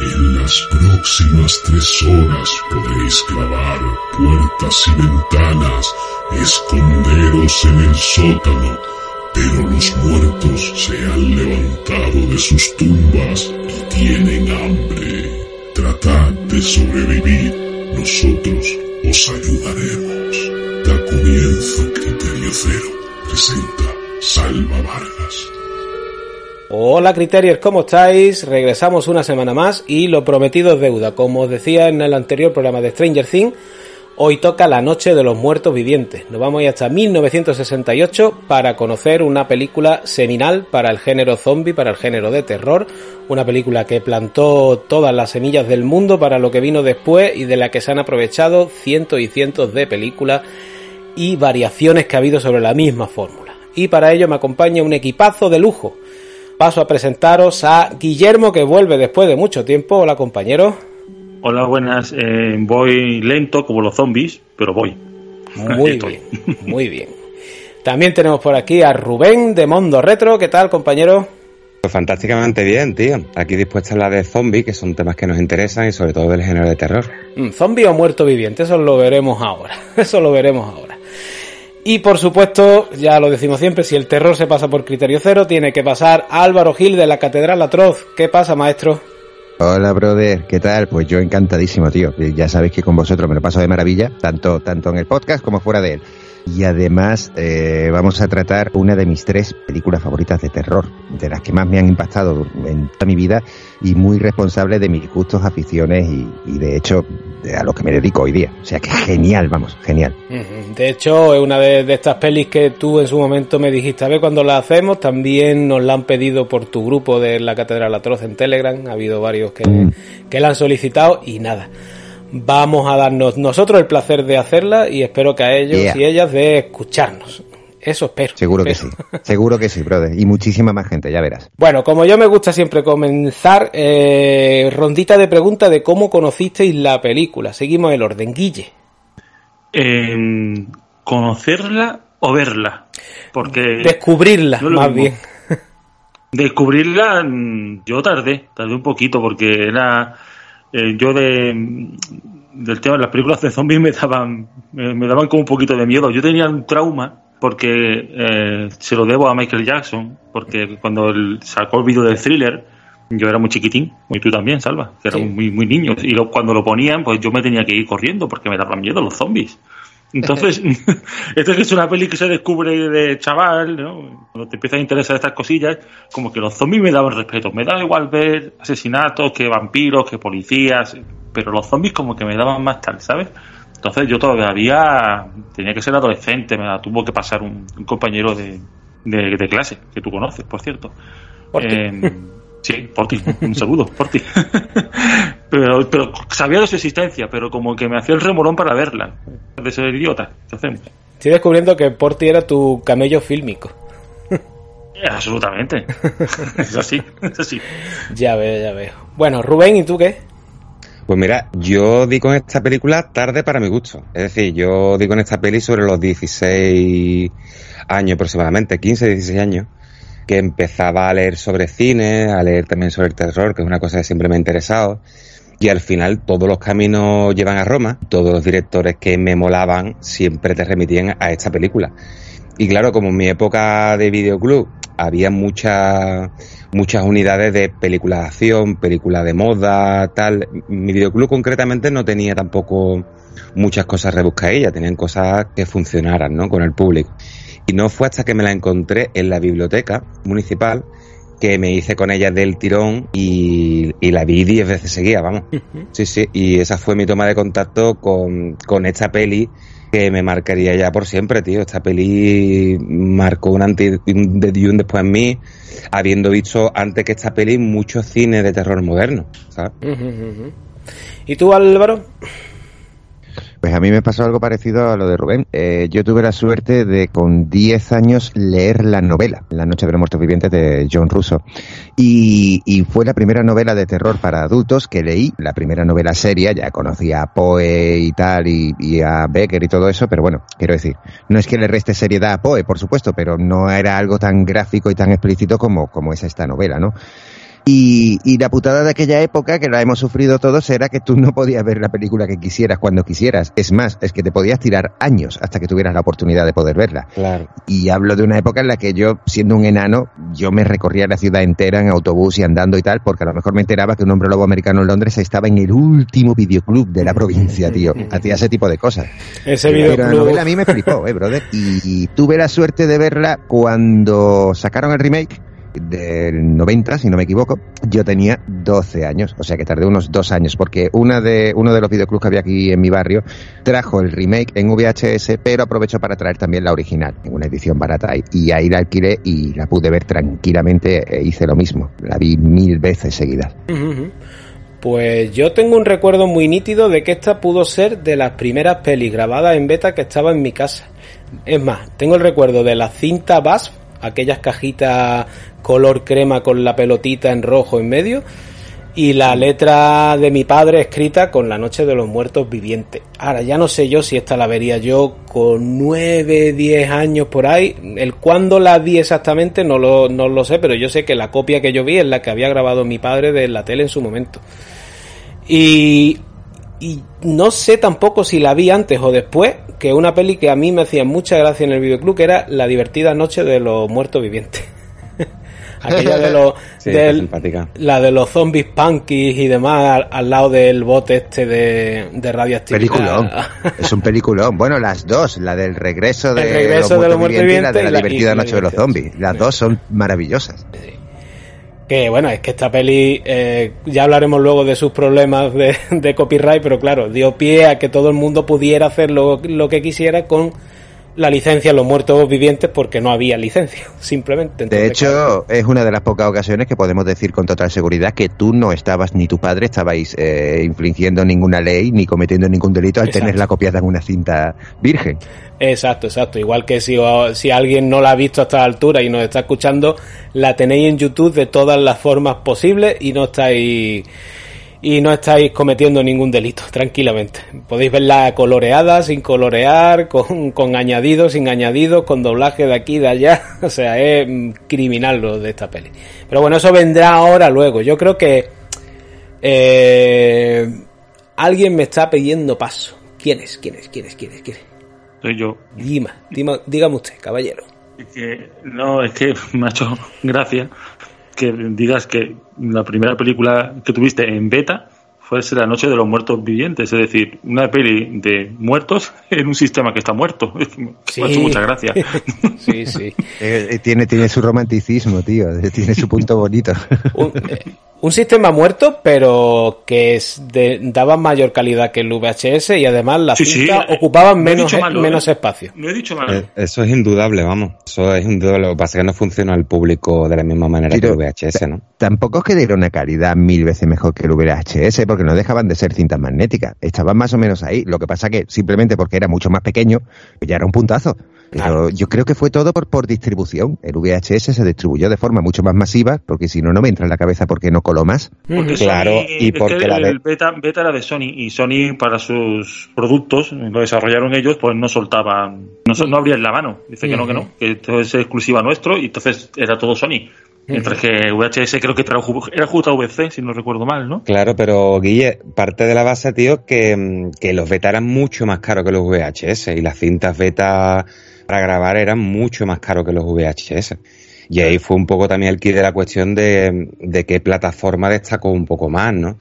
En las próximas tres horas podéis clavar puertas y ventanas, esconderos en el sótano, pero los muertos se han levantado de sus tumbas y tienen hambre. Tratad de sobrevivir, nosotros os ayudaremos. Da comienzo Criterio Cero. Presenta Salva Vargas. Hola Criterios, ¿cómo estáis? Regresamos una semana más y lo prometido es deuda. Como os decía en el anterior programa de Stranger Things, hoy toca La Noche de los Muertos Vivientes. Nos vamos a ir hasta 1968 para conocer una película seminal para el género zombie, para el género de terror. Una película que plantó todas las semillas del mundo para lo que vino después y de la que se han aprovechado cientos y cientos de películas y variaciones que ha habido sobre la misma fórmula. Y para ello me acompaña un equipazo de lujo paso a presentaros a Guillermo que vuelve después de mucho tiempo. Hola compañero. Hola, buenas. Eh, voy lento como los zombies, pero voy. Muy bien, muy bien. También tenemos por aquí a Rubén de Mondo Retro. ¿Qué tal, compañero? Pues fantásticamente bien, tío. Aquí dispuesta a hablar de zombies, que son temas que nos interesan y sobre todo del género de terror. Mm, ¿Zombie o muerto viviente? Eso lo veremos ahora. Eso lo veremos ahora. Y por supuesto, ya lo decimos siempre, si el terror se pasa por criterio cero, tiene que pasar Álvaro Gil de la Catedral Atroz. ¿Qué pasa, maestro? Hola, brother, ¿qué tal? Pues yo encantadísimo, tío. Ya sabéis que con vosotros me lo paso de maravilla, tanto, tanto en el podcast como fuera de él. Y además eh, vamos a tratar una de mis tres películas favoritas de terror, de las que más me han impactado en toda mi vida y muy responsable de mis gustos, aficiones y, de hecho a lo que me dedico hoy día. O sea que genial, vamos, genial. De hecho, es una de, estas pelis que tú en su momento me dijiste, a ver cuando la hacemos, también nos la han pedido por tu grupo de la Catedral Atroz en Telegram, ha habido varios que, mm. que la han solicitado y nada vamos a darnos nosotros el placer de hacerla y espero que a ellos y ellas de escucharnos. Eso espero. Seguro que sí. Seguro que sí, brother. Y muchísima más gente, ya verás. Bueno, como yo me gusta siempre comenzar, eh, rondita de preguntas de cómo conocisteis la película. Seguimos el orden. Guille. Em, ¿Conocerla o verla? Porque... Descubrirla, más bien. Descubrirla, mm, yo tardé, tardé un poquito porque era eh, yo de del tema de las películas de zombies me daban me, daban como un poquito de miedo. Yo tenía un trauma porque eh, se lo debo a Michael Jackson porque cuando él sacó el vídeo del thriller yo era muy chiquitín muy tú también Salva que era muy muy niño y cuando lo ponían pues yo me tenía que ir corriendo porque me daban miedo los zombies entonces, esto es una peli que se descubre de chaval, ¿no? Cuando te empiezan a interesar estas cosillas, como que los zombies me daban respeto. Me daba igual ver asesinatos que vampiros, que policías, pero los zombies como que me daban más tal, ¿sabes? Entonces yo todavía tenía que ser adolescente, me la tuvo que pasar un, compañero de, de, clase, que tú conoces, por cierto. Sí, por ti, un saludo, por ti. pero, pero sabía de su existencia, pero como que me hacía el remolón para verla. De ser idiota, ¿qué hacemos? Estoy descubriendo que Porti era tu camello fílmico. Absolutamente. es así, es así. Ya veo, ya veo. Bueno, Rubén, ¿y tú qué? Pues mira, yo di con esta película tarde para mi gusto. Es decir, yo di con esta peli sobre los 16 años aproximadamente, 15, 16 años que empezaba a leer sobre cine, a leer también sobre terror, que es una cosa que siempre me ha interesado. Y al final todos los caminos llevan a Roma, todos los directores que me molaban siempre te remitían a esta película. Y claro, como en mi época de videoclub había muchas muchas unidades de películas de acción, películas de moda, tal. Mi videoclub concretamente no tenía tampoco muchas cosas rebuscadas, tenían cosas que funcionaran, ¿no? Con el público. Y no fue hasta que me la encontré en la biblioteca municipal que me hice con ella del tirón y, la vi diez veces seguida, vamos. Sí, sí, y esa fue mi toma de contacto con, con esta peli que me marcaría ya por siempre, tío. Esta peli marcó un antes de Dune después en mí, habiendo visto antes que esta peli muchos cines de terror moderno, ¿sabes? ¿Y tú, Álvaro? Pues a mí me pasó algo parecido a lo de Rubén. Eh, yo tuve la suerte de con 10 años leer la novela, La Noche de los Muertos Vivientes de John Russo. Y, y, fue la primera novela de terror para adultos que leí, la primera novela seria, ya conocía a Poe y tal, y, y a Becker y todo eso, pero bueno, quiero decir, no es que le reste seriedad a Poe, por supuesto, pero no era algo tan gráfico y tan explícito como, como es esta novela, ¿no? Y, y, la putada de aquella época, que la hemos sufrido todos, era que tú no podías ver la película que quisieras cuando quisieras. Es más, es que te podías tirar años hasta que tuvieras la oportunidad de poder verla. Claro. Y hablo de una época en la que yo, siendo un enano, yo me recorría la ciudad entera en autobús y andando y tal, porque a lo mejor me enteraba que un hombre lobo americano en Londres estaba en el último videoclub de la provincia, tío. Hacía ese tipo de cosas. Ese Pero videoclub. la novela a mí me flipó, eh, brother. Y, y tuve la suerte de verla cuando sacaron el remake del 90, si no me equivoco, yo tenía 12 años, o sea que tardé unos dos años, porque una de, uno de los videoclubs que había aquí en mi barrio trajo el remake en VHS, pero aprovechó para traer también la original, en una edición barata, y ahí la alquilé y la pude ver tranquilamente, e hice lo mismo, la vi mil veces seguidas. Pues yo tengo un recuerdo muy nítido de que esta pudo ser de las primeras pelis grabadas en beta que estaba en mi casa. Es más, tengo el recuerdo de la cinta BASF, aquellas cajitas color crema con la pelotita en rojo en medio y la letra de mi padre escrita con la noche de los muertos vivientes. Ahora ya no sé yo si esta la vería yo con 9, 10 años por ahí. El cuándo la vi exactamente no lo, no lo sé, pero yo sé que la copia que yo vi es la que había grabado mi padre de la tele en su momento. Y, y no sé tampoco si la vi antes o después, que una peli que a mí me hacía mucha gracia en el videoclub, que era La divertida noche de los muertos vivientes. Aquella de los sí, del, la de los zombies punkies y demás al, al lado del bote este de, de radioactividad. Peliculón. es un peliculón. Bueno, las dos, la del regreso de, regreso los de los muertos vivientes y la de la, divertida noche de los zombies. Las sí. dos son maravillosas. Sí. Que bueno, es que esta peli, eh, ya hablaremos luego de sus problemas de, de, copyright, pero claro, dio pie a que todo el mundo pudiera hacer lo, lo que quisiera con la licencia a los muertos vivientes porque no había licencia, simplemente. Entonces, de hecho, claro, es una de las pocas ocasiones que podemos decir con total seguridad que tú no estabas ni tu padre estabais eh, infringiendo ninguna ley ni cometiendo ningún delito al exacto. tener la copiada en una cinta virgen. Exacto, exacto. Igual que si, si alguien no la ha visto a esta altura y nos está escuchando, la tenéis en YouTube de todas las formas posibles y no estáis y no estáis cometiendo ningún delito, tranquilamente. Podéis verla coloreada, sin colorear, con, con añadidos, sin añadidos, con doblaje de aquí, de allá. O sea, es criminal lo de esta peli. Pero bueno, eso vendrá ahora luego. Yo creo que eh, alguien me está pidiendo paso. ¿Quién es? ¿Quién es? ¿Quién es? ¿Quién es? ¿Quién es? Soy yo. Dima, dima, dígame usted, caballero. Es que, no, es que me ha hecho gracia que digas que la primera película que tuviste en beta fue La Noche de los Muertos Vivientes, es decir, una peli de muertos en un sistema que está muerto. Sí. Me ha hecho mucha gracia. Sí, sí. eh, tiene, tiene su romanticismo, tío, tiene su punto bonito. un, eh, un, sistema muerto, pero que es de, daba mayor calidad que el VHS y además las sí, cintas sí. ocupaban no menos, malo, menos eh. espacio. No he dicho mal. Eh, eso es indudable, vamos. Eso es indudable. Lo que pasa es que no funciona al público de la misma manera Tiro, que el VHS, ¿no? Tampoco es que diera una calidad mil veces mejor que el VHS, porque no dejaban de ser cintas magnéticas. Estaban más o menos ahí. Lo que pasa que simplemente porque era mucho más pequeño, ya era un puntazo. Pero claro. yo creo que fue todo por, por distribución. El VHS se distribuyó de forma mucho más masiva, porque si no, no me entra en la cabeza porque no coló más. Porque claro, Sony, y porque la el beta, beta, era de Sony, y Sony para sus productos, lo desarrollaron ellos, pues no soltaban, no, no abrían la mano. Dice que no, que no, que esto es exclusiva nuestro, y entonces era todo Sony. Mientras que VHS creo que era JVC, si no recuerdo mal, ¿no? Claro, pero Guille, parte de la base, tío, que, que los beta eran mucho más caros que los VHS y las cintas beta para grabar eran mucho más caros que los VHS. Y ahí fue un poco también el kit de la cuestión de, de qué plataforma destacó un poco más, ¿no?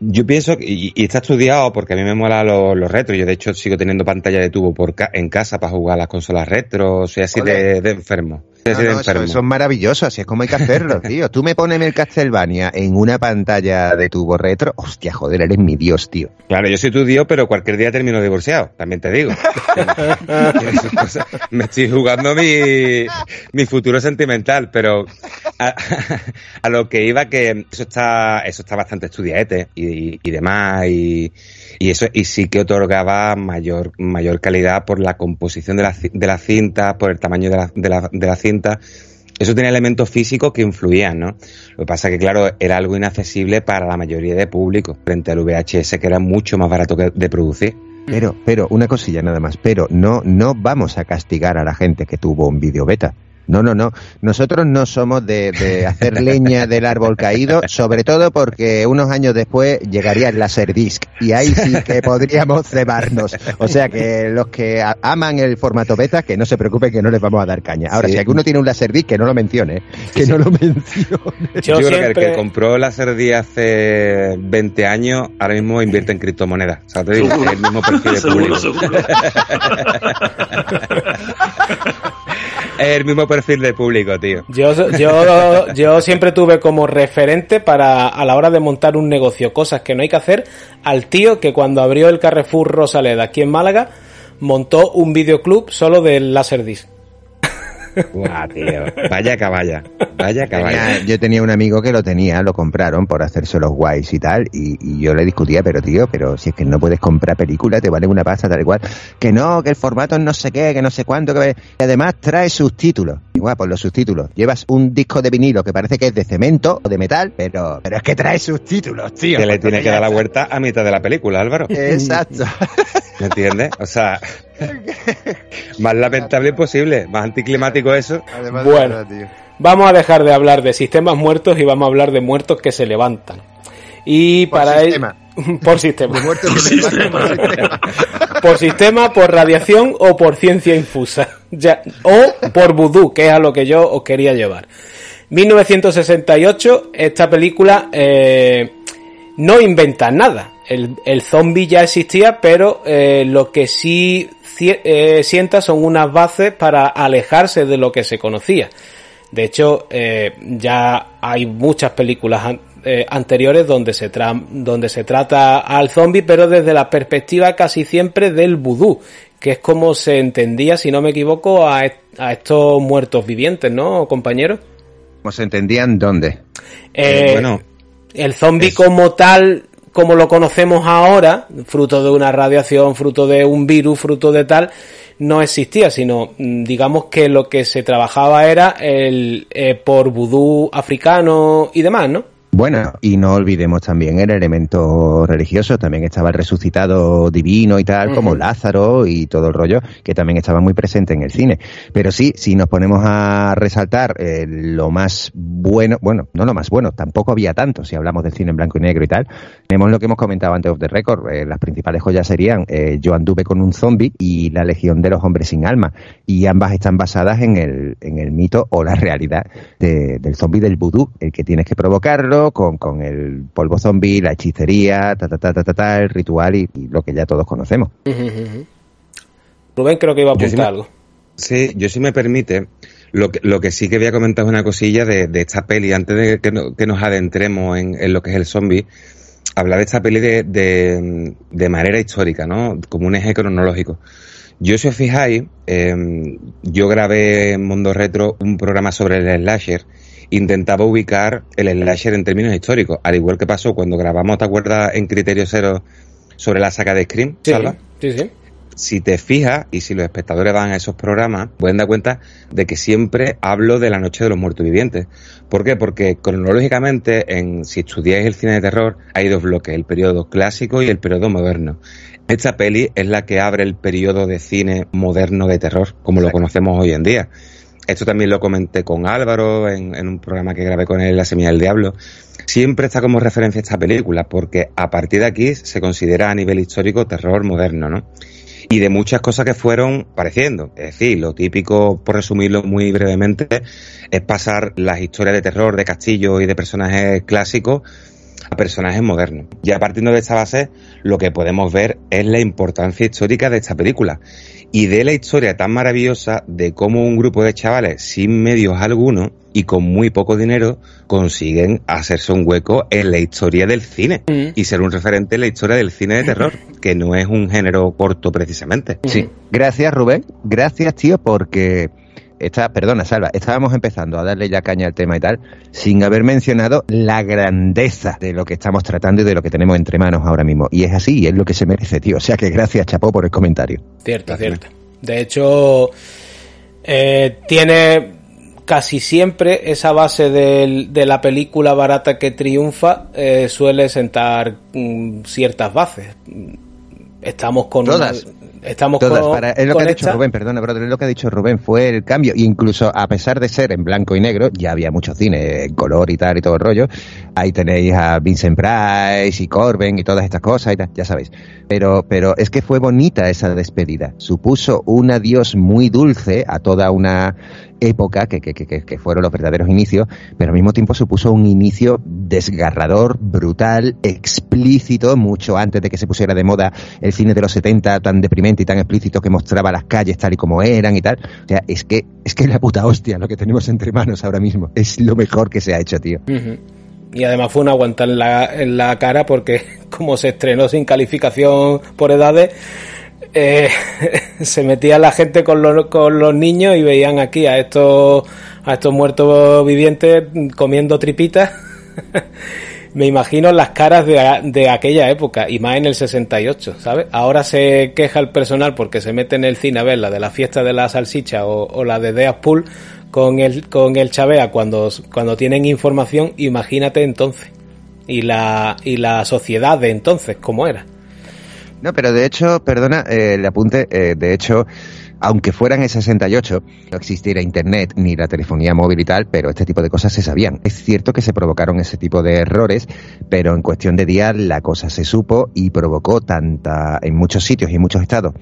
Yo pienso, y, y está estudiado porque a mí me mola los, los retros, yo de hecho sigo teniendo pantalla de tubo por ca en casa para jugar a las consolas retro, soy así de, de, enfermo. No, no, eso, eso, es maravilloso, así es como hay que hacerlo, tío. Tú me pones el Castlevania en una pantalla de tubo retro, hostia, joder, eres mi dios, tío. Claro, yo soy tu dios, pero cualquier día termino divorciado, también te digo. me estoy jugando mi, mi futuro sentimental, pero a, a, lo que iba que eso está, eso está bastante estudiaete y, y, y demás, y, y, eso, y sí que otorgaba mayor, mayor calidad por la composición de la, de la cinta, por el tamaño de la, de la, de la cinta. Eso tenía elementos físicos que influían, ¿no? Lo que pasa que, claro, era algo inaccesible para la mayoría de público, frente al VHS, que era mucho más barato de producir. Pero, pero, una cosilla nada más, pero no, no vamos a castigar a la gente que tuvo un vídeo beta. No, no, no. Nosotros no somos de, de, hacer leña del árbol caído, sobre todo porque unos años después llegaría el Laserdisc y ahí sí que podríamos cebarnos. O sea que los que aman el formato beta, que no se preocupen que no les vamos a dar caña. Ahora, sí. si alguno tiene un Laserdisc, que no lo mencione. Que sí. no lo mencione. Yo, Yo creo que el que compró Laserdisc hace 20 años, ahora mismo invierte en criptomonedas. O sea, te digo, es el mismo perfil de público. seguro, seguro. es el mismo perfil de público, tío. Yo, yo, yo siempre tuve como referente para a la hora de montar un negocio, cosas que no hay que hacer, al tío que cuando abrió el Carrefour Rosaleda aquí en Málaga, montó un videoclub solo del Laserdisc. Tío. Vaya caballa. Vaya caballa. Yo tenía un amigo que lo tenía, lo compraron por hacerse los guays y tal, y, y, yo le discutía, pero tío, pero si es que no puedes comprar películas, te vale una pasta tal y cual. Que no, que el formato no sé qué, que no sé cuánto, que además trae subtítulos. Igual, por los subtítulos. Llevas un disco de vinilo que parece que es de cemento o de metal, pero, pero es que trae subtítulos, tío. Que le tiene que dar la vuelta a mitad de la película, Álvaro. Exacto. ¿Me entiendes? O sea, más lamentable imposible, más anticlimático eso. Además bueno, verdad, vamos a dejar de hablar de sistemas muertos y vamos a hablar de muertos que se levantan. Y por para sistema. él, por sistema. De muertos que se levantan por sistema. por sistema, por radiación o por ciencia infusa. Ya, o por vudú, que es a lo que yo os quería llevar. 1968, esta película eh, no inventa nada. El, el zombie ya existía, pero eh, lo que sí eh, sienta son unas bases para alejarse de lo que se conocía. De hecho, eh, ya hay muchas películas an anteriores donde se, donde se trata al zombie, pero desde la perspectiva casi siempre del vudú, que es como se entendía, si no me equivoco, a, est a estos muertos vivientes, ¿no, compañeros? ¿Cómo se entendían dónde? Eh, bueno, el zombie es... como tal como lo conocemos ahora, fruto de una radiación, fruto de un virus, fruto de tal, no existía, sino mm, digamos que lo que se trabajaba era el eh, por vudú africano y demás, ¿no? Bueno, y no olvidemos también el elemento religioso, también estaba el resucitado divino y tal, uh -huh. como Lázaro y todo el rollo, que también estaba muy presente en el cine. Pero sí, si nos ponemos a resaltar eh, lo más bueno, bueno, no lo más bueno, tampoco había tanto, si hablamos del cine en blanco y negro y tal, tenemos lo que hemos comentado antes of the record, eh, las principales joyas serían eh, Yo anduve con un zombie y La Legión de los Hombres sin Alma, y ambas están basadas en el, en el mito o la realidad de, del zombie del vudú, el que tienes que provocarlo, con, con el polvo zombie, la hechicería, ta, ta, ta, ta, ta, ta el ritual y, y, lo que ya todos conocemos. Uh -huh. Rubén creo que iba a apuntar sí algo. Sí, yo si me permite, lo que, lo que sí que voy a comentar es una cosilla de, de esta peli, antes de que, no, que nos adentremos en, en, lo que es el zombie, hablar de esta peli de, de, de manera histórica, ¿no? Como un eje cronológico. Yo, si os fijáis, eh, yo grabé en Mundo Retro un programa sobre el slasher, intentaba ubicar el slasher en términos históricos, al igual que pasó cuando grabamos, ¿te acuerdas, en Criterio Cero sobre la saga de Scream, sí, Salva? Sí, sí. Si te fijas, y si los espectadores van a esos programas, pueden dar cuenta de que siempre hablo de la noche de los muertos vivientes. ¿Por qué? Porque cronológicamente, en, si estudiáis el cine de terror, hay dos bloques, el periodo clásico y el periodo moderno. Esta peli es la que abre el periodo de cine moderno de terror, como Exacto. lo conocemos hoy en día. Esto también lo comenté con Álvaro en, un programa que grabé con él, La Semilla del Diablo. Siempre está como referencia esta película, porque a partir de aquí se considera a nivel histórico terror moderno, ¿no? Y de muchas cosas que fueron apareciendo. Es decir, lo típico, por resumirlo muy brevemente, es pasar las historias de terror de castillos y de personajes clásicos a personajes modernos. Ya partiendo de esta base, lo que podemos ver es la importancia histórica de esta película y de la historia tan maravillosa de cómo un grupo de chavales sin medios alguno y con muy poco dinero consiguen hacerse un hueco en la historia del cine Mm. y ser un referente en la historia del cine de terror, que no es un género corto precisamente. Sí. Gracias, Rubén. Gracias, tío, porque está, perdona, Salva, estábamos empezando a darle ya caña al tema y tal, sin haber mencionado la grandeza de lo que estamos tratando y de lo que tenemos entre manos ahora mismo. Y es así, y es lo que se merece, tío. O sea que gracias, Chapó, por el comentario. Cierto, cierto. De hecho, eh, tiene casi siempre esa base de la película barata que triunfa, eh, suele sentar mm, ciertas bases. Estamos con Todas. Estamos Todas, con, para- es lo que ha dicho Rubén, perdona, brother, es lo que ha dicho Rubén, fue el cambio. Incluso a pesar de ser en blanco y negro, ya había mucho cine en color y tal y todo el rollo. Ahí tenéis a Vincent Price y Corben y todas estas cosas y tal, ya sabéis. Pero, pero es que fue bonita esa despedida. Supuso un adiós muy dulce a toda una época que, que, que, que- fueron los verdaderos inicios, pero al mismo tiempo supuso un inicio desgarrador, brutal, explícito, mucho antes de que se pusiera de moda el cine de los 70 tan deprimente y tan explícito que mostraba las calles tal y como eran y tal. O sea, es que es que la puta hostia lo que tenemos entre manos ahora mismo. Es lo mejor que se ha hecho, tío. Y además fue una aguantar en la, en la cara porque como se estrenó sin calificación por edades, eh, se metía la gente con los, con los niños y veían aquí a estos, a estos muertos vivientes comiendo tripitas. Me imagino las caras de, de aquella época y más en el 68, ¿sabes? Ahora se queja el personal porque se mete en el cine a ver la de la fiesta de la salsicha o, la de Deadpool con el, con el Chavea cuando, cuando tienen información, imagínate entonces. Y la, y la sociedad de entonces, ¿cómo era? No, pero de hecho, perdona eh, el apunte, eh, de hecho, aunque fuera en el 68, no existiera internet ni la telefonía móvil y tal, pero este tipo de cosas se sabían. Es cierto que se provocaron ese tipo de errores, pero en cuestión de días la cosa se supo y provocó tanta, en muchos sitios y en muchos estados,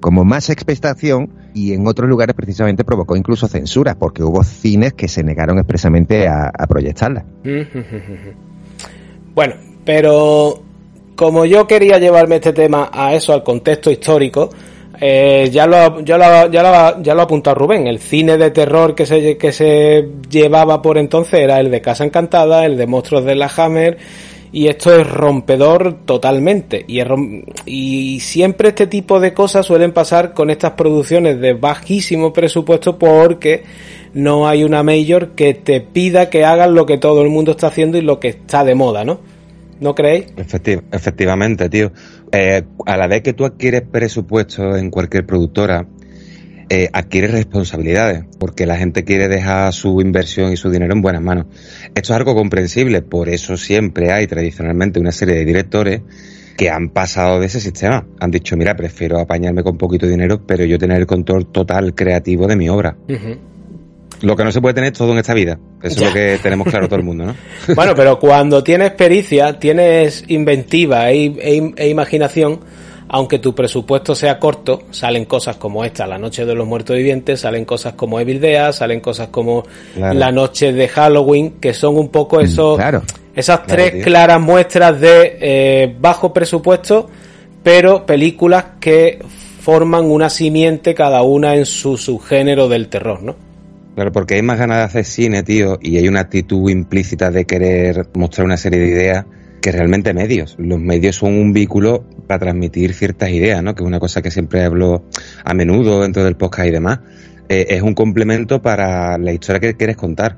como más expectación y en otros lugares precisamente provocó incluso censura, porque hubo cines que se negaron expresamente a, a proyectarla. Bueno, pero como yo quería llevarme este tema a eso, al contexto histórico, eh, ya, lo, ya, lo, ya, lo, ya lo ha apuntado Rubén. El cine de terror que se, que se llevaba por entonces era el de Casa Encantada, el de Monstruos de la Hammer, y esto es rompedor totalmente. Y, es rom- y siempre este tipo de cosas suelen pasar con estas producciones de bajísimo presupuesto porque no hay una mayor que te pida que hagas lo que todo el mundo está haciendo y lo que está de moda, ¿no? ¿No creéis? Efecti- efectivamente, tío. Eh, a la vez que tú adquieres presupuesto en cualquier productora, eh, adquieres responsabilidades, porque la gente quiere dejar su inversión y su dinero en buenas manos. Esto es algo comprensible, por eso siempre hay tradicionalmente una serie de directores que han pasado de ese sistema. Han dicho, mira, prefiero apañarme con poquito dinero, pero yo tener el control total creativo de mi obra. Lo que no se puede tener todo en esta vida. Eso Ya. es lo que tenemos claro todo el mundo, ¿no? Bueno, pero cuando tienes pericia, tienes inventiva e, e- e imaginación, aunque tu presupuesto sea corto, salen cosas como esta, La Noche de los Muertos Vivientes, salen cosas como Evil Dead, salen cosas como Claro. La Noche de Halloween, que son un poco esos, claro. esas Claro, tres tío. claras muestras de eh, bajo presupuesto, pero películas que forman una simiente cada una en su subgénero del terror, ¿no? Claro, porque hay más ganas de hacer cine, tío, y hay una actitud implícita de querer mostrar una serie de ideas que realmente medios. Los medios son un vehículo para transmitir ciertas ideas, ¿no? Que es una cosa que siempre hablo a menudo dentro del podcast y demás. Eh, es un complemento para la historia que quieres contar.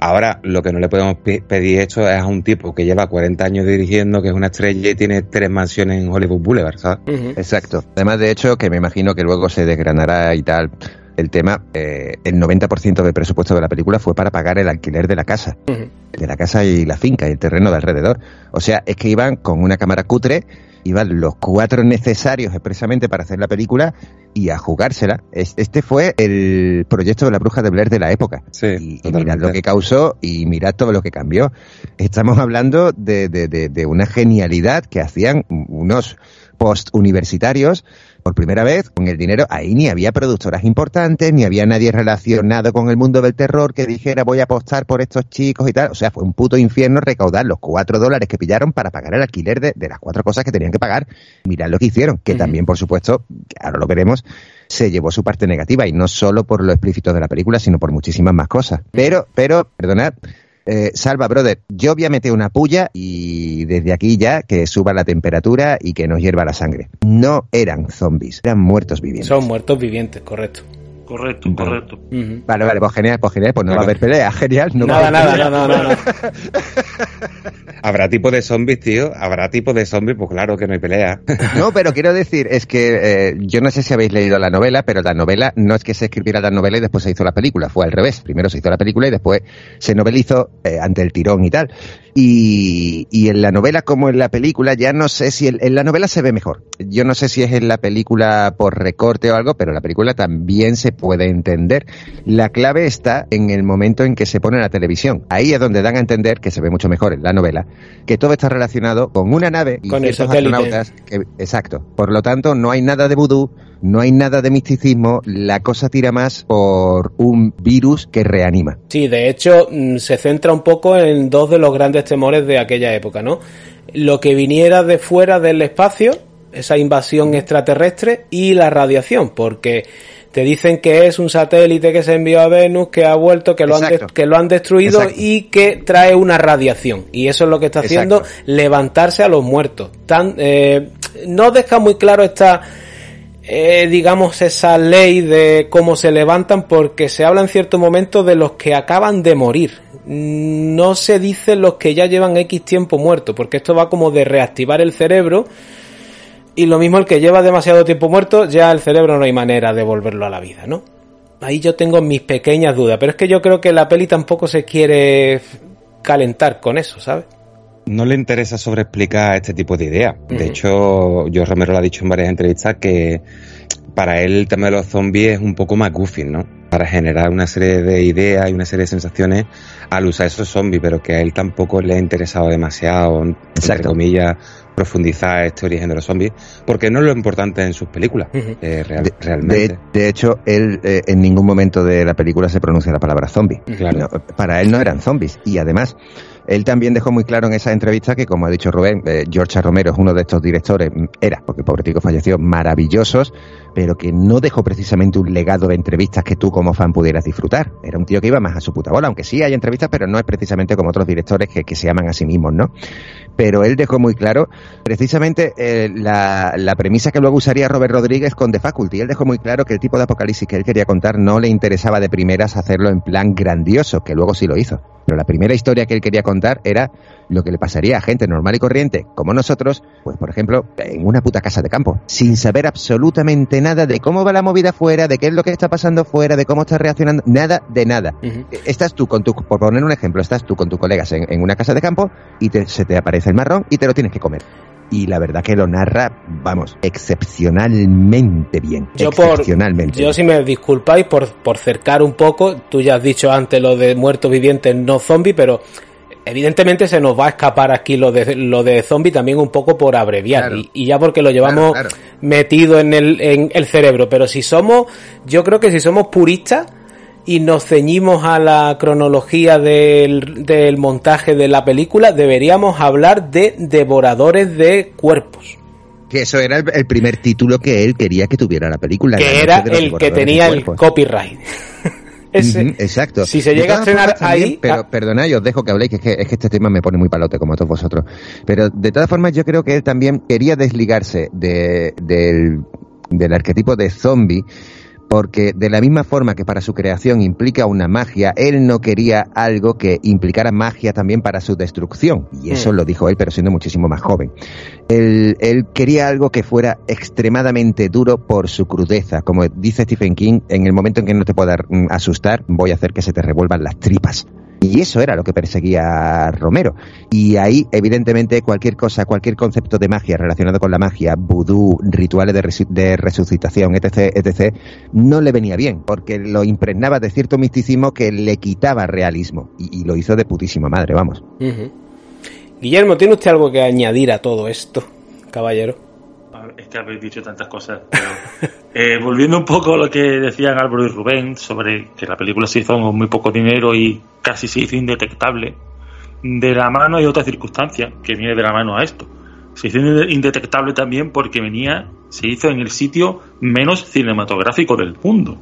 Ahora, lo que no le podemos pe- pedir esto es a un tipo que lleva 40 años dirigiendo, que es una estrella y tiene tres mansiones en Hollywood Boulevard, ¿sabes? Exacto. Además, de hecho, que me imagino que luego se desgranará y tal el tema, eh, el 90% del presupuesto de la película fue para pagar el alquiler de la casa. De la casa y la finca y el terreno de alrededor. O sea, es que iban con una cámara cutre, iban los cuatro necesarios expresamente para hacer la película y a jugársela. Es- Este fue el proyecto de la bruja de Blair de la época. Sí, y, mirad lo que causó y mirad todo lo que cambió. Estamos hablando de, de, de, de una genialidad que hacían unos post universitarios por primera vez, con el dinero, ahí ni había productoras importantes, ni había nadie relacionado con el mundo del terror que dijera voy a apostar por estos chicos y tal. O sea, fue un puto infierno recaudar los cuatro dólares que pillaron para pagar el alquiler de, de las cuatro cosas que tenían que pagar. Mirad lo que hicieron, que también, por supuesto, ahora lo veremos, se llevó su parte negativa y no solo por lo explícito de la película, sino por muchísimas más cosas. Pero, pero, perdonad, eh, Salva, brother, yo voy a meter una puya y desde aquí ya que suba la temperatura y que nos hierva la sangre. No eran zombies, eran muertos vivientes. Son muertos vivientes, correcto. Correcto, correcto. Vale, vale, pues genial, pues genial, pues no va a haber pelea, genial. No nada, nada, nada, nada, Habrá tipo de zombies, tío, habrá tipo de zombies, pues claro que no hay pelea. No, pero quiero decir, es que eh, yo no sé si habéis leído la novela, pero la novela no es que se escribiera la novela y después se hizo la película, fue al revés. Primero se hizo la película y después se novelizó eh, ante el tirón y tal. Y, y, en la novela como en la película, ya no sé si en, en la novela se ve mejor. Yo no sé si es en la película por recorte o algo, pero la película también se puede entender. La clave está en el momento en que se pone la televisión. Ahí es donde dan a entender, que se ve mucho mejor en la novela, que todo está relacionado con una nave y Con ciertos astronautas. que- exacto. Por lo tanto, no hay nada de vudú, no hay nada de misticismo, la cosa tira más por un virus que reanima. Sí, de hecho, mm, se centra un poco en dos de los grandes temores de aquella época, ¿no? Lo que viniera de fuera del espacio, esa invasión extraterrestre, y la radiación, porque te dicen que es un satélite que se envió a Venus, que ha vuelto, que lo, han, Exacto. que lo han destruido Exacto. y que trae una radiación. Y eso es lo que está haciendo Exacto. levantarse a los muertos. Tan, eh, no deja muy claro esta eh, digamos, esa ley de cómo se levantan porque se habla en cierto momento de los que acaban de morir. Mm, No se dice los que ya llevan X tiempo muertos, porque esto va como de reactivar el cerebro y lo mismo el que lleva demasiado tiempo muerto, ya el cerebro no hay manera de volverlo a la vida, ¿no? Ahí yo tengo mis pequeñas dudas, pero es que yo creo que la peli tampoco se quiere calentar con eso, ¿sabes? No le interesa sobreexplicar este tipo de ideas. De hecho, yo Romero lo ha dicho en varias entrevistas que para él el tema de los zombies es un poco más goofy, ¿no? Para generar una serie de ideas y una serie de sensaciones al usar esos zombies, pero que a él tampoco le ha interesado demasiado, entre Exacto. comillas, profundizar este origen de los zombies, porque no es lo importante en sus películas, eh, real- De, realmente. de- de hecho, él eh, en ningún momento de la película se pronuncia la palabra zombie. Claro. No, para él no eran zombies. Y además, él también dejó muy claro en esa entrevista que, como ha dicho Rubén, eh, George. Romero es uno de estos directores, era, porque pobre tico falleció, maravillosos, pero que no dejó precisamente un legado de entrevistas que tú como fan pudieras disfrutar. Era un tío que iba más a su puta bola, aunque sí hay entrevistas, pero no es precisamente como otros directores que, que se llaman a sí mismos, ¿no? Pero él dejó muy claro precisamente eh, la, la premisa que luego usaría Robert Rodríguez con The Faculty. Él dejó muy claro que el tipo de apocalipsis que él quería contar no le interesaba de primeras hacerlo en plan grandioso, que luego sí lo hizo. Pero la primera historia que él quería contar era lo que le pasaría a gente normal y corriente, como nosotros, pues por ejemplo, en una puta casa de campo, sin saber absolutamente nada de cómo va la movida fuera, de qué es lo que está pasando fuera, de cómo está reaccionando, nada de nada. Ujú. Estás tú con tu, por poner un ejemplo, estás tú con tus colegas en, en una casa de campo y te- se te aparece el marrón y te lo tienes que comer. Y la verdad que lo narra, vamos, excepcionalmente bien. Yo por, excepcionalmente. yo si me disculpáis por, por cercar un poco, tú ya has dicho antes lo de muertos vivientes no zombie, pero evidentemente se nos va a escapar aquí lo de lo de zombie también un poco por abreviar Claro. y, y ya porque lo llevamos Claro, claro. metido en el, en el cerebro, pero si somos, yo creo que si somos puristas y nos ceñimos a la cronología del, del montaje de la película, deberíamos hablar de devoradores de cuerpos. Que eso era el, el primer título que él quería que tuviera la película. La que era el que tenía el copyright. Ese- exacto. Si se llega a estrenar también, ahí, Pero ah, perdonad, y os dejo que habléis, que es, que es que este tema me pone muy palote, como a todos vosotros. Pero de todas formas, yo creo que él también quería desligarse de, del, del arquetipo de zombie. Porque de la misma forma que para su creación implica una magia, él no quería algo que implicara magia también para su destrucción. Y eso Mm. lo dijo él, pero siendo muchísimo más joven. Él, él quería algo que fuera extremadamente duro por su crudeza. Como dice Stephen King, en el momento en que no te pueda mm, asustar, voy a hacer que se te revuelvan las tripas. Y eso era lo que perseguía Romero. Y ahí, evidentemente, cualquier cosa, cualquier concepto de magia relacionado con la magia, vudú, rituales de, de resucitación, etc., etc., no le venía bien, porque lo impregnaba de cierto misticismo que le quitaba realismo. Y, lo hizo de putísima madre, vamos. ujú. Guillermo, ¿tiene usted algo que añadir a todo esto, caballero? Es que habéis dicho tantas cosas, pero eh, volviendo un poco a lo que decían Álvaro y Rubén sobre que la película se hizo con muy poco dinero y casi se hizo indetectable, de la mano hay otra circunstancia que viene de la mano a esto. Se hizo indetectable también porque venía, se hizo en el sitio menos cinematográfico del mundo.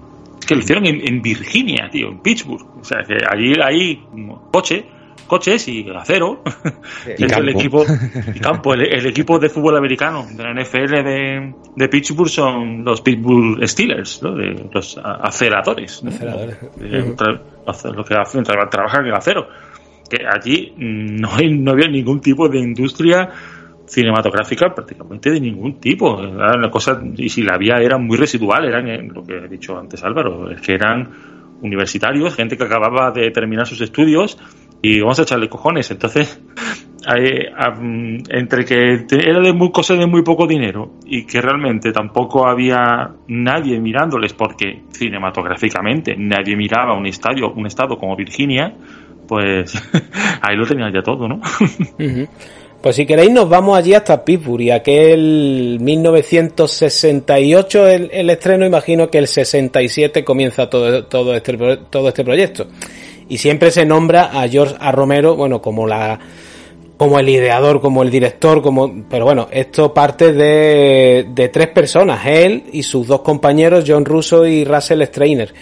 Que lo hicieron en, Virginia, tío, en Pittsburgh. O sea, que allí hay coche, coches y acero. Y el equipo, y campo. El, equipo de fútbol americano de la NFL de, de Pittsburgh son los Pittsburgh Steelers, ¿no? de los aceradores. Aceradores. Los que hacen, trabajan en el acero. Que allí no, hay, no había ningún tipo de industria cinematográfica prácticamente de ningún tipo. Era cosa, y si la había era muy residual, eran lo que he dicho antes Álvaro, es que eran universitarios, gente que acababa de terminar sus estudios y vamos a echarle cojones. Entonces, entre que era de muy, cosas de muy poco dinero y que realmente tampoco había nadie mirándoles porque cinematográficamente nadie miraba un estadio, un estado como Virginia, pues ahí lo tenían ya todo, ¿no? Pues si queréis nos vamos allí hasta Pittsburgh y aquel 1968 el, el estreno, imagino que el 67 comienza todo, todo, este, todo este proyecto. Y siempre se nombra a George A. Romero, bueno, como la como el ideador, como el director, como pero bueno, esto parte de, de tres personas, él y sus dos compañeros John Russo y Russell Strainer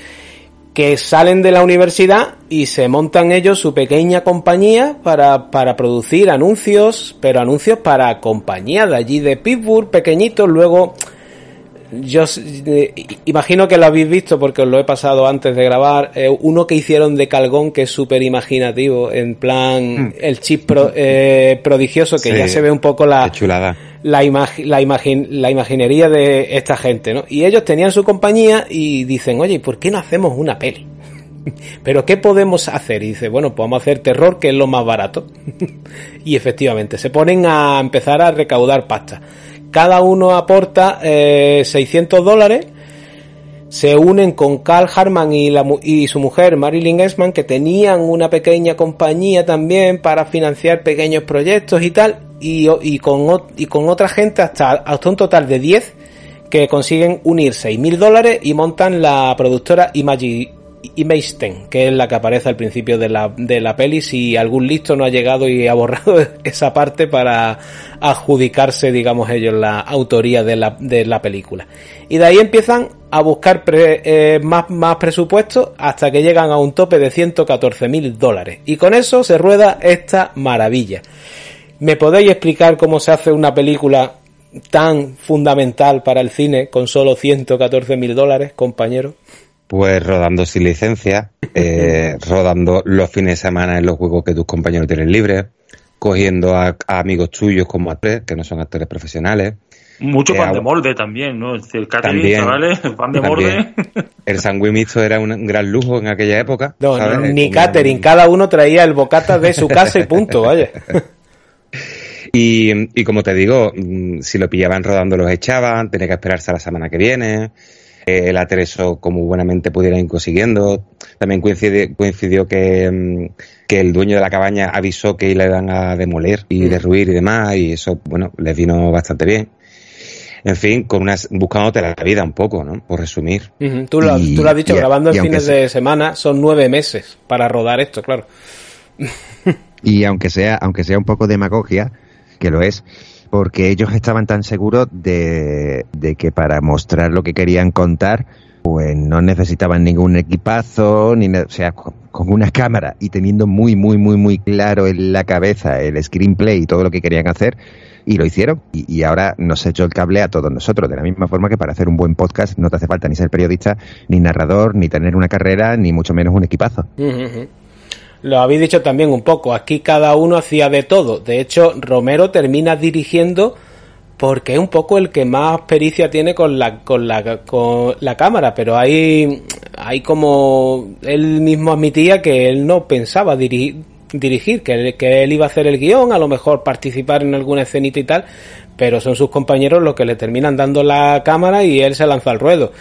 que salen de la universidad y se montan ellos su pequeña compañía para, para producir anuncios, pero anuncios para compañías de allí de Pittsburgh, pequeñitos, luego yo eh, imagino que lo habéis visto porque os lo he pasado antes de grabar. Eh, uno que hicieron de Calgón que es súper imaginativo, en plan mm. el chip eh, prodigioso, que ya se ve un poco la, chulada. La, la, la imaginería de esta gente, ¿no? Y ellos tenían su compañía y dicen, oye, ¿por qué no hacemos una peli? Pero ¿qué podemos hacer? Y dice, bueno, podemos hacer terror, que es lo más barato. y efectivamente, se ponen a empezar a recaudar pasta cada uno aporta 600 eh, dólares. Se unen con Carl Harman y, su mujer Marilyn Esman, que tenían una pequeña compañía también para financiar pequeños proyectos y tal. Y, con, y con otra gente hasta, hasta un total de 10 que consiguen unir 6.000 dólares y montan la productora Imagisten, que es la que aparece al principio de la, de la peli, si algún listo no ha llegado y ha borrado esa parte para adjudicarse, digamos ellos, la autoría de la, de la película. Y de ahí empiezan a buscar eh, más, más presupuesto hasta que llegan a un tope de 114 mil dólares. Y con eso se rueda esta maravilla. ¿Me podéis explicar cómo se hace una película tan fundamental para el cine con solo 114 mil dólares, compañero? Pues rodando sin licencia, eh, rodando los fines de semana en los juegos que tus compañeros tienen libres, cogiendo a, amigos tuyos como actores, que no son actores profesionales. Mucho eh, pan de molde también, ¿no? El catering, chavales, pan de molde. El sanguimito era un gran lujo en aquella época. No, ni catering, cada uno traía el bocata de su casa y punto, vaya. Y, y como te digo, mm, si lo pillaban rodando los echaban, tenía que esperarse a la semana que viene el atreso como buenamente pudiera ir consiguiendo. También coincidió, coincidió que, mm, que, el dueño de la cabaña avisó que le iban a demoler y mm. derruir y demás, y eso, bueno, les vino bastante bien. En fin, con unas, buscándote la vida un poco, ¿no? Por resumir. tú, lo, tú, lo, has dicho, grabando en fines de semana, son nueve meses para rodar esto, claro. y aunque sea, aunque sea un poco demagogia, que lo es, porque ellos estaban tan seguros de, que para mostrar lo que querían contar, pues no necesitaban ningún equipazo, ni, o sea, con una cámara y teniendo muy, muy, muy, muy claro en la cabeza el screenplay y todo lo que querían hacer, y lo hicieron. Y, ahora nos echó el cable a todos nosotros, de la misma forma que para hacer un buen podcast no te hace falta ni ser periodista, ni narrador, ni tener una carrera, ni mucho menos un equipazo lo habéis dicho también un poco, aquí cada uno hacía de todo. De hecho, Romero termina dirigiendo porque es un poco el que más pericia tiene con la, con la, con la cámara, pero hay, hay como él mismo admitía que él no pensaba dirigir, dirigir que, que él iba a hacer el guion, a lo mejor participar en alguna escenita y tal, pero son sus compañeros los que le terminan dando la cámara y él se lanza al ruedo.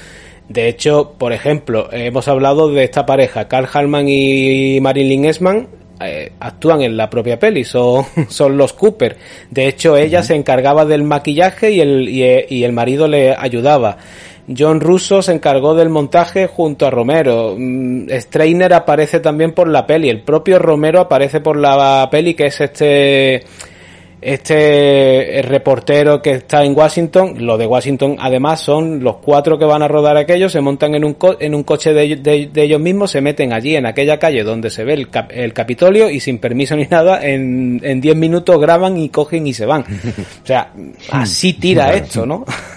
De hecho, por ejemplo, hemos hablado de esta pareja, Carl Harman y Marilyn Esman. eh, actúan en la propia peli, son, son los Cooper. De hecho, ella se encargaba del maquillaje y el, y, el marido le ayudaba. John Russo se encargó del montaje junto a Romero. Mm, Strainer aparece también por la peli. El propio Romero aparece por la peli, que es este este reportero que está en Washington, lo de Washington además son los cuatro que van a rodar aquello, se montan en un, en un coche de, ellos mismos, se meten allí en aquella calle donde se ve el, el Capitolio y sin permiso ni nada, en, en diez minutos graban y cogen y se van. O sea, así tira esto, ¿no?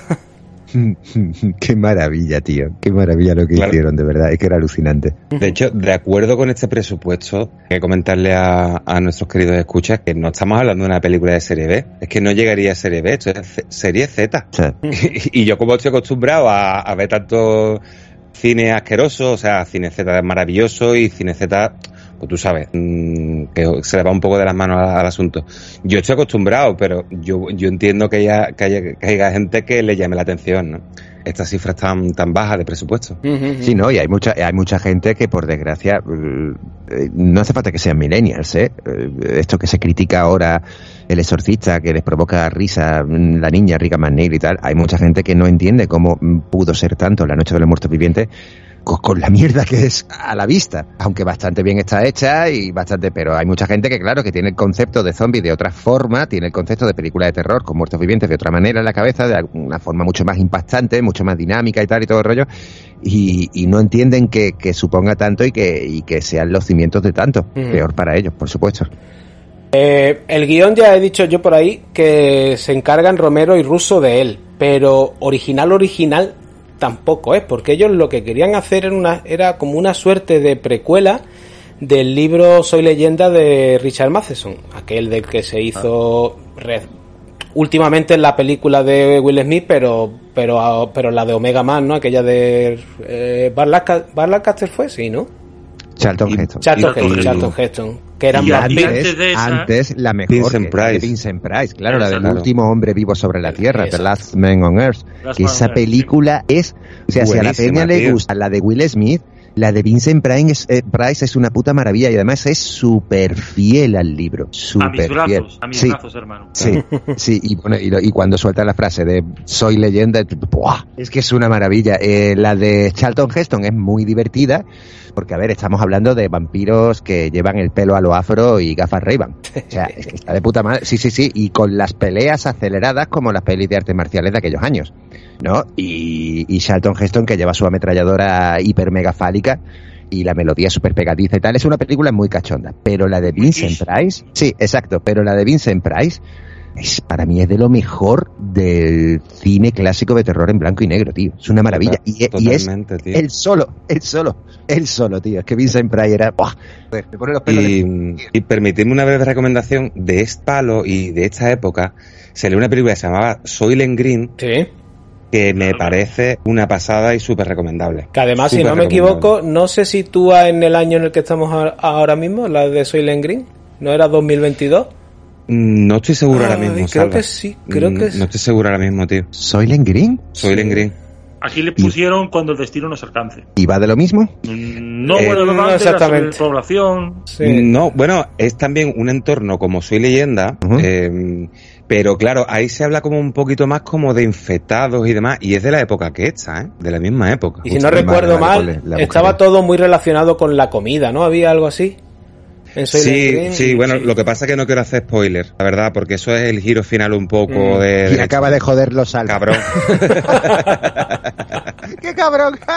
Qué maravilla, tío. Qué maravilla lo que hicieron, de verdad. Es que era alucinante. De hecho, de acuerdo con este presupuesto, hay que comentarle a, nuestros queridos escuchas que no estamos hablando de una película de serie B. Es que no llegaría a serie B, esto es serie Z. Y, yo como estoy acostumbrado a, ver tanto cine asqueroso, o sea, cine Z maravilloso y cine Z pues tú sabes, mm, que se le va un poco de las manos al, asunto. Yo estoy acostumbrado, pero yo, yo entiendo que haya, que haya, que haya gente que le llame la atención, ¿no? estas cifras tan, tan bajas de presupuesto. Sí, no, y hay mucha, hay mucha gente que por desgracia, eh, no hace falta que sean millennials, ¿eh? ¿eh? Esto que se critica ahora, el exorcista, que les provoca risa, la niña rica Manneir y tal, hay mucha gente que no entiende cómo pudo ser tanto la noche de los muertos vivientes con la mierda que es a la vista, aunque bastante bien está hecha y bastante, pero hay mucha gente que claro que tiene el concepto de zombie de otra forma, tiene el concepto de película de terror con muertos vivientes de otra manera en la cabeza, de una forma mucho más impactante, mucho más dinámica y tal y todo el rollo, y, no entienden que, suponga tanto y que, y que sean los cimientos de tanto, peor para ellos, por supuesto. Eh, el guion ya he dicho yo por ahí que se encargan Romero y Russo de él, pero original original tampoco es, porque ellos lo que querían hacer era, una, era como una suerte de precuela del libro Soy leyenda de Richard Matheson, aquel del que se hizo últimamente en la película de Will Smith, pero pero pero la de Omega Man, ¿no? Aquella de eh, Barlacaster fue, sí, ¿no? Charlton Heston. Charlton, Heston, que eran más antes, antes, la mejor Vincent Price. Vincent Price, claro, la del último hombre vivo sobre la tierra, The Last Man on Earth. que esa película es, o sea, si a la peña le gusta la de Will Smith, la de Vincent Price es, eh, Price es una puta maravilla y además es súper fiel al libro. Súper fiel. A mis brazos, hermano. Sí, sí, y, bueno, y, cuando suelta la frase de soy leyenda, es que es una maravilla. Eh, la de Charlton Heston es muy divertida porque a ver, estamos hablando de vampiros que llevan el pelo a lo afro y gafas ray O sea, es que está de puta madre. Sí, sí, sí, y con las peleas aceleradas como las pelis de artes marciales de aquellos años, ¿no? Y, y Charlton Heston que lleva su ametralladora hiper megafálica y la melodía súper pegadiza y tal. Es una película muy cachonda. Pero la de Vincent Price, sí, exacto, pero la de Vincent Price es, para mí es de lo mejor del cine clásico de terror en blanco y negro, tío. Es una maravilla. y, es el solo, el solo, el solo, tío. Es que Vincent Price era... y, permitidme una breve recomendación de este palo y de esta época. Se lee una película que se llamaba Soylent Green. Sí que me parece una pasada y súper recomendable. Que además, si no me equivoco, no se sitúa en el año en el que estamos ahora mismo, la de Soylent Green. ¿No era 2022? Mm, no estoy seguro ahora mismo. Creo que sí, creo que sí. No estoy seguro ahora mismo, tío. ¿Soylent Green? Soylent Green. Aquí le pusieron cuando el destino nos alcance. ¿Y va de lo mismo? Mm, no, bueno, no exactamente. población. No, bueno, es también un entorno como soy leyenda, eh, pero claro, ahí se habla como un poquito más como de infectados y demás, y es de la época que está, ¿eh? De la misma época. Y si no recuerdo mal, estaba todo muy relacionado con la comida, ¿no? ¿Había algo así? Sí, sí, bueno, lo que pasa es que no quiero hacer spoiler, la verdad, porque eso es el giro final un poco mm. de, Y acaba de joder los saltos. Cabrón. ¡Qué cabrón!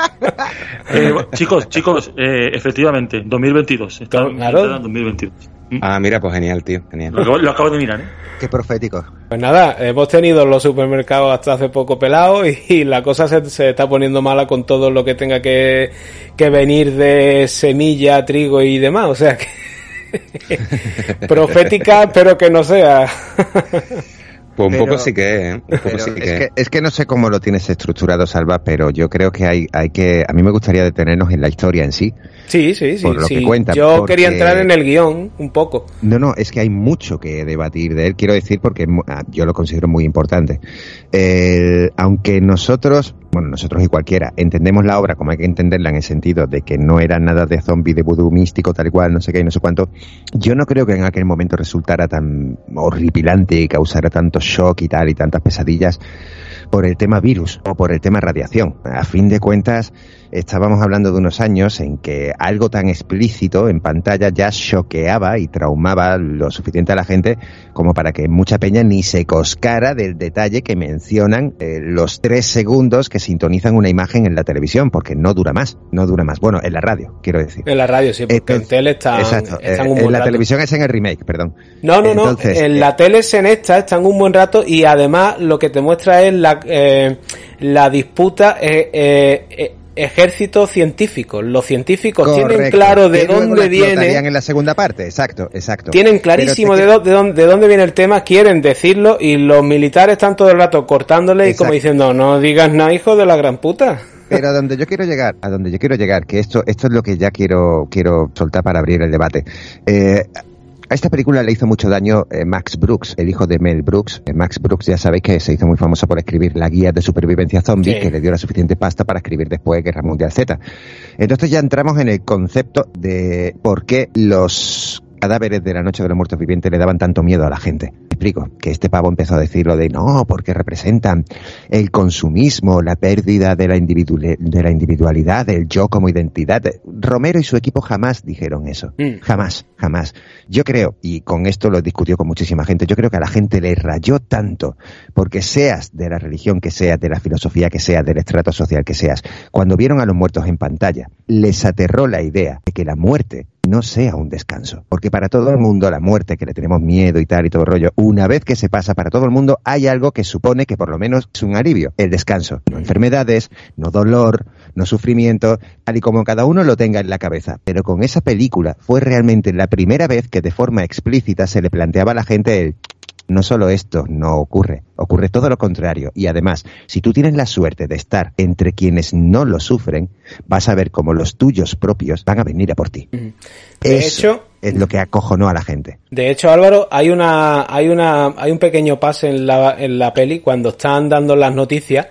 Eh, chicos, chicos, eh, efectivamente, 2022. Está, claro. en 2022. ¿Mm? Ah, mira, pues genial, tío. Genial. Lo, acabo de mirar, ¿eh? Qué profético. Pues nada, hemos tenido los supermercados hasta hace poco pelados y, la cosa se, se, está poniendo mala con todo lo que tenga que, que venir de semilla, trigo y demás. O sea que Profética, pero que no sea. Pues un poco sí que, ¿eh? es, que, no sé cómo lo tienes estructurado, Salva, pero yo creo que hay, hay que. A mí me gustaría detenernos en la historia en sí. Sí, sí, sí. yo quería entrar en el guion un poco. No, no, es que hay mucho que debatir de él, quiero decir, porque ah, yo lo considero muy importante. aunque nosotros bueno, nosotros y cualquiera, entendemos la obra como hay que entenderla en el sentido de que no era nada de zombie, de vudú místico, tal cual, no sé qué, no sé cuánto, yo no creo que en aquel momento resultara tan horripilante y causara tanto shock y tal y tantas pesadillas por el tema virus o por el tema radiación. A fin de cuentas, estábamos hablando de unos años en que algo tan explícito en pantalla ya choqueaba y traumaba lo suficiente a la gente como para que mucha peña ni se coscara del detalle que mencionan eh, los tres segundos que sintonizan una imagen en la televisión, porque no dura más, no dura más. Bueno, en la radio, quiero decir. En la radio, sí, porque en tele está exacto, están un eh, En la televisión es en el remake, perdón. No, no, no, en la eh, tele es en esta, están un buen rato y además lo que te muestra es la, la disputa ejército científico. Los científicos tienen claro de dónde viene. en la segunda parte, exacto, exacto. Tienen clarísimo de, dónde, de dónde viene el tema, quieren decirlo y los militares están todo el rato cortándole y como diciendo, no digas nada, hijo de la gran puta. Pero a donde yo quiero llegar, a donde yo quiero llegar, que esto, esto es lo que ya quiero, quiero soltar para abrir el debate. Eh, a esta película le hizo mucho daño eh, Max Brooks, el hijo de Mel Brooks. Eh, Max Brooks ya sabéis que se hizo muy famoso por escribir la guía de supervivencia zombie, que le dio la suficiente pasta para escribir después Guerra Mundial Z. Entonces ya entramos en el concepto de por qué los cadáveres de la noche de los muertos vivientes le daban tanto miedo a la gente. Explico, que este pavo empezó a decirlo de no, porque representan el consumismo, la pérdida de la, de la individualidad, del yo como identidad. Romero y su equipo jamás dijeron eso. Mm. Jamás, jamás. Yo creo, y con esto lo discutió con muchísima gente, yo creo que a la gente le rayó tanto, porque seas de la religión que seas, de la filosofía que seas, del estrato social que seas, cuando vieron a los muertos en pantalla, les aterró la idea de que la muerte no sea un descanso. Porque para todo el mundo la muerte, que le tenemos miedo y tal y todo el rollo, una vez que se pasa para todo el mundo, hay algo que supone que por lo menos es un alivio, el descanso. No enfermedades, no dolor, no sufrimiento, tal y como cada uno lo tenga en la cabeza. Pero con esa película fue realmente la primera vez que de forma explícita se le planteaba a la gente el no solo esto no ocurre, ocurre todo lo contrario. Y además, si tú tienes la suerte de estar entre quienes no lo sufren, vas a ver cómo los tuyos propios van a venir a por ti. De hecho, es lo que acojonó a la gente. De hecho, Álvaro, hay una, hay una, hay un pequeño pase en la, en la peli cuando están dando las noticias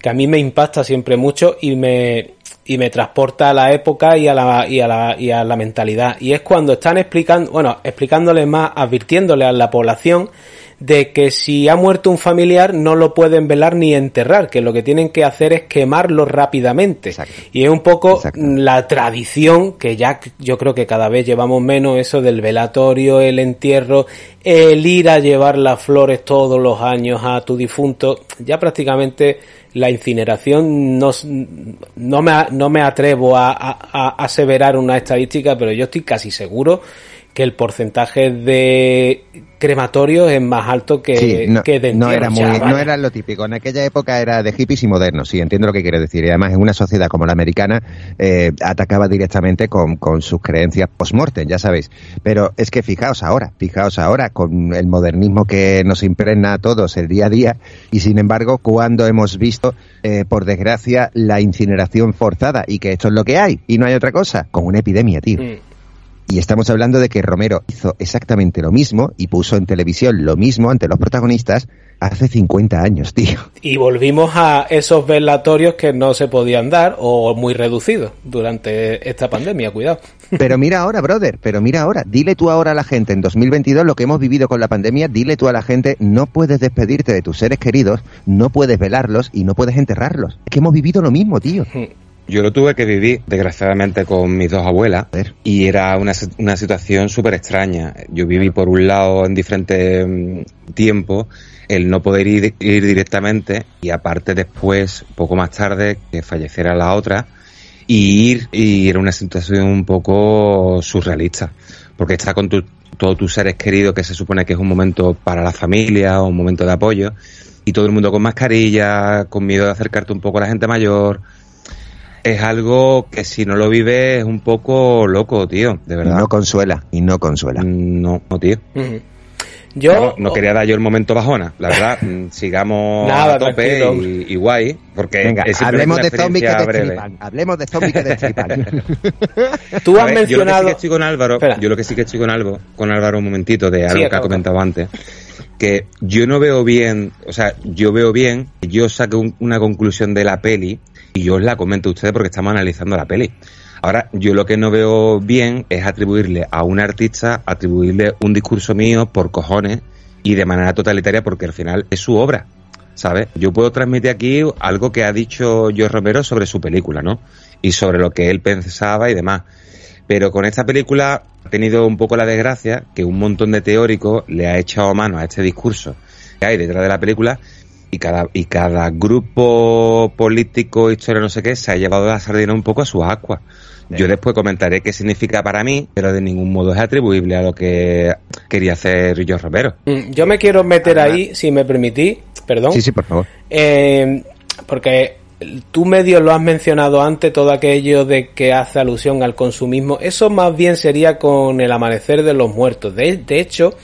que a mí me impacta siempre mucho y me, y me transporta a la época y a la, y a la, y a la mentalidad. Y es cuando están explicando, bueno, explicándole más, advirtiéndole a la población de que si ha muerto un familiar no lo pueden velar ni enterrar, que lo que tienen que hacer es quemarlo rápidamente. Y es un poco la tradición que ya yo creo que cada vez llevamos menos eso del velatorio, el entierro, el ir a llevar las flores todos los años a tu difunto, ya prácticamente la incineración no, no, me, no me atrevo a, a aseverar una estadística, pero yo estoy casi seguro que el porcentaje de crematorio es más alto que, no, que de no era no era lo típico. En aquella época era de hippies y modernos sí entiendo lo que quiere decir. Y además en una sociedad como la americana eh, atacaba directamente con, con sus creencias post-mortem ya sabéis. Pero es que fijaos ahora fijaos ahora con el modernismo que nos impregna a todos el día a día y sin embargo cuando hemos visto eh, por desgracia la incineración forzada y que esto es lo que hay y no hay otra cosa con una epidemia tío. Mm. Y estamos hablando de que Romero hizo exactamente lo mismo y puso en televisión lo mismo ante los protagonistas hace 50 años, tío. Y volvimos a esos velatorios que no se podían dar o muy reducidos durante esta pandemia, cuidado. Pero mira ahora, brother, pero mira ahora, dile tú ahora a la gente en 2022 lo que hemos vivido con la pandemia, dile tú a la gente, no puedes despedirte de tus seres queridos, no puedes velarlos y no puedes enterrarlos. Es que hemos vivido lo mismo, tío. Yo lo tuve que vivir, desgraciadamente, con mis dos abuelas y era una, una situación súper extraña. Yo viví por un lado en diferentes mm, tiempos el no poder ir, ir, directamente y aparte después, poco más tarde, que falleciera la otra y ir y era una situación un poco surrealista porque está con todos tus seres queridos que se supone que es un momento para la familia o un momento de apoyo y todo el mundo con mascarilla, con miedo de acercarte un poco a la gente mayor es algo que si no lo vives es un poco loco, tío, de verdad. No consuela, y no consuela. Mm, no, no tío. Yo no, quería dar yo el momento bajona, la verdad. Mm, sigamos a tope y, guay, porque Venga, hablemos de zombies que destripan. Hablemos de zombies que destripan. Tú has mencionado. Yo lo que sí que estoy con Álvaro, yo lo que sí que estoy con Álvaro, con Álvaro un momentito de algo que ha comentado antes que yo no veo bien, o sea, yo veo bien, yo saco una conclusión de la peli y yo os la comento a ustedes porque estamos analizando la peli. Ahora, yo lo que no veo bien es atribuirle a un artista, atribuirle un discurso mío por cojones y de manera totalitaria porque al final es su obra, ¿sabes? Yo puedo transmitir aquí algo que ha dicho Joe Romero sobre su película, ¿no? Y sobre lo que él pensaba y demás. Pero con esta película ha tenido un poco la desgracia que un montón de teóricos le ha echado mano a este discurso que hay detrás de la película y cada, y cada grupo político, historia, no sé qué, se ha llevado la sardina un poco a sus aguas. Yo después comentaré qué significa para mí, pero de ningún modo es atribuible a lo que quería hacer yo Romero. Mm, yo me quiero meter ahí, si me permitís, perdón. Sí, sí, por favor. Eh, porque tú medio lo has mencionado antes, todo aquello de que hace alusión al consumismo, eso más bien sería con el amanecer de los muertos. De, de hecho,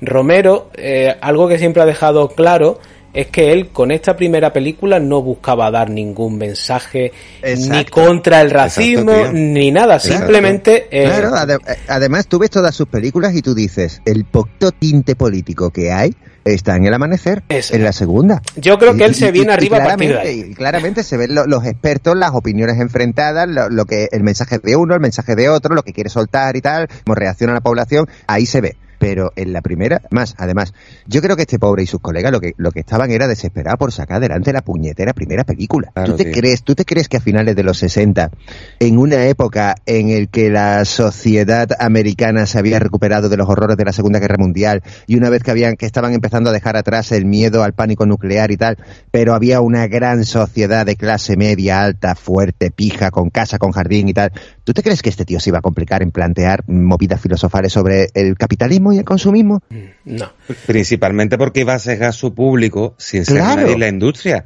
Romero, eh, algo que siempre ha dejado claro, es que él con esta primera película no buscaba dar ningún mensaje ni contra el racismo ni nada, simplemente... Eh, claro, además tú ves todas sus películas y tú dices, el poco tinte político que hay está en el amanecer, en la segunda. Yo creo que él se viene arriba claramente, y claramente se ven los expertos, las opiniones enfrentadas, lo, que el mensaje de uno, el mensaje de otro, lo que quiere soltar y tal, cómo reacciona la población, ahí se ve pero en la primera, más, además, yo creo que este pobre y sus colegas lo que, lo que estaban era desesperados por sacar adelante la puñetera primera película. ¿Tú te crees, tú te crees que a finales de los 60, en una época en el que la sociedad americana se había recuperado de los horrores de la Segunda Guerra Mundial y una vez que habían, que estaban empezando a dejar atrás el miedo al pánico nuclear y tal, pero había una gran sociedad de clase media, alta, fuerte, pija, con casa, con jardín y tal. ¿Tú te crees que este tío se iba a complicar en plantear movidas filosofales sobre el capitalismo y el consumismo? Mm, no. Principalmente porque iba a sesgar su público sin ser nadie la industria.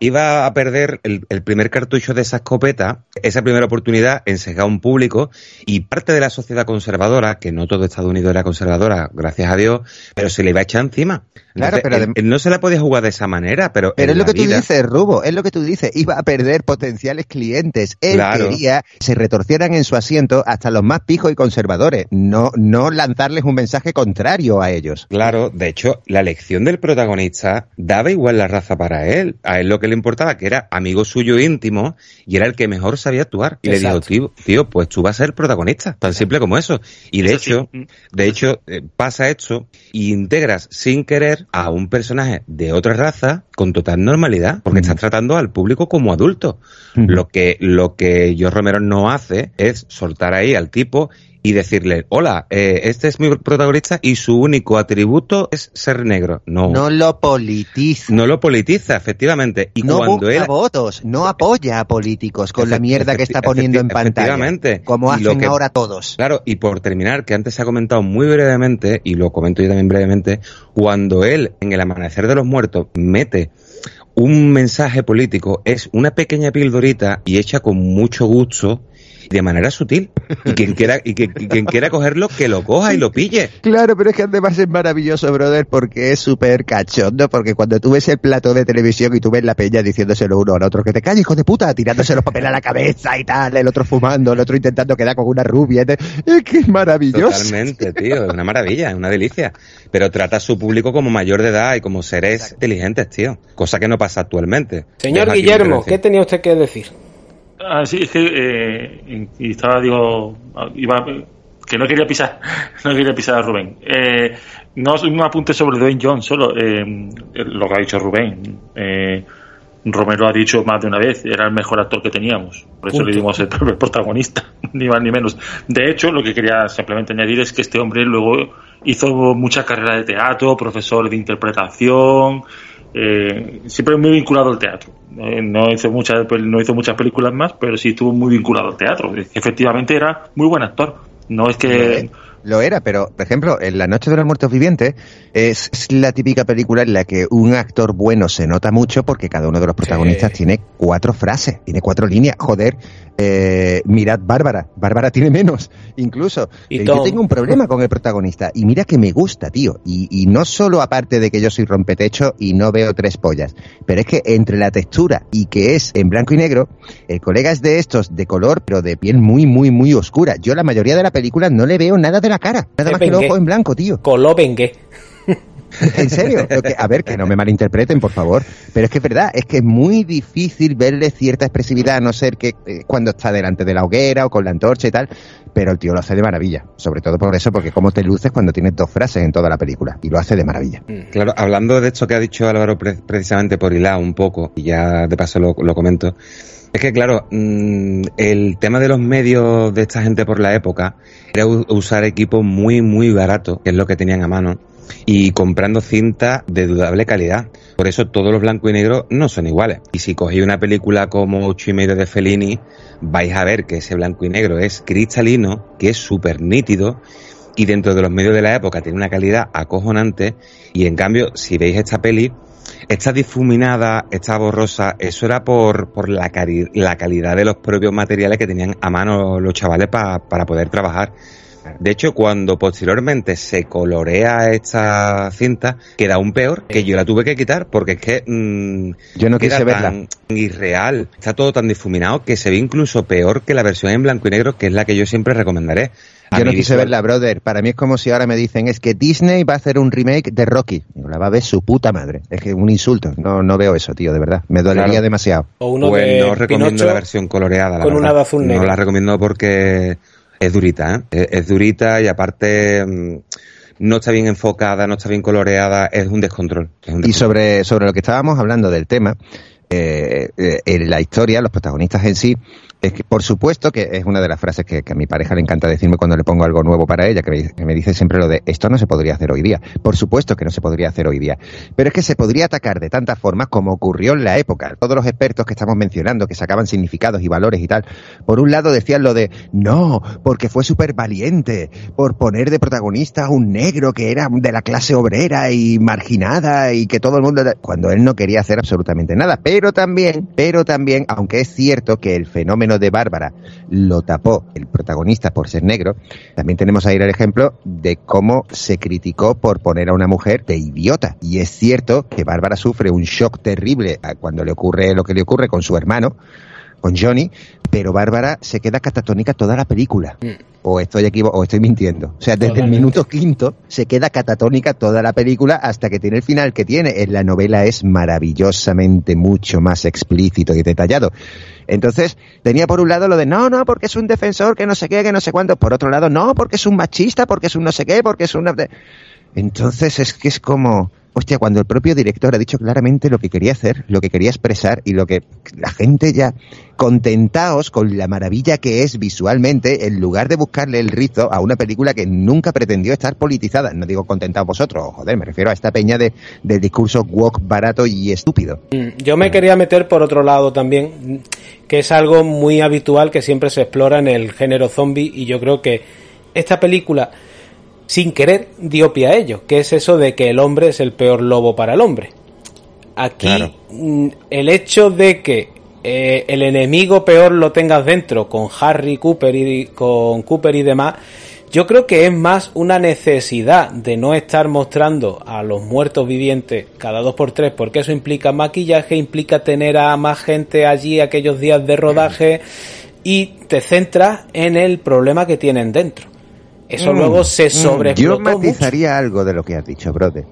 Iba, a perder el, primer cartucho de esa escopeta, esa primera oportunidad en sesgar un público y parte de la sociedad conservadora, que no todo Estados Unidos era conservadora, gracias a Dios, pero se le iba a echar encima. Claro, pero no se la podía jugar de esa manera, pero. Pero es lo que tú dices, Rubo, es lo que tú dices. Iba a perder potenciales clientes. Él quería se retorcieran en su asiento hasta los más pijos y conservadores. No, no lanzarles un mensaje contrario a ellos. Claro, de hecho, la elección del protagonista daba igual la raza para él. A él lo que le importaba que era amigo suyo íntimo y era el que mejor sabía actuar. Y le dijo, tío, tío, pues tú vas a ser protagonista. Tan simple como eso. Y de hecho, de hecho, eh, pasa esto y integras sin querer a un personaje de otra raza con total normalidad, porque estás tratando al público como adulto. Lo que, lo que yo Romero no hace es soltar ahí al tipo y decirle, hola, eh, este es mi protagonista y su único atributo es ser negro. No. No lo politiza. No lo politiza, efectivamente. Y no cuando busca votos, no apoya a políticos con la mierda que está poniendo en pantalla. Como hacen ahora todos. Claro, y por terminar, que antes se ha comentado muy brevemente, y lo comento yo también brevemente, cuando él, en el amanecer de los muertos, mete un mensaje político, es una pequeña pildorita y hecha con mucho gusto de manera sutil. Y quien quiera, y que, quien quiera cogerlo, que lo coja y lo pille. Claro, pero es que además es maravilloso, brother, porque es súper cachondo, porque cuando tú ves el plato de televisión y tú ves la peña diciéndoselo uno al otro, que te calles, hijo de puta, tirándose los papeles a la cabeza y tal, el otro fumando, el otro intentando quedar con una rubia. Es que es maravilloso. Totalmente, tío, es una maravilla, es una delicia. Pero trata a su público como mayor de edad y como seres inteligentes, tío. Cosa que no pasa actualmente. Señor Guillermo, ¿qué tenía usted que decir? Ah, sí, es que eh, y estaba, digo, iba, que no quería pisar, no quería pisar a Rubén. Eh, no un apunte sobre Dwayne John solo, eh, lo que ha dicho Rubén. Eh, Romero ha dicho más de una vez, era el mejor actor que teníamos. Por eso le dimos el protagonista, ni más ni menos. De hecho, lo que quería simplemente añadir es que este hombre luego hizo mucha carrera de teatro, profesor de interpretación, eh, siempre muy vinculado al teatro. Eh, no, hizo muchas, no hizo muchas películas más, pero sí estuvo muy vinculado al teatro. Efectivamente era muy buen actor. No es que... Lo era, pero, por ejemplo, en La Noche de los Muertos Vivientes es, la típica película en la que un actor bueno se nota mucho porque cada uno de los protagonistas tiene cuatro frases, tiene cuatro líneas. Joder, eh, mirad Bárbara, Bárbara tiene menos, incluso. ¿Y eh, yo tengo un problema con el protagonista y mira que me gusta, tío. Y, y no solo aparte de que yo soy rompetecho y no veo tres pollas, pero es que entre la textura y que es en blanco y negro, el colega es de estos de color, pero de piel muy, muy, muy oscura. Yo la mayoría de la película no le veo nada de la cara, nada más que el ojo en blanco, tío. Colobengue. En serio, a ver, que no me malinterpreten, por favor, pero es que es verdad, es que es muy difícil verle cierta expresividad, a no ser que eh, cuando está delante de la hoguera o con la antorcha y tal, pero el tío lo hace de maravilla, sobre todo por eso, porque cómo te luces cuando tienes dos frases en toda la película, y lo hace de maravilla. Mm. Claro, hablando de esto que ha dicho Álvaro precisamente por hilar un poco, y ya de paso lo, lo comento, es que, claro, mm, el tema de los medios de esta gente por la época era usar equipo muy, muy barato, que es lo que tenían a mano, y comprando cinta de dudable calidad. Por eso todos los blancos y negros no son iguales. Y si cogéis una película como ocho y medio de Fellini, vais a ver que ese blanco y negro es cristalino, que es súper nítido, y dentro de los medios de la época tiene una calidad acojonante, y en cambio, si veis esta peli, está difuminada, está borrosa, eso era por, por la, la calidad de los propios materiales que tenían a mano los chavales para poder trabajar. De hecho, cuando posteriormente se colorea esta cinta, queda aún peor, que yo la tuve que quitar porque es que mm, yo no quise verla. tan irreal, está todo tan difuminado que se ve incluso peor que la versión en blanco y negro, que es la que yo siempre recomendaré. Yo no quise verla, brother. Para mí es como si ahora me dicen, es que Disney va a hacer un remake de Rocky. la va a ver su puta madre. Es que un insulto. No, no veo eso, tío, de verdad. Me dolería demasiado. O uno pues no recomiendo la versión coloreada, la con una azul No la recomiendo porque es durita, ¿eh? Es, durita y aparte mm, no está bien enfocada, no está bien coloreada, es un descontrol. Y sobre, sobre lo que estábamos hablando del tema, eh, eh, en la historia, los protagonistas en sí, es que, por supuesto, que es una de las frases que, a mi pareja le encanta decirme cuando le pongo algo nuevo para ella, que me, dice siempre lo de esto no se podría hacer hoy día. Por supuesto que no se podría hacer hoy día. Pero es que se podría atacar de tantas formas como ocurrió en la época. Todos los expertos que estamos mencionando, que sacaban significados y valores y tal, por un lado decían lo de no, porque fue súper valiente, por poner de protagonista a un negro que era de la clase obrera y marginada y que todo el mundo, cuando él no quería hacer absolutamente nada. Pero también, pero también, aunque es cierto que el fenómeno de Bárbara lo tapó el protagonista por ser negro, también tenemos ahí el ejemplo de cómo se criticó por poner a una mujer de idiota. Y es cierto que Bárbara sufre un shock terrible cuando le ocurre lo que le ocurre con su hermano, con Johnny, pero Bárbara se queda catatónica toda la película. Mm. O estoy equivo o estoy mintiendo. O sea, desde el minuto quinto se queda catatónica toda la película hasta que tiene el final que tiene. En la novela es maravillosamente mucho más explícito y detallado. Entonces, tenía por un lado lo de no, no, porque es un defensor que no sé qué, que no sé cuánto. Por otro lado, no, porque es un machista, porque es un no sé qué, porque es un... Entonces es que es como, hostia, cuando el propio director ha dicho claramente lo que quería hacer, lo que quería expresar y lo que la gente ya contentaos con la maravilla que es visualmente, en lugar de buscarle el rizo a una película que nunca pretendió estar politizada. No digo contentaos vosotros, joder, me refiero a esta peña de, de discurso woke barato y estúpido. Mm, yo me quería meter por otro lado también, que es algo muy habitual que siempre se explora en el género zombie y yo creo que esta película sin querer dio pie a ello, que es eso de que el hombre es el peor lobo para el hombre. Aquí mm, el hecho de que eh, el enemigo peor lo tengas dentro con Harry Cooper y con Cooper y demás, yo creo que es más una necesidad de no estar mostrando a los muertos vivientes cada dos por tres, porque eso implica maquillaje, implica tener a más gente allí aquellos días de rodaje y te centras en el problema que tienen dentro. Eso mm, luego se mm. sobreexplotó Yo matizaría algo de lo que has dicho, brother.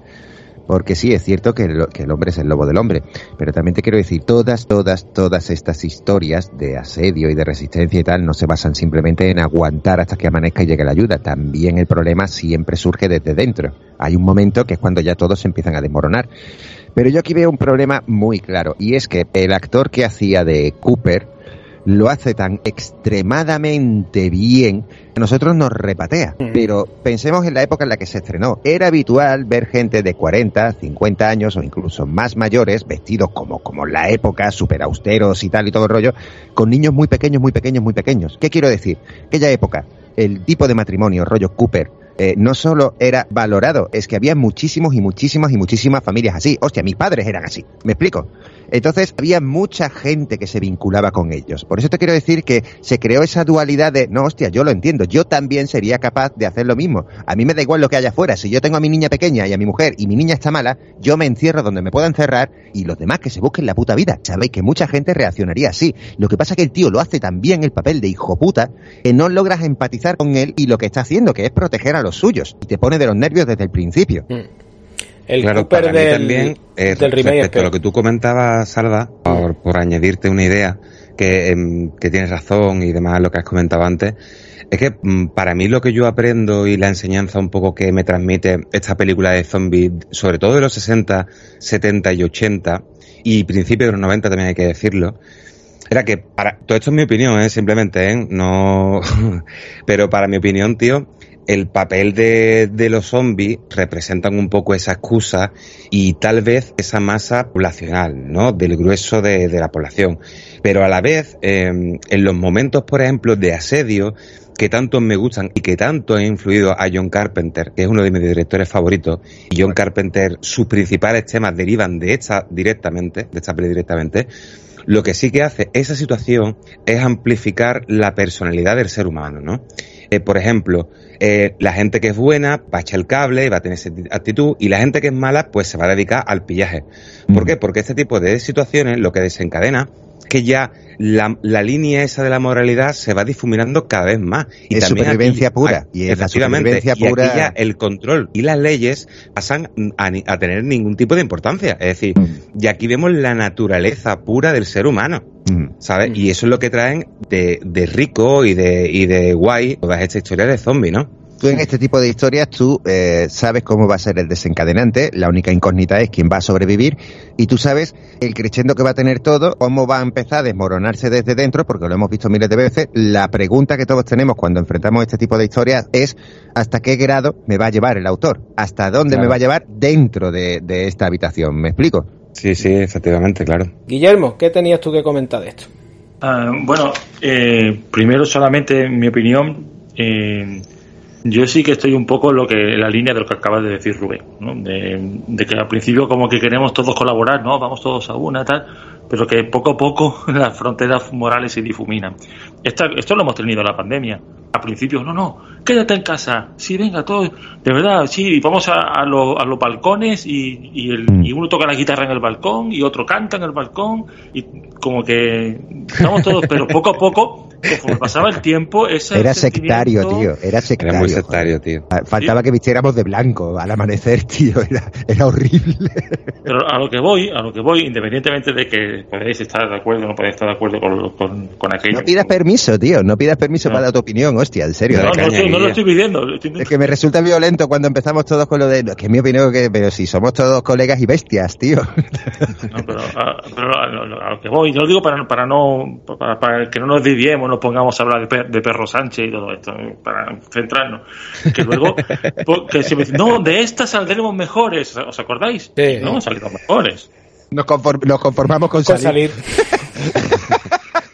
Porque sí, es cierto que el, que el, hombre es el lobo del hombre, pero también te quiero decir, todas, todas, todas estas historias de asedio y de resistencia y tal no se basan simplemente en aguantar hasta que amanezca y llegue la ayuda. También el problema siempre surge desde dentro. Hay un momento que es cuando ya todos se empiezan a desmoronar. Pero yo aquí veo un problema muy claro, y es que el actor que hacía de Cooper, lo hace tan extremadamente bien que a nosotros nos repatea. Pero pensemos en la época en la que se estrenó. Era habitual ver gente de 40, 50 años o incluso más mayores, vestidos como, como la época, súper austeros y tal y todo el rollo, con niños muy pequeños, muy pequeños, muy pequeños. ¿Qué quiero decir? Aquella época, el tipo de matrimonio, rollo Cooper, eh, no solo era valorado, es que había muchísimos y muchísimas y muchísimas familias así. Hostia, mis padres eran así. ¿Me explico? Entonces había mucha gente que se vinculaba con ellos. Por eso te quiero decir que se creó esa dualidad de, no, hostia, yo lo entiendo, yo también sería capaz de hacer lo mismo. A mí me da igual lo que haya afuera. Si yo tengo a mi niña pequeña y a mi mujer y mi niña está mala, yo me encierro donde me pueda encerrar y los demás que se busquen la puta vida. Sabéis que mucha gente reaccionaría así. Lo que pasa es que el tío lo hace tan bien el papel de hijo puta que no logras empatizar con él y lo que está haciendo, que es proteger a los suyos. Y te pone de los nervios desde el principio. Mm. El claro, Cooper para mí del, también, eh, del respecto a lo que tú comentabas, Salva, por, por añadirte una idea, que, em, que tienes razón y demás, lo que has comentado antes, es que mm, para mí lo que yo aprendo y la enseñanza un poco que me transmite esta película de zombies, sobre todo de los 60, 70 y 80, y principios de los 90 también hay que decirlo, era que para todo esto es mi opinión, ¿eh? simplemente, ¿eh? no, pero para mi opinión, tío, el papel de, de los zombies representan un poco esa excusa y tal vez esa masa poblacional, ¿no? Del grueso de, de la población. Pero a la vez, eh, en los momentos, por ejemplo, de asedio, que tanto me gustan y que tanto he influido a John Carpenter, que es uno de mis directores favoritos, y John Carpenter, sus principales temas derivan de esta directamente, de esta peli directamente, lo que sí que hace esa situación es amplificar la personalidad del ser humano, ¿no? Eh, por ejemplo, eh, la gente que es buena va a echar el cable, va a tener esa actitud, y la gente que es mala, pues se va a dedicar al pillaje. ¿Por Mm. qué? Porque este tipo de situaciones lo que desencadena es que ya la, la línea esa de la moralidad se va difuminando cada vez más. Y Es también supervivencia aquí- pura, y es la efectivamente, supervivencia y aquí pura- ya el control y las leyes pasan a tener ningún tipo de importancia. Es decir, Mm. y aquí vemos la naturaleza pura del ser humano. Mm. ¿Sabes? Mm. Y eso es lo que traen de, de rico y de, y de guay todas estas historias de zombies, ¿no? Tú en este tipo de historias, tú eh, sabes cómo va a ser el desencadenante, la única incógnita es quién va a sobrevivir y tú sabes el crescendo que va a tener todo, cómo va a empezar a desmoronarse desde dentro, porque lo hemos visto miles de veces. La pregunta que todos tenemos cuando enfrentamos este tipo de historias es ¿hasta qué grado me va a llevar el autor? ¿Hasta dónde Claro. me va a llevar dentro de, de esta habitación? ¿Me explico? Sí, sí, efectivamente, claro. Guillermo, ¿qué tenías tú que comentar de esto? Ah, bueno, eh, primero solamente mi opinión. eh, yo sí que estoy un poco en lo que en la línea de lo que acaba de decir Rubén, ¿no? de, de que al principio como que queremos todos colaborar, no, vamos todos a una tal, pero que poco a poco las fronteras morales se difuminan. Esta, esto lo hemos tenido en la pandemia. Al principio, no, no, quédate en casa, sí, venga, todos, de verdad, sí, vamos a, a, lo- a los balcones y, y, el- Mm. y uno toca la guitarra en el balcón y otro canta en el balcón y como que estamos todos, pero poco a poco, conforme pasaba el tiempo, ese Era sectario, tío, era Era sectario. muy joder. sectario, tío. Faltaba que vistiéramos de blanco al amanecer, tío, era, era horrible. Pero a lo que voy, a lo que voy, independientemente de que podéis estar de acuerdo o no podéis estar de acuerdo con, con, con aquello. No pidas permiso, tío, no pidas permiso No. para dar tu opinión, hostia, en serio. No, Dale no, caña, estoy- no lo estoy pidiendo. Es que me resulta violento cuando empezamos todos con lo de. Es que es mi opinión, que, pero si somos todos colegas y bestias, tío. No, pero, a, pero a, lo- a lo que voy, yo lo digo para, para no para, para que no nos desviemos, nos pongamos a hablar de, Per- de Perro Sánchez y todo esto, eh, para centrarnos. Que luego, po- que se me dice, no, de esta saldremos mejores, ¿os acordáis? Sí. No, saldremos mejores. Nos, conform- nos conformamos con, Con salir. salir.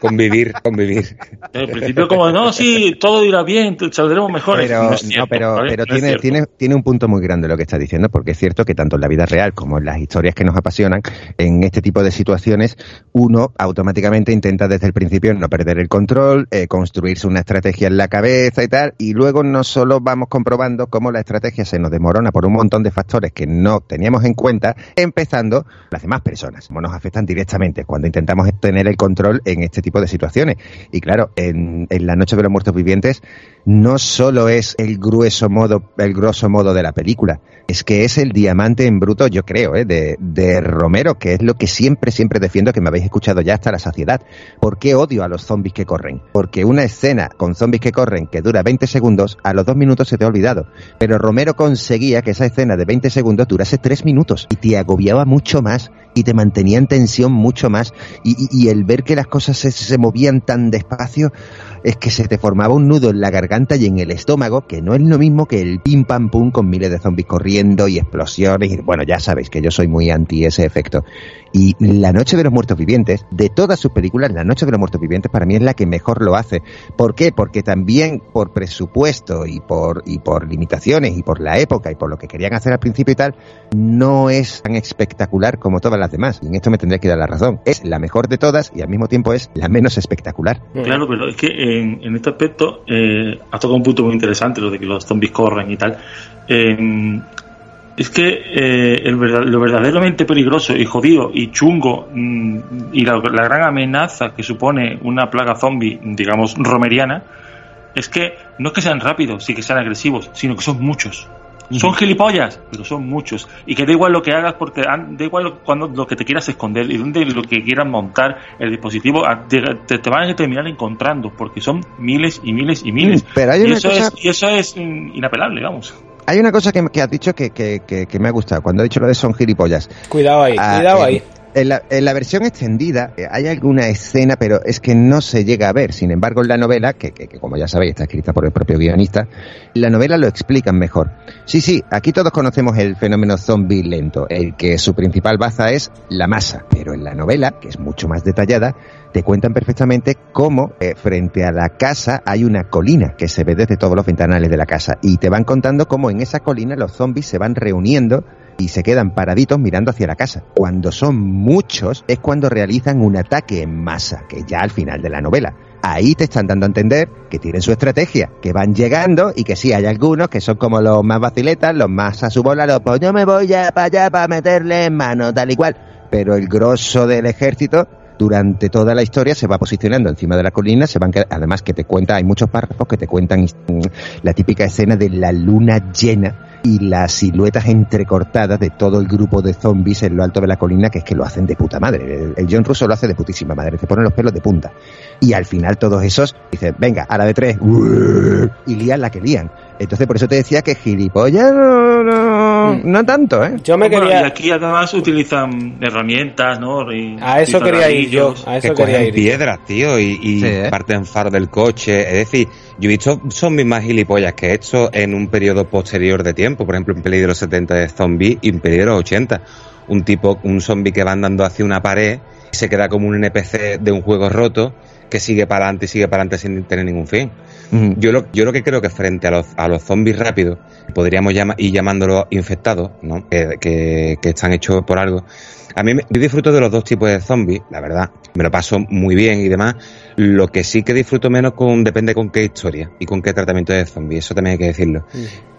Convivir, convivir. Al principio como, no, sí, todo irá bien, saldremos mejores. Pero, no, es cierto, no, pero, ¿vale? pero No es tiene, tiene, tiene un punto muy grande lo que está diciendo, porque es cierto que tanto en la vida real como en las historias que nos apasionan, en este tipo de situaciones, uno automáticamente intenta desde el principio no perder el control, eh, construirse una estrategia en la cabeza y tal, y luego no solo vamos comprobando cómo la estrategia se nos desmorona por un montón de factores que no teníamos en cuenta, empezando las demás personas, cómo nos afectan directamente cuando intentamos tener el control en este tipo de situaciones. Y claro, en, en La Noche de los Muertos Vivientes no solo es el grueso modo, el grosso modo de la película, es que es el diamante en bruto, yo creo, ¿eh? de, de Romero, que es lo que siempre, siempre defiendo, que me habéis escuchado ya hasta la saciedad. ¿Por qué odio a los zombies que corren? Porque una escena con zombies que corren que dura 20 segundos, a los dos minutos se te ha olvidado. Pero Romero conseguía que esa escena de 20 segundos durase 3 minutos y te agobiaba mucho más y te mantenía en tensión mucho más y, y- y el ver que las cosas se, se movían tan despacio es que se te formaba un nudo en la garganta y en el estómago que no es lo mismo que el pim pam pum con miles de zombies corriendo y explosiones y bueno ya sabéis que yo soy muy anti ese efecto y La Noche de los Muertos Vivientes de todas sus películas La Noche de los Muertos Vivientes para mí es la que mejor lo hace ¿por qué? porque también por presupuesto y por y por limitaciones y por la época y por lo que querían hacer al principio y tal no es tan espectacular como todas las demás. Y en esto me tendría que dar la razón. Es la mejor de todas y al mismo tiempo es la menos espectacular. Claro, pero es que en, este aspecto eh, has tocado un punto muy interesante, lo de que los zombies corren y tal. Eh, es que eh, lo verdaderamente peligroso y jodido y chungo mm, y la, la gran amenaza que supone una plaga zombie, digamos, romeriana, es que no es que sean rápidos y que sean agresivos, sino que son muchos. Son gilipollas, pero son muchos. Y que da igual lo que hagas, porque da igual cuando lo que te quieras esconder y donde lo que quieras montar el dispositivo, te, te, van a terminar encontrando, porque son miles y miles y miles. Pero hay y, una eso cosa- es, y eso es inapelable, vamos. Hay una cosa que, que has dicho que, que, que- que me ha gustado, cuando he dicho lo de son gilipollas. Cuidado ahí, Ah, cuidado en- ahí. En la, en la versión extendida eh, hay alguna escena, pero es que no se llega a ver. Sin embargo, en la novela, que, que- como ya sabéis está escrita por el propio guionista, la novela lo explican mejor. Sí, sí, aquí todos conocemos el fenómeno zombie lento, el que su principal baza es la masa. Pero en la novela, que es mucho más detallada, te cuentan perfectamente cómo eh, frente a la casa hay una colina que se ve desde todos los ventanales de la casa. Y te van contando cómo en esa colina los zombies se van reuniendo y se quedan paraditos mirando hacia la casa. Cuando son muchos es cuando realizan un ataque en masa, que ya al final de la novela. Ahí te están dando a entender que tienen su estrategia, que van llegando y que sí, hay algunos que son como los más vaciletas, los más a su bola, los pues yo me voy ya para allá para meterle en mano, tal y cual. Pero el grosso del ejército durante toda la historia se va posicionando encima de la colina, se van además que te cuenta, hay muchos párrafos que te cuentan mm, la típica escena de la luna llena y las siluetas entrecortadas de todo el grupo de zombies en lo alto de la colina, que es que lo hacen de puta madre. El, el John Russo lo hace de putísima madre, te ponen los pelos de punta. Y al final todos esos dicen, venga, a la de tres, y lían la que lían. Entonces por eso te decía que gilipollas no, no, no tanto, ¿eh? Yo me Bueno, quería... y aquí además utilizan herramientas, ¿no? Y- A eso quería ir yo, a que eso quería cogen ir. piedras, tío, y, y Sí, ¿eh? parten faro del coche. Es decir, yo he visto zombies más gilipollas que esto en un periodo posterior de tiempo. Por ejemplo, en peli de los 70 de zombies y en peli de los 80. Un tipo, un zombie que va andando hacia una pared y se queda como un NPC de un juego roto que sigue para adelante y sigue para adelante sin tener ningún fin. Yo lo, yo lo que creo que frente a los, a los zombies rápidos, podríamos llamar, ir llamándolos infectados, ¿no? Que, que, que están hechos por algo. A mí yo disfruto de los dos tipos de zombies, la verdad. Me lo paso muy bien y demás. Lo que sí que disfruto menos con, depende con qué historia y con qué tratamiento de zombie. Eso también hay que decirlo.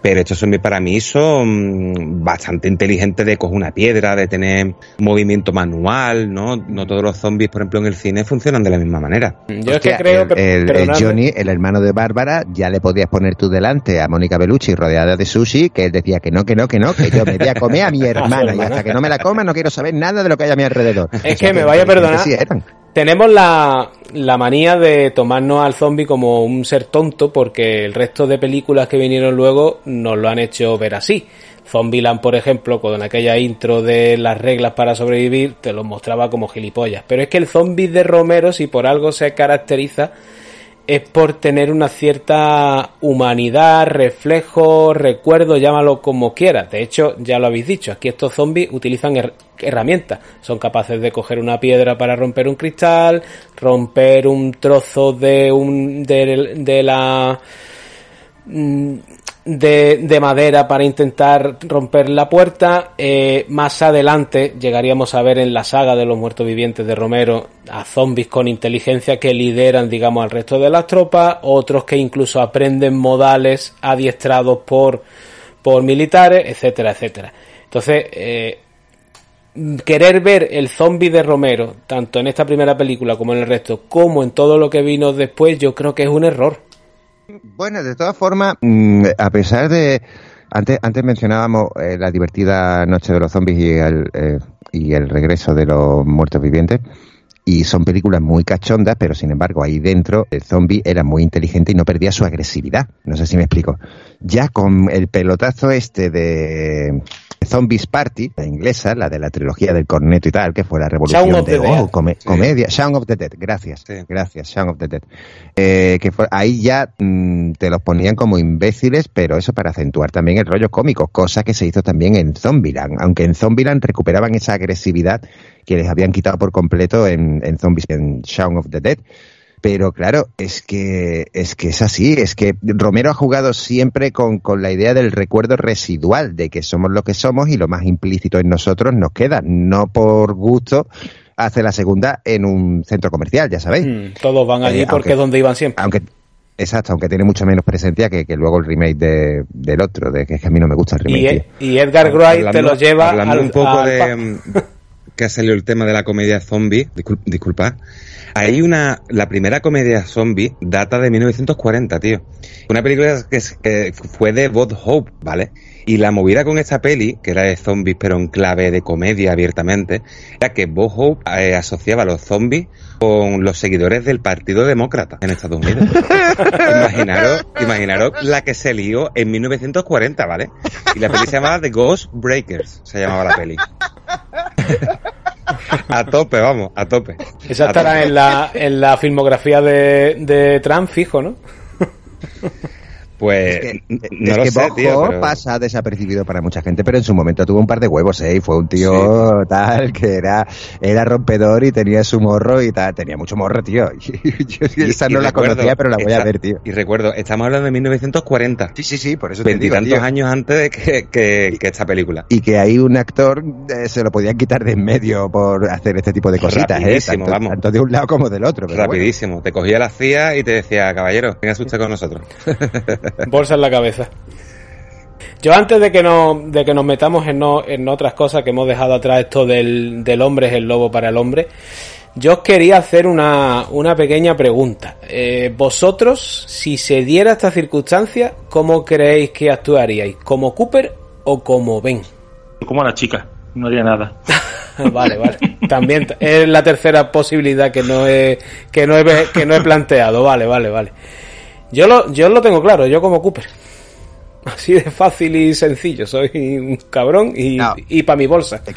Pero estos zombies para mí son mm, bastante inteligentes de coger una piedra, de tener movimiento manual, ¿no? No todos los zombies, por ejemplo, en el cine funcionan de la misma manera. Yo es que creo el, que... el-. Johnny, el hermano de Bárbara, ya le podías poner tú delante a Mónica Bellucci rodeada de sushi, que él decía que no, que no, que no, que yo me voy a comer a mi hermana y hasta que no me la coma no quiero saber nada de lo que hay a mi alrededor. Es O sea, que me vaya a perdonar. sí eran. Tenemos la, la manía de tomarnos al zombie como un ser tonto porque el resto de películas que vinieron luego nos lo han hecho ver así. Zombieland, por ejemplo, con aquella intro de las reglas para sobrevivir, te lo mostraba como gilipollas. Pero es que el zombie de Romero, si por algo se caracteriza, es por tener una cierta humanidad, reflejo, recuerdo, llámalo como quieras. De hecho, ya lo habéis dicho, aquí estos zombies utilizan her- herramientas. Son capaces de coger una piedra para romper un cristal, romper un trozo de un de, de la mm, de, de madera para intentar romper la puerta. Eh, más adelante llegaríamos a ver en la saga de los muertos vivientes de Romero a zombies con inteligencia que lideran, digamos, al resto de las tropas, otros que incluso aprenden modales adiestrados por, por militares, etcétera, etcétera. Entonces, eh, querer ver el zombie de Romero, tanto en esta primera película como en el resto, como en todo lo que vino después, yo creo que es un error. Bueno, de todas formas, mm, a pesar de... Antes, antes mencionábamos eh, la divertida Noche de los Zombies y el, eh, y el regreso de los muertos vivientes. Y son películas muy cachondas, pero sin embargo ahí dentro el zombie era muy inteligente y no perdía su agresividad. No sé si me explico. Ya con el pelotazo este de Zombies Party, la inglesa, la de la trilogía del corneto y tal, que fue la revolución de oh, come- comedia, of the Dead, gracias, Sí. gracias, of the Dead. Eh, que fue, ahí ya mm, te los ponían como imbéciles, pero eso para acentuar también el rollo cómico, cosa que se hizo también en Zombieland, aunque en Zombieland recuperaban esa agresividad que les habían quitado por completo en, en Zombies, en Shaun of the Dead. Pero claro, es que, es que es así, es que Romero ha jugado siempre con, con la idea del recuerdo residual, de que somos lo que somos y lo más implícito en nosotros nos queda, no por gusto hace la segunda en un centro comercial, ya sabéis. Mm, Todos van allí Eh, porque aunque- es donde iban siempre. Aunque, exacto, aunque tiene mucho menos presencia que, que luego el remake de, del otro, de que es que a mí no me gusta el remake. E- y Edgar Wright te lo lleva hablando al, un poco al de mm, que ha salido el tema de la comedia zombie, disculpa, hay una, la primera comedia zombie data de 1940, tío. Una película que, fue de Bob Hope, ¿vale? Y la movida con esta peli, que era de zombies pero en clave de comedia abiertamente, era que Bob Hope eh, asociaba a los zombies con los seguidores del Partido Demócrata en Estados Unidos. imaginaros, imaginaros la que se lió en 1940, ¿vale? Y la peli se llamaba The Ghost Breakers, se llamaba la peli. A tope, vamos, a tope. Esa estará en la, en la filmografía de, de Trump, fijo, ¿no? Pues no lo sé, tío, pasa desapercibido para mucha gente, pero en su momento tuvo un par de huevos, ¿eh? Y fue un tío tal que era, era rompedor y tenía su morro y tal, tenía mucho morro, tío. Yo esa no la conocía, pero la voy a ver, tío. Y recuerdo, estamos hablando de 1940. Sí, sí, sí, por eso te digo, tantos años antes de que, que, esta película. Y que ahí un actor eh, se lo podían quitar de en medio por hacer este tipo de cositas, ¿eh? Tanto, vamos. tanto de un lado como del otro. Rapidísimo. Te cogía la CIA y te decía, caballero, venga usted con nosotros. Bolsa en la cabeza. Yo antes de que nos, de que nos metamos en, en otras cosas que hemos dejado atrás, esto del, del hombre es el lobo para el hombre, yo os quería hacer una, una pequeña pregunta. Eh, vosotros, si se diera esta circunstancia, ¿cómo creéis que actuaríais? ¿Como Cooper o como Ben? Como la chica, no haría nada. vale, vale. También es la tercera posibilidad que no he, que no he, que no he planteado. Vale, vale, vale. Yo lo, yo lo tengo claro, yo como Cooper. Así de fácil y sencillo. Soy un cabrón y, y para mi bolsa. Te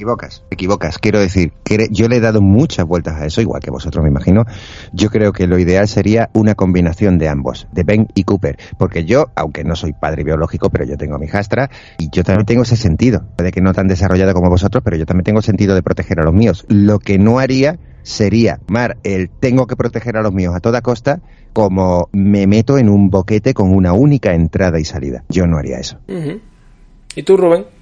equivocas, equivocas. Quiero decir, yo le he dado muchas vueltas a eso, igual que vosotros me imagino. Yo creo que lo ideal sería una combinación de ambos, de Ben y Cooper. Porque yo, aunque no soy padre biológico, pero yo tengo a mi jastra y yo también tengo ese sentido. Puede que no tan desarrollado como vosotros, pero yo también tengo sentido de proteger a los míos. Lo que no haría sería, Mar, el tengo que proteger a los míos a toda costa, como me meto en un boquete con una única entrada y salida. Yo no haría eso. ¿Y tú, Rubén?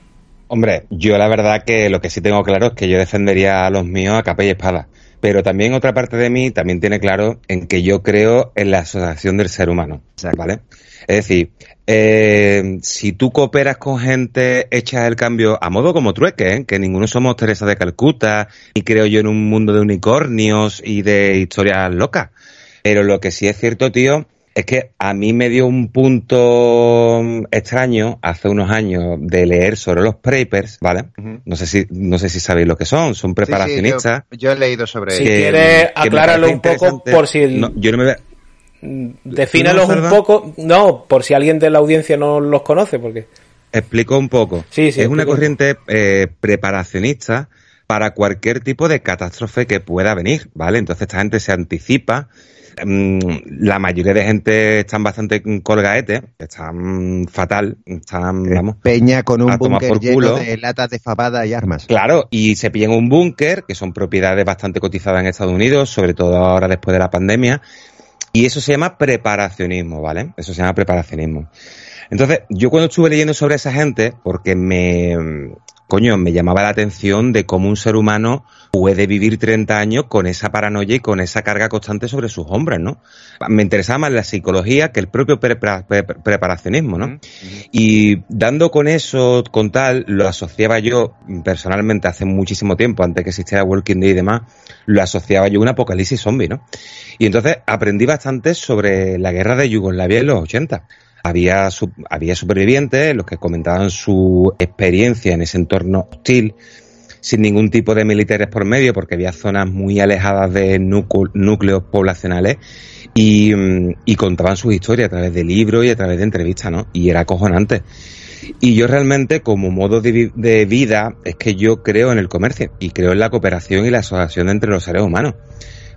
Hombre, yo la verdad que lo que sí tengo claro es que yo defendería a los míos a capa y espada. Pero también otra parte de mí también tiene claro en que yo creo en la asociación del ser humano. ¿Vale? Es decir, eh, si tú cooperas con gente, echas el cambio a modo como trueque, ¿eh? que ninguno somos Teresa de Calcuta, y creo yo en un mundo de unicornios y de historias locas. Pero lo que sí es cierto, tío, es que a mí me dio un punto extraño hace unos años de leer sobre los papers, ¿vale? No sé si no sé si sabéis lo que son, son preparacionistas. yo, he leído sobre Si quieres acláralo un poco por si yo no me mm, Defínelos un poco, no, por si alguien de la audiencia no los conoce, porque explico un poco. Sí, sí, es una corriente eh, preparacionista para cualquier tipo de catástrofe que pueda venir, ¿vale? Entonces esta gente se anticipa la mayoría de gente están bastante colgaete, están fatal, están, vamos, Peña con un búnker lleno de latas de fabada y armas. Claro, y se pillan un búnker, que son propiedades bastante cotizadas en Estados Unidos, sobre todo ahora después de la pandemia, y eso se llama preparacionismo, ¿vale? Eso se llama preparacionismo. Entonces, yo cuando estuve leyendo sobre esa gente, porque me, coño, me llamaba la atención de cómo un ser humano puede vivir 30 años con esa paranoia y con esa carga constante sobre sus hombros, ¿no? Me interesaba más la psicología que el propio preparacionismo, ¿no? Y dando con eso, con tal, lo asociaba yo personalmente hace muchísimo tiempo, antes que existiera Walking Dead y demás, lo asociaba yo a un apocalipsis zombie, ¿no? Y entonces aprendí bastante sobre la guerra de Yugoslavia en los 80 había, había supervivientes, los que comentaban su experiencia en ese entorno hostil, sin ningún tipo de militares por medio, porque había zonas muy alejadas de núcleos poblacionales, y, contaban sus historias a través de libros y a través de entrevistas, ¿no? Y era acojonante. Y yo realmente, como modo de, vida, es que yo creo en el comercio y creo en la cooperación y la asociación entre los seres humanos.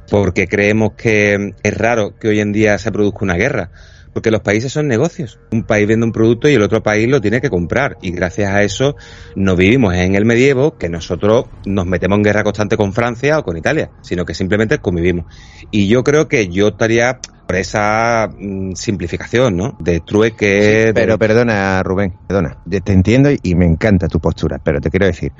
Porque creemos que es raro que hoy en día se produzca una guerra porque los países son negocios. Un país vende un producto y el otro país lo tiene que comprar. Y gracias a eso no vivimos en el medievo que nosotros nos metemos en guerra constante con Francia o con Italia, sino que simplemente convivimos. Y yo creo que yo estaría por esa mm, simplificación, ¿no? De trueque. pero perdona, Rubén, perdona. Te entiendo y me encanta tu postura, pero te quiero decir,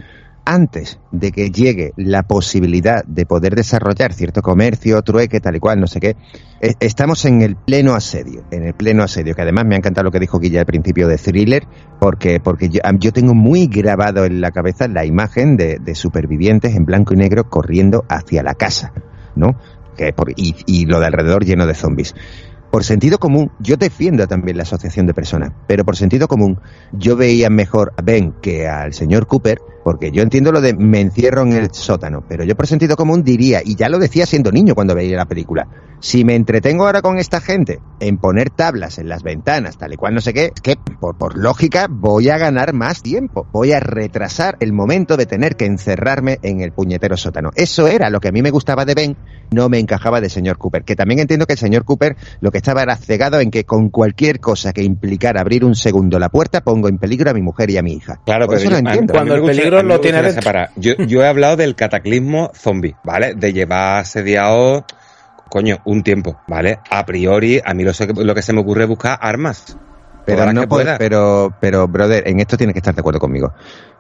antes de que llegue la posibilidad de poder desarrollar cierto comercio, trueque, tal y cual, no sé qué, eh, estamos en el pleno asedio, en el pleno asedio, que además me ha encantado lo que dijo Guilla al principio de thriller, porque, porque yo, yo tengo muy grabado en la cabeza la imagen de, de supervivientes en blanco y negro corriendo hacia la casa, ¿no? Que por, y, y lo de alrededor lleno de zombies. Por sentido común, yo defiendo también la asociación de personas, pero por sentido común, yo veía mejor a Ben que al señor Cooper, porque yo entiendo lo de me encierro en el sótano, pero yo por sentido común diría, y ya lo decía siendo niño cuando veía la película, si me entretengo ahora con esta gente en poner tablas en las ventanas, tal y cual no sé qué, es que por, por lógica voy a ganar más tiempo, voy a retrasar el momento de tener que encerrarme en el puñetero sótano. Eso era lo que a mí me gustaba de Ben, no me encajaba de señor Cooper, que también entiendo que el señor Cooper lo que estaba era cegado en que con cualquier cosa que implicara abrir un segundo la puerta pongo en peligro a mi mujer y a mi hija. Claro, Por pero eso yo- no Cuando el peligro lo tiene separar. Yo, yo he hablado del cataclismo zombie, ¿vale? De llevar asediado, coño, un tiempo, ¿vale? A priori, a mí lo, sé- lo que se me ocurre es buscar armas. Pero no que puede- pueda. pero, pero, brother, en esto tienes que estar de acuerdo conmigo.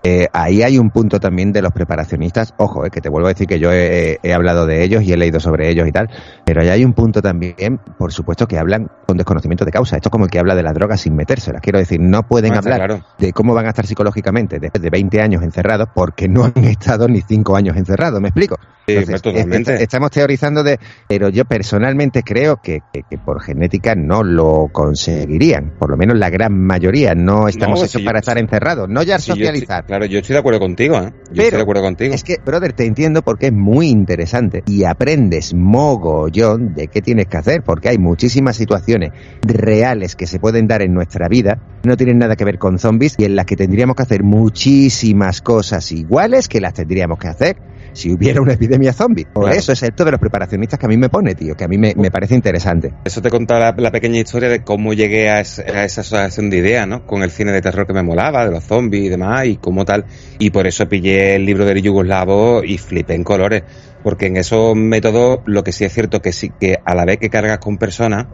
Eh, ahí hay un punto también de los preparacionistas. Ojo, eh, que te vuelvo a decir que yo he, he hablado de ellos y he leído sobre ellos y tal. Pero ahí hay un punto también, por supuesto, que hablan con desconocimiento de causa. Esto es como el que habla de la droga sin metérselas. Quiero decir, no pueden No, está hablar claro. de cómo van a estar psicológicamente después de 20 años encerrados porque no han estado ni 5 años encerrados. ¿Me explico? Sí, Entonces, totalmente. est- estamos teorizando de, pero yo personalmente creo que, que- que por genética no lo conseguirían, por lo menos la gran mayoría. No estamos No, hechos si para yo- estar encerrados, no ya Sí, yo socializar. claro, yo estoy de acuerdo contigo, ¿eh? Yo Pero estoy de acuerdo contigo. Es que, brother, te entiendo porque es muy interesante y aprendes mogollón de qué tienes que hacer, porque hay muchísimas situaciones reales que se pueden dar en nuestra vida, no tienen nada que ver con zombies y en las que tendríamos que hacer muchísimas cosas iguales que las tendríamos que hacer si hubiera una epidemia zombie. Por Claro. eso es esto de los preparacionistas que a mí me pone, tío, que a mí me, me parece interesante. Eso te contaba la, la pequeña historia de cómo llegué a, a esa asociación de ideas, ¿no? Con el cine de terror que me molaba, de los zombies y demás, y como tal. Y por eso pillé el libro del yugoslavo y flipé en colores. Porque en esos métodos, lo que sí es cierto que sí, que a la vez que cargas con personas,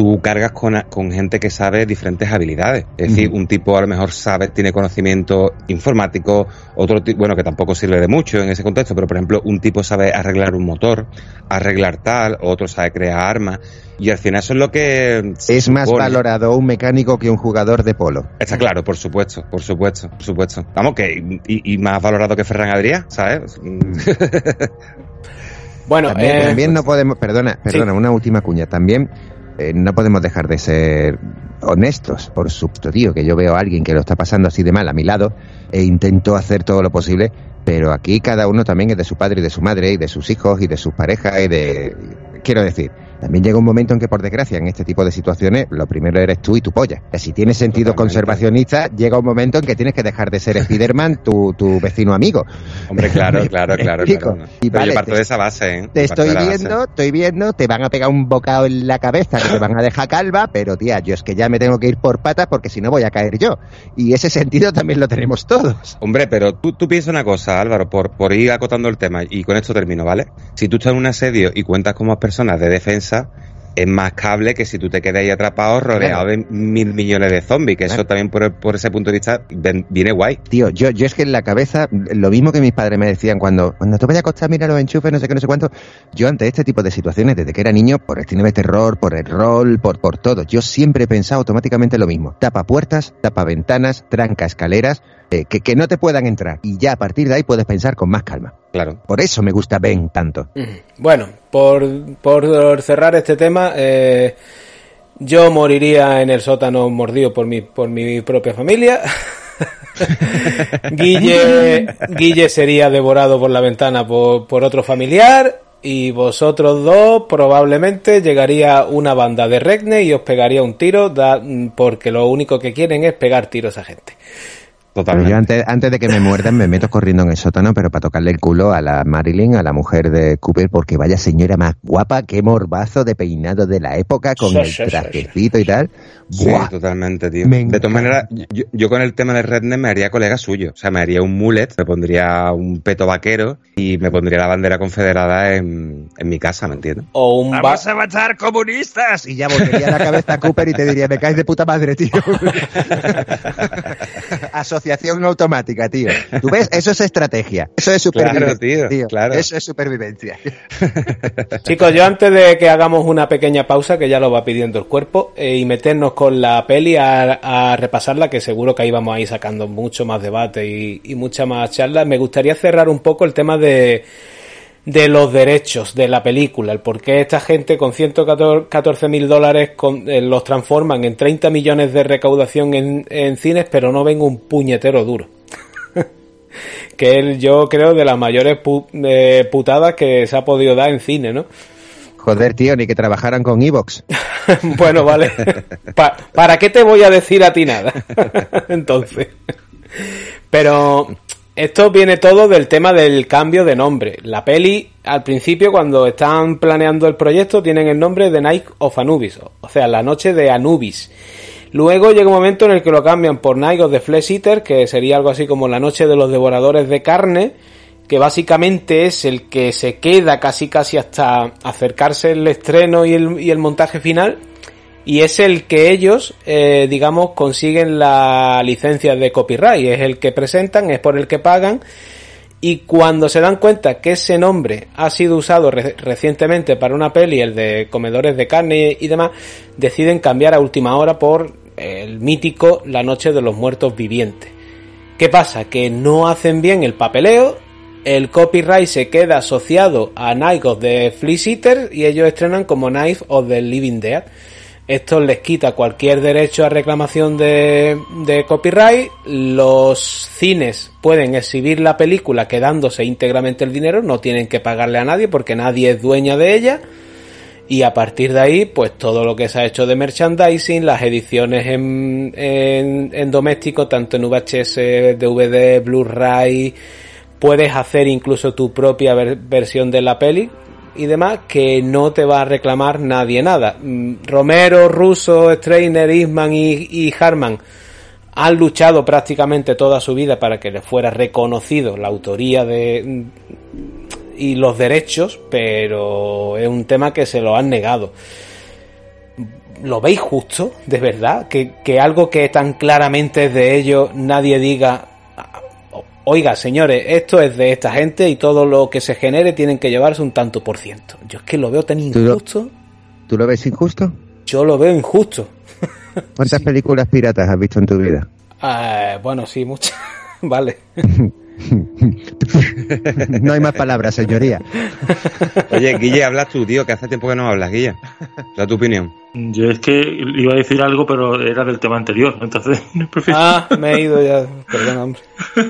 tú cargas con, con gente que sabe diferentes habilidades. Es decir, un tipo a lo mejor sabe, tiene conocimiento informático, otro tipo, bueno, que tampoco sirve de mucho en ese contexto, pero por ejemplo, un tipo sabe arreglar un motor, arreglar tal, otro sabe crear armas, y al final eso es lo que... Es más supone. valorado un mecánico que un jugador de polo. Está claro, por supuesto, por supuesto, por supuesto. Vamos, que y, y más valorado que Ferran Adrià, ¿sabes? Bueno, También, eh, también no podemos, perdona, perdona, una última cuña. También eh, no podemos dejar de ser honestos, por supuesto, tío, que yo veo a alguien que lo está pasando así de mal a mi lado e intento hacer todo lo posible, pero aquí cada uno también es de su padre y de su madre y de sus hijos y de sus parejas y de... Quiero decir, también llega un momento en que, por desgracia, en este tipo de situaciones, lo primero eres tú y tu polla. Si tienes sentido Totalmente. conservacionista, llega un momento en que tienes que dejar de ser Spiderman, tu, tu vecino amigo. Hombre, claro, claro, ¿Me claro, claro. Y vale, yo parto te- de esa base, ¿eh? Te estoy base. viendo, estoy viendo, te van a pegar un bocado en la cabeza que te van a dejar calva, pero tía, yo es que ya me tengo que ir por patas porque si no voy a caer yo. Y ese sentido también lo tenemos todos. Hombre, pero tú, tú piensas una cosa, Álvaro, por, por ir acotando el tema, y con esto termino, ¿vale? Si tú estás en un asedio y cuentas con más personas de defensa, es más cable que si tú te quedas ahí atrapado rodeado Claro. de mil millones de zombies, que Claro. eso también por, por ese punto de vista ven- viene guay. Tío, yo, yo es que en la cabeza, lo mismo que mis padres me decían cuando, cuando te vayas a acostar, mira los enchufes, no sé qué, no sé cuánto. Yo ante este tipo de situaciones, desde que era niño, por el cine de terror, por el rol, por, por todo, yo siempre he pensado automáticamente lo mismo. Tapa puertas, tapa ventanas, tranca escaleras, eh, que, que no te puedan entrar. Y ya a partir de ahí puedes pensar con más calma. Claro. Por eso me gusta Ben tanto. Bueno, por, por cerrar este tema, eh, yo moriría en el sótano mordido por mi, por mi propia familia. Guille, Guille sería devorado por la ventana por, por otro familiar. Y vosotros dos probablemente llegaría una banda de Regne y os pegaría un tiro da- porque lo único que quieren es pegar tiros a gente. Pero Totalmente. yo antes, antes de que me muerdan me meto corriendo en el sótano, pero para tocarle el culo a la Marilyn, a la mujer de Cooper, porque vaya señora más guapa, qué morbazo de peinado de la época, con Sí, el sí, sí, trajecito y tal. Sí, Buah. totalmente, tío. Me de todas maneras, yo, yo con el tema del redneck me haría colega suyo. O sea, me haría un mullet, me pondría un peto vaquero y me pondría la bandera confederada en, en mi casa, ¿me entiendes? O un ba- a matar comunistas! Y ya volvería la cabeza a Cooper y te diría, me caes de puta madre, tío. Asociación automática, tío. ¿Tú ves? Eso es estrategia. Eso es supervivencia. tío, Claro. Eso es supervivencia. Chicos, yo antes de que hagamos una pequeña pausa, que ya lo va pidiendo el cuerpo, eh, y meternos con la peli a, repasarla, que seguro que ahí vamos a ir sacando mucho más debate y, y mucha más charla, me gustaría cerrar un poco el tema de de los derechos de la película, el por qué esta gente con 114 mil dólares eh, los transforman en 30 millones de recaudación en, cines, pero no ven un puñetero duro. que es, yo creo, de las mayores eh, putadas que se ha podido dar en cine, ¿no? Joder, tío, ni que trabajaran con Evox. bueno, vale. ¿Para qué te voy a decir a ti nada? Entonces. Pero esto viene todo del tema del cambio de nombre. La peli, al principio, cuando están planeando el proyecto, tienen el nombre de Night of Anubis, o sea, la noche de Anubis. Luego llega un momento en el que lo cambian por Night of the Flesh Eater, que sería algo así como la noche de los devoradores de carne, que básicamente es el que se queda casi casi hasta acercarse el estreno y el, y el montaje final y es el que ellos, eh, digamos, consiguen la licencia de copyright, es el que presentan, es por el que pagan, y cuando se dan cuenta que ese nombre ha sido usado recientemente para una peli, el de comedores de carne y demás, deciden cambiar a última hora por el mítico La Noche de los Muertos Vivientes. ¿Qué pasa? Que no hacen bien el papeleo, el copyright se queda asociado a Night of the Flea Eater y ellos estrenan como Night of the Living Dead. Esto les quita cualquier derecho a reclamación de, copyright. Los cines pueden exhibir la película quedándose íntegramente el dinero, no tienen que pagarle a nadie porque nadie es dueña de ella. Y a partir de ahí, pues todo lo que se ha hecho de merchandising, las ediciones en, en, en doméstico, tanto en VHS, DVD, Blu-ray, puedes hacer incluso tu propia versión de la peli, y demás que no te va a reclamar nadie nada. Mm, Romero, Russo, Strainer, Isman y, Harman han luchado prácticamente toda su vida para que les fuera reconocido la autoría de mm, y los derechos, pero es un tema que se lo han negado. ¿Lo veis justo, de verdad? Que, que algo que tan claramente es de ellos nadie diga, oiga, señores, esto es de esta gente y todo lo que se genere tienen que llevarse un tanto por ciento. Yo es que lo veo tan injusto. ¿Tú lo, ves injusto? Yo lo veo injusto. ¿Cuántas películas piratas has visto en tu vida? Ah, bueno, sí, muchas. vale. no hay más palabras, señoría. Oye, Guille, hablas tú, tío, que hace tiempo que no hablas, Guille. Da tu opinión. Yo es que iba a decir algo, pero era del tema anterior, entonces Ah, me he ido ya, perdón, hombre.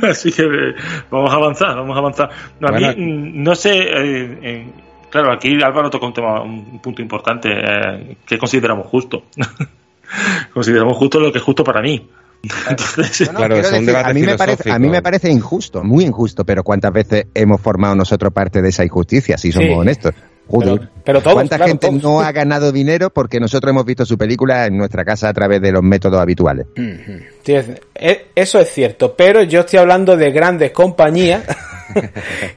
Así que eh, vamos a avanzar, vamos a avanzar. No, a mí, mm, no sé, eh, claro, aquí Álvaro tocó un tema, un punto importante, eh, que consideramos justo. consideramos justo lo que es justo para mí. Claro, a, mí me parece, a mí me parece injusto, muy injusto, pero ¿cuántas veces hemos formado nosotros parte de esa injusticia, si somos honestos? Pero, ¿Cuánta gente no ha ganado dinero porque nosotros hemos visto su película en nuestra casa a través de los métodos habituales? Eso es cierto, pero yo estoy hablando de grandes compañías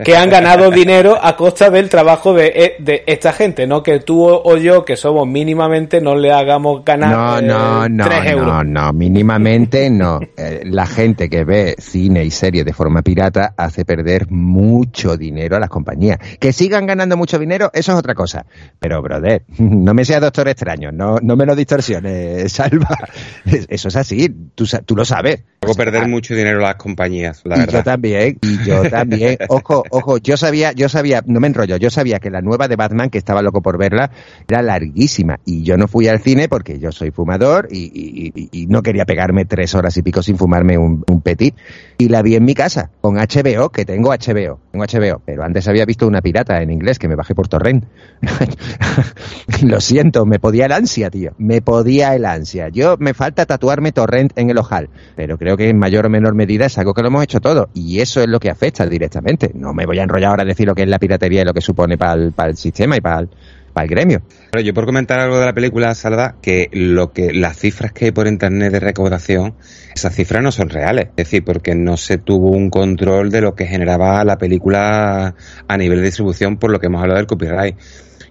que han ganado dinero a costa del trabajo de, eh, de, esta gente, no que tú o yo, que somos mínimamente, no le hagamos ganar no, no, eh, euros. No, no, mínimamente no. Eh, la gente que ve cine y series de forma pirata hace perder mucho dinero a las compañías. Que sigan ganando mucho dinero, eso es otra cosa. Pero, brother, no me seas doctor extraño, no, no me lo distorsiones, Salva. Eso es así, tú, tú lo sabes. Hago perder mucho dinero las compañías, la verdad. Yo también, y yo también. Ojo, ojo, yo sabía, yo sabía, no me enrollo, yo sabía que la nueva de Batman, que estaba loco por verla, era larguísima. Y yo no fui al cine porque yo soy fumador y, no quería pegarme tres horas y pico sin fumarme un, petit. Y la vi en mi casa, con HBO, que tengo HBO, tengo HBO. Pero antes había visto una pirata en inglés que me bajé por torrent. Lo siento, me podía el ansia, tío. Me podía el ansia. Yo me falta tatuarme torrent en el ojal. Pero creo que en mayor o menor medida es algo que lo hemos hecho todo. Y eso es lo que afecta directamente no me voy a enrollar ahora a decir lo que es la piratería y lo que supone para el, sistema y para el, para el gremio. Pero yo por comentar algo de la película, Salva, que lo que las cifras que hay por internet de recaudación, esas cifras no son reales. Es decir, porque no se tuvo un control de lo que generaba la película a nivel de distribución por lo que hemos hablado del copyright.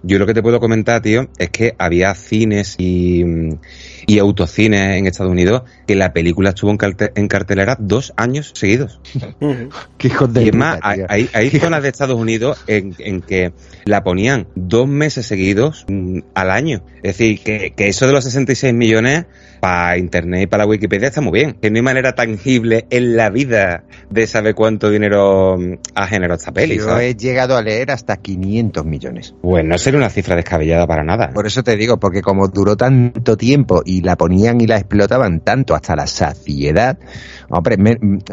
Yo lo que te puedo comentar, tío, es que había cines y, y autocines en Estados Unidos que la película estuvo en, en cartelera dos años seguidos. Qué hijos de y más, hay, hay, zonas de Estados Unidos en, en, que la ponían dos meses seguidos mm, al año. Es decir, que, que eso de los 66 millones para Internet y para la Wikipedia está muy bien. Que no hay manera tangible en la vida de saber cuánto dinero mm, ha generado esta peli. Yo he llegado a leer hasta 500 millones. Pues no sería una cifra descabellada para nada. Por eso te digo, porque como duró tanto tiempo y la ponían y la explotaban tanto hasta la saciedad, hombre,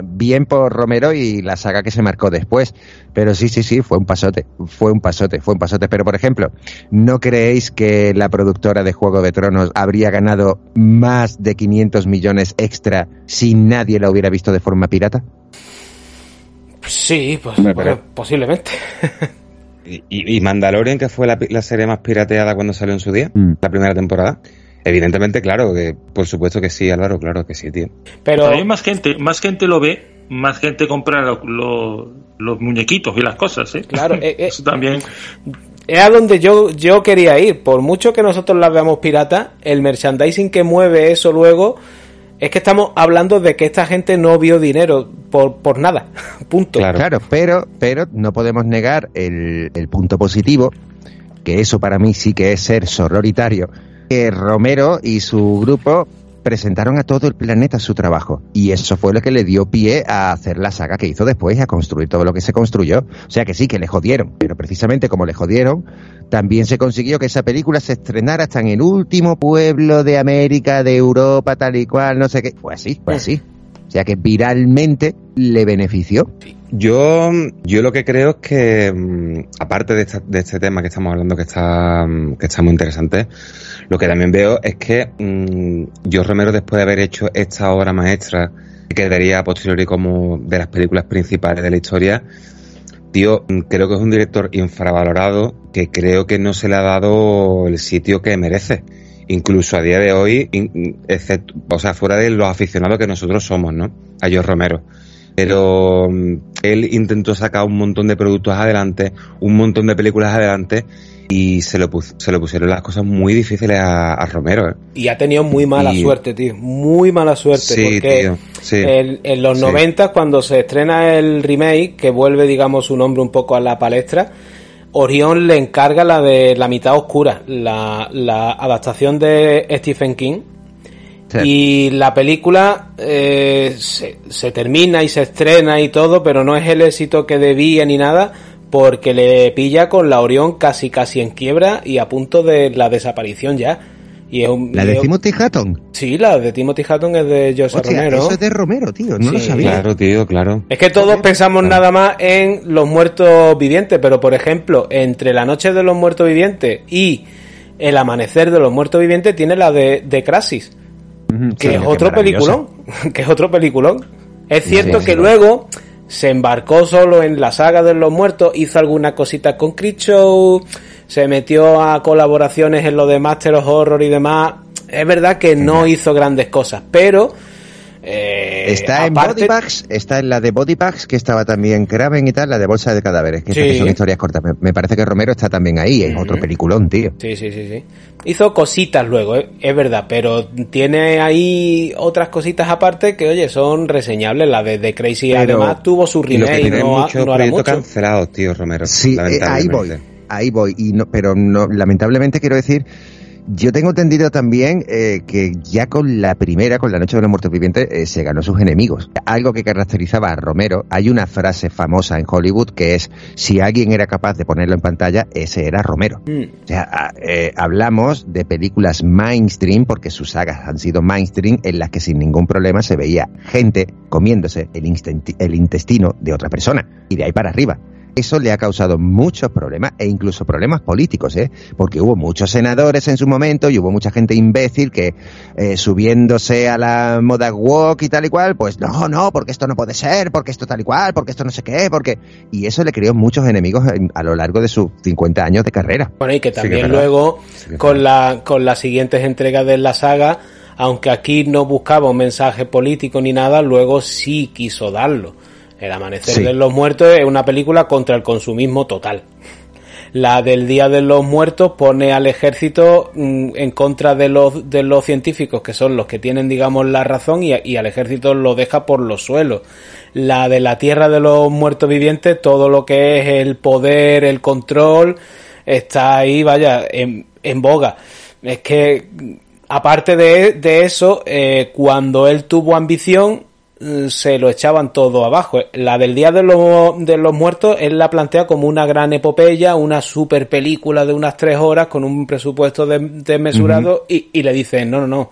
bien por Romero y la saga que se marcó después. Pero sí, sí, sí, fue un pasote, fue un pasote, fue un pasote. Pero por ejemplo, ¿no creéis que la productora de Juego de Tronos habría ganado más de 500 millones extra si nadie la hubiera visto de forma pirata? Sí, pues, posiblemente. ¿Y, Mandalorian, que fue la, serie más pirateada cuando salió en su día? Mm. La primera temporada. Evidentemente, claro, que por supuesto que sí, Álvaro, claro que sí, tío. Pero hay más gente, más gente lo ve, más gente compra los muñequitos y las cosas, ¿eh? Claro, eh, eh, eso también. Es a donde yo, yo quería ir. Por mucho que nosotros las veamos pirata, el merchandising que mueve eso luego es que estamos hablando de que esta gente no vio dinero por, por nada. punto. Claro, claro, pero, pero no podemos negar el, el punto positivo, que eso para mí sí que es ser sororitario, que Romero y su grupo presentaron a todo el planeta su trabajo. Y eso fue lo que le dio pie a hacer la saga que hizo después y a construir todo lo que se construyó. O sea que sí, que le jodieron. Pero precisamente como le jodieron, también se consiguió que esa película se estrenara hasta en el último pueblo de América, de Europa, tal y cual, no sé qué. Fue así, fue así. O sea que viralmente le benefició. Yo, yo lo que creo es que, mm, aparte de, de, este tema que estamos hablando, que está, mm, que está muy interesante, lo que también veo es que mm, yo Romero, después de haber hecho esta obra maestra, que quedaría a posteriori como de las películas principales de la historia, tío, creo que es un director infravalorado que creo que no se le ha dado el sitio que merece. Incluso a día de hoy, excepto, o sea, fuera de los aficionados que nosotros somos, ¿no? A George Romero pero mm, él intentó sacar un montón de productos adelante, un montón de películas adelante y se lo, se lo pusieron las cosas muy difíciles a, Romero. ¿eh? Y ha tenido muy mala suerte, tío. Muy mala suerte. Sí, porque Sí. En, los 90, cuando se estrena el remake, que vuelve, digamos, su nombre un poco a la palestra, Orión le encarga la de La mitad oscura, la, la adaptación de Stephen King y la película eh, se, se, termina y se estrena y todo, pero no es el éxito que debía ni nada, porque le pilla con la Orión casi casi en quiebra y a punto de la desaparición ya. Y es un, ¿La de Timothy Hatton? Sí, la de Timothy Hatton es de José Romero. Eso es de Romero, tío, no lo sabía. Claro, tío, claro. Es que todos pensamos nada más en los muertos vivientes, pero por ejemplo, entre la noche de los muertos vivientes y el amanecer de los muertos vivientes tiene la de, de Crasis que es otro peliculón, que es otro peliculón. Es cierto que luego se embarcó solo en la saga de los muertos, hizo algunas cositas con Show, se metió a colaboraciones en lo de Master of Horror y demás. Es verdad que no hizo grandes cosas, pero eh, está en Body Bags, está en la de Body Bags, que estaba también Kraven y tal, la de Bolsa de Cadáveres, que, son historias cortas. Me, parece que Romero está también ahí, es otro peliculón, tío. Sí, sí, sí, sí. Hizo cositas luego, eh, es verdad, pero tiene ahí otras cositas aparte que, oye, son reseñables. La de The Crazy además tuvo su remake, no, muchos no mucho. cancelados, tío, Romero. Sí, eh, ahí voy, ahí voy. Y no, pero no, lamentablemente quiero decir yo tengo entendido también eh, que ya con la primera, con la Noche de los Muertos Vivientes, eh, se ganó sus enemigos. Algo que caracterizaba a Romero, hay una frase famosa en Hollywood que es, si alguien era capaz de ponerlo en pantalla, ese era Romero. Mm. O sea, eh, hablamos de películas mainstream, porque sus sagas han sido mainstream, en las que sin ningún problema se veía gente comiéndose el, el intestino de otra persona, y de ahí para arriba. Eso le ha causado muchos problemas e incluso problemas políticos, ¿eh? Porque hubo muchos senadores en su momento y hubo mucha gente imbécil que eh, subiéndose a la moda walk y tal y cual, pues no, no, porque esto no puede ser, porque esto tal y cual, porque esto no sé qué, porque... Y eso le creó muchos enemigos a lo largo de sus 50 años de carrera. Bueno, y que también luego, con, la, con las siguientes entregas de la saga, aunque aquí no buscaba un mensaje político ni nada, luego sí quiso darlo el Amanecer de los Muertos es una película contra el consumismo total. La del Día de los Muertos pone al ejército mm, en contra de los, de los científicos, que son los que tienen, digamos, la razón, y, y al ejército lo deja por los suelos. La de la Tierra de los Muertos Vivientes, todo lo que es el poder, el control, está ahí, vaya, en, en boga. Es que, aparte de, de eso, eh, cuando él tuvo ambición, se lo echaban todo abajo. La del Día de los, de los Muertos, él la plantea como una gran epopeya, una super película de unas tres horas con un presupuesto desmesurado y, y le dicen, no, no, no,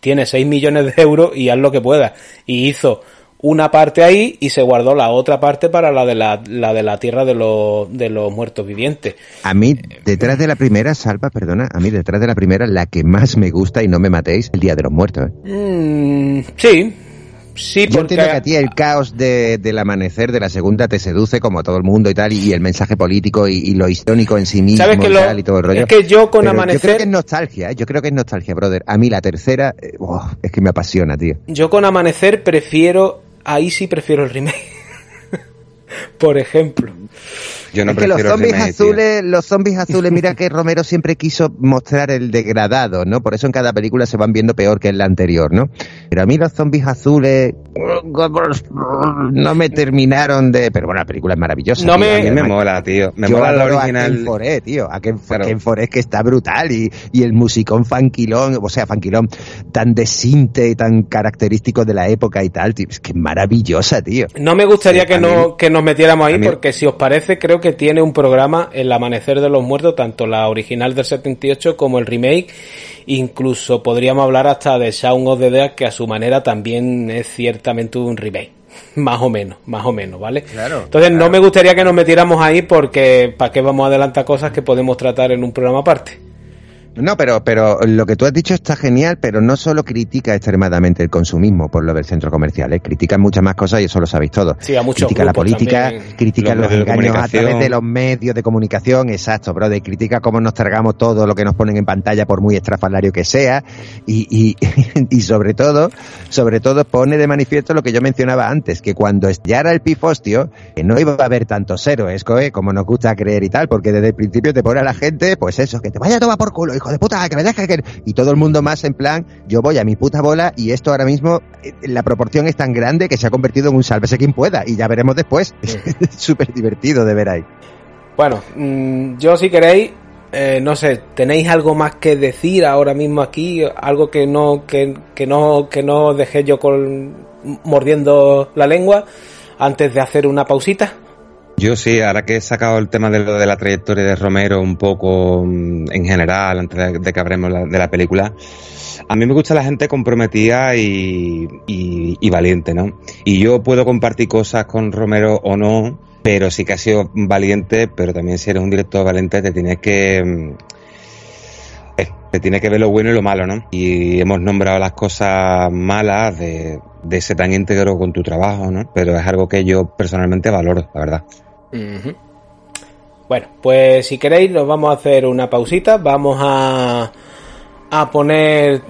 tiene 6 millones de euros y haz lo que puedas. Y hizo una parte ahí y se guardó la otra parte para la de la, la de la tierra de los, de los muertos vivientes. A mí, detrás de la primera, Salva, perdona, a mí detrás de la primera, la que más me gusta, y no me matéis, el Día de los Muertos. ¿eh? Mm, sí, sí, Yo porque... entiendo que a ti el caos de, del amanecer de la segunda te seduce como a todo el mundo y tal, y, el mensaje político y, y lo histórico en sí mismo ¿Sabes que y, lo- tal, y todo el rollo. es que yo con Pero Yo creo Amanecer- que es nostalgia, ¿eh? yo creo que es nostalgia, brother. A mí la tercera, eh, oh, es que me apasiona, tío. Yo con Amanecer prefiero, ahí sí prefiero el remake. Por ejemplo. Yo no es que los zombies tío. azules, los zombies azules, mira que Romero siempre quiso mostrar el degradado, ¿no? Por eso en cada película se van viendo peor que en la anterior, ¿no? Pero a mí los zombies azules no me terminaron de... Pero bueno, la película es maravillosa. No tío. me- A mí me mola, tío. Me yo mola la adoro a original. Ken Foré, tío. A Ken, Claro. Ken Foré que está brutal y, y el musicón fanquilón, o sea, fanquilón tan de sinte, tan característico de la época y tal, tío. Es que es maravillosa, tío. No me gustaría Sí, que, no, que nos metiéramos ahí mí- porque si os parece creo que tiene un programa El Amanecer de los Muertos, tanto la original del 78 como el remake. Incluso podríamos hablar hasta de Shaun of the Dead que a su manera también es ciertamente un remake. Más o menos, más o menos, ¿vale? Claro, Entonces no me gustaría que nos metiéramos ahí porque ¿para qué vamos a adelantar cosas que podemos tratar en un programa aparte? No, pero, pero lo que tú has dicho está genial, pero no solo critica extremadamente el consumismo por lo del centro comercial, ¿eh? critica muchas más cosas y eso lo sabéis todos. Sí, a muchos critica la política, también. critica Los de engaños a través de los medios de comunicación, exacto, brother, critica cómo nos tragamos todo lo que nos ponen en pantalla por muy estrafalario que sea y, y, y sobre todo, sobre todo pone de manifiesto lo que yo mencionaba antes, que cuando estallara el pifostio, que no iba a haber tantos héroes, coe, como nos gusta creer y tal, porque desde el principio te pone a la gente, pues eso, que te vaya a tomar por culo, hijo de puta, que me dejes que... Y todo el mundo más en plan, yo voy a mi puta bola y esto ahora mismo, eh, la proporción es tan grande que se ha convertido en un sálvese quien pueda y ya veremos después. Es súper divertido de ver ahí. Bueno, mm, yo si queréis, eh, no sé, ¿tenéis algo más que decir ahora mismo aquí? Algo que no, que, que no, que no dejé yo con mordiendo la lengua antes de hacer una pausita. Yo sí, ahora que he sacado el tema de lo de la trayectoria de Romero un poco mm, en general, antes de, que hablemos de la película, a mí me gusta la gente comprometida y, y- y valiente, ¿no? Y yo puedo compartir cosas con Romero o no, pero sí que ha sido valiente, pero también si eres un director valiente te tienes que... mm, eh, te tiene que ver lo bueno y lo malo, ¿no? Y hemos nombrado las cosas malas de, de ser tan íntegro con tu trabajo, ¿no? Pero es algo que yo personalmente valoro, la verdad. Bueno, pues si queréis nos vamos a hacer una pausita, vamos a, a poner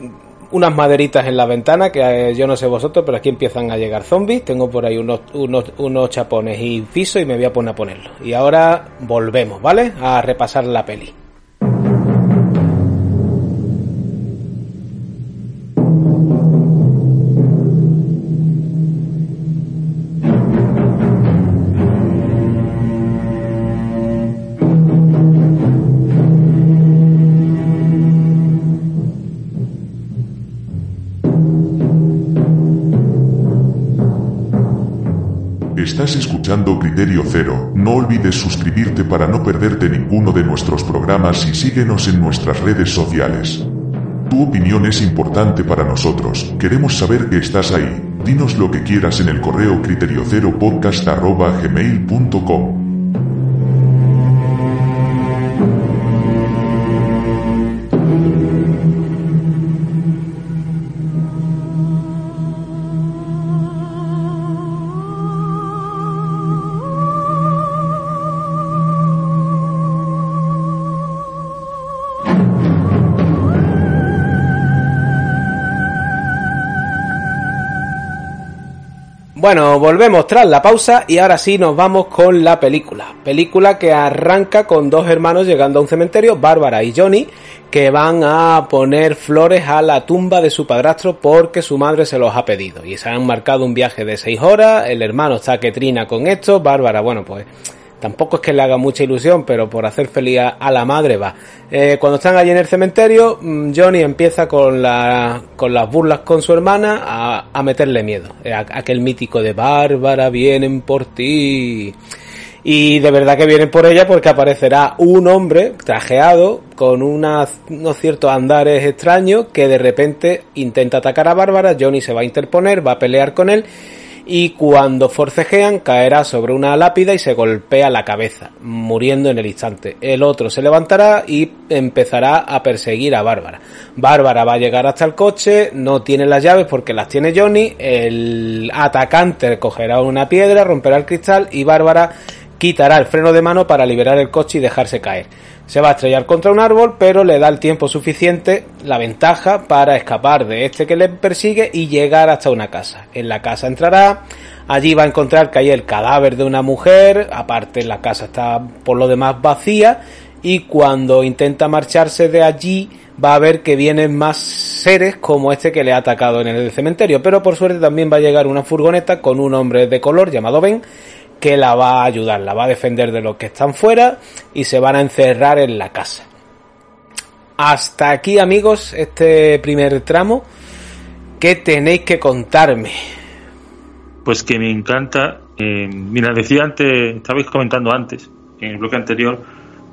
unas maderitas en la ventana, que eh, yo no sé vosotros, pero aquí empiezan a llegar zombies, tengo por ahí unos, unos, unos chapones y piso y me voy a poner a ponerlo. Y ahora volvemos, ¿vale? A repasar la peli. Estás escuchando Criterio Cero. No olvides suscribirte para no perderte ninguno de nuestros programas y síguenos en nuestras redes sociales. Tu opinión es importante para nosotros. Queremos saber que estás ahí. Dinos lo que quieras en el correo criterioceropodcast.gmail.com Bueno, volvemos tras la pausa y ahora sí nos vamos con la película. Película que arranca con dos hermanos llegando a un cementerio, Bárbara y Johnny, que van a poner flores a la tumba de su padrastro porque su madre se los ha pedido. Y se han marcado un viaje de seis horas, el hermano está que trina con esto, Bárbara, bueno, pues tampoco es que le haga mucha ilusión, pero por hacer feliz a la madre va. Eh, cuando están allí en el cementerio, mm, Johnny empieza con, la, con las burlas con su hermana a, a meterle miedo. Eh, aquel mítico de Bárbara, vienen por ti. Y de verdad que vienen por ella porque aparecerá un hombre trajeado con unos ciertos andares extraños que de repente intenta atacar a Bárbara. Johnny se va a interponer, va a pelear con él y cuando forcejean caerá sobre una lápida y se golpea la cabeza, muriendo en el instante. El otro se levantará y empezará a perseguir a Bárbara. Bárbara va a llegar hasta el coche, no tiene las llaves porque las tiene Johnny, el atacante cogerá una piedra, romperá el cristal y Bárbara quitará el freno de mano para liberar el coche y dejarse caer. Se va a estrellar contra un árbol, pero le da el tiempo suficiente, la ventaja, para escapar de este que le persigue y llegar hasta una casa. En la casa entrará, allí va a encontrar que hay el cadáver de una mujer, aparte la casa está por lo demás vacía, y cuando intenta marcharse de allí va a ver que vienen más seres como este que le ha atacado en el cementerio, pero por suerte también va a llegar una furgoneta con un hombre de color llamado Ben, que la va a ayudar, la va a defender de los que están fuera y se van a encerrar en la casa. Hasta aquí amigos, este primer tramo. ¿Qué tenéis que contarme? Pues que me encanta. Eh, mira, decía antes, estabais comentando antes, en el bloque anterior,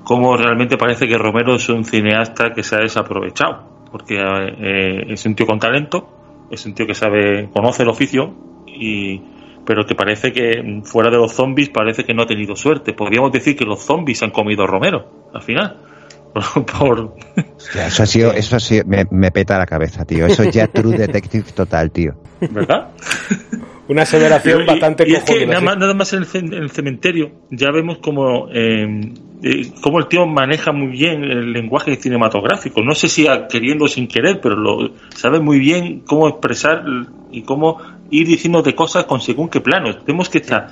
cómo realmente parece que Romero es un cineasta que se ha desaprovechado. Porque eh, es un tío con talento, es un tío que sabe, conoce el oficio y, pero que parece que fuera de los zombies parece que no ha tenido suerte. Podríamos decir que los zombies han comido a Romero, al final. Por... eso ha sido, eso ha sido, me, me, peta la cabeza, tío. Eso es ya True Detective total, tío. ¿Verdad? Una aseveración bastante y, es que nada más, nada más en, el, en el, cementerio ya vemos como, eh, eh, como el tío maneja muy bien el lenguaje cinematográfico. No sé si queriendo o sin querer, pero lo sabe muy bien cómo expresar y cómo ir diciéndote cosas con según qué plano. Vemos que está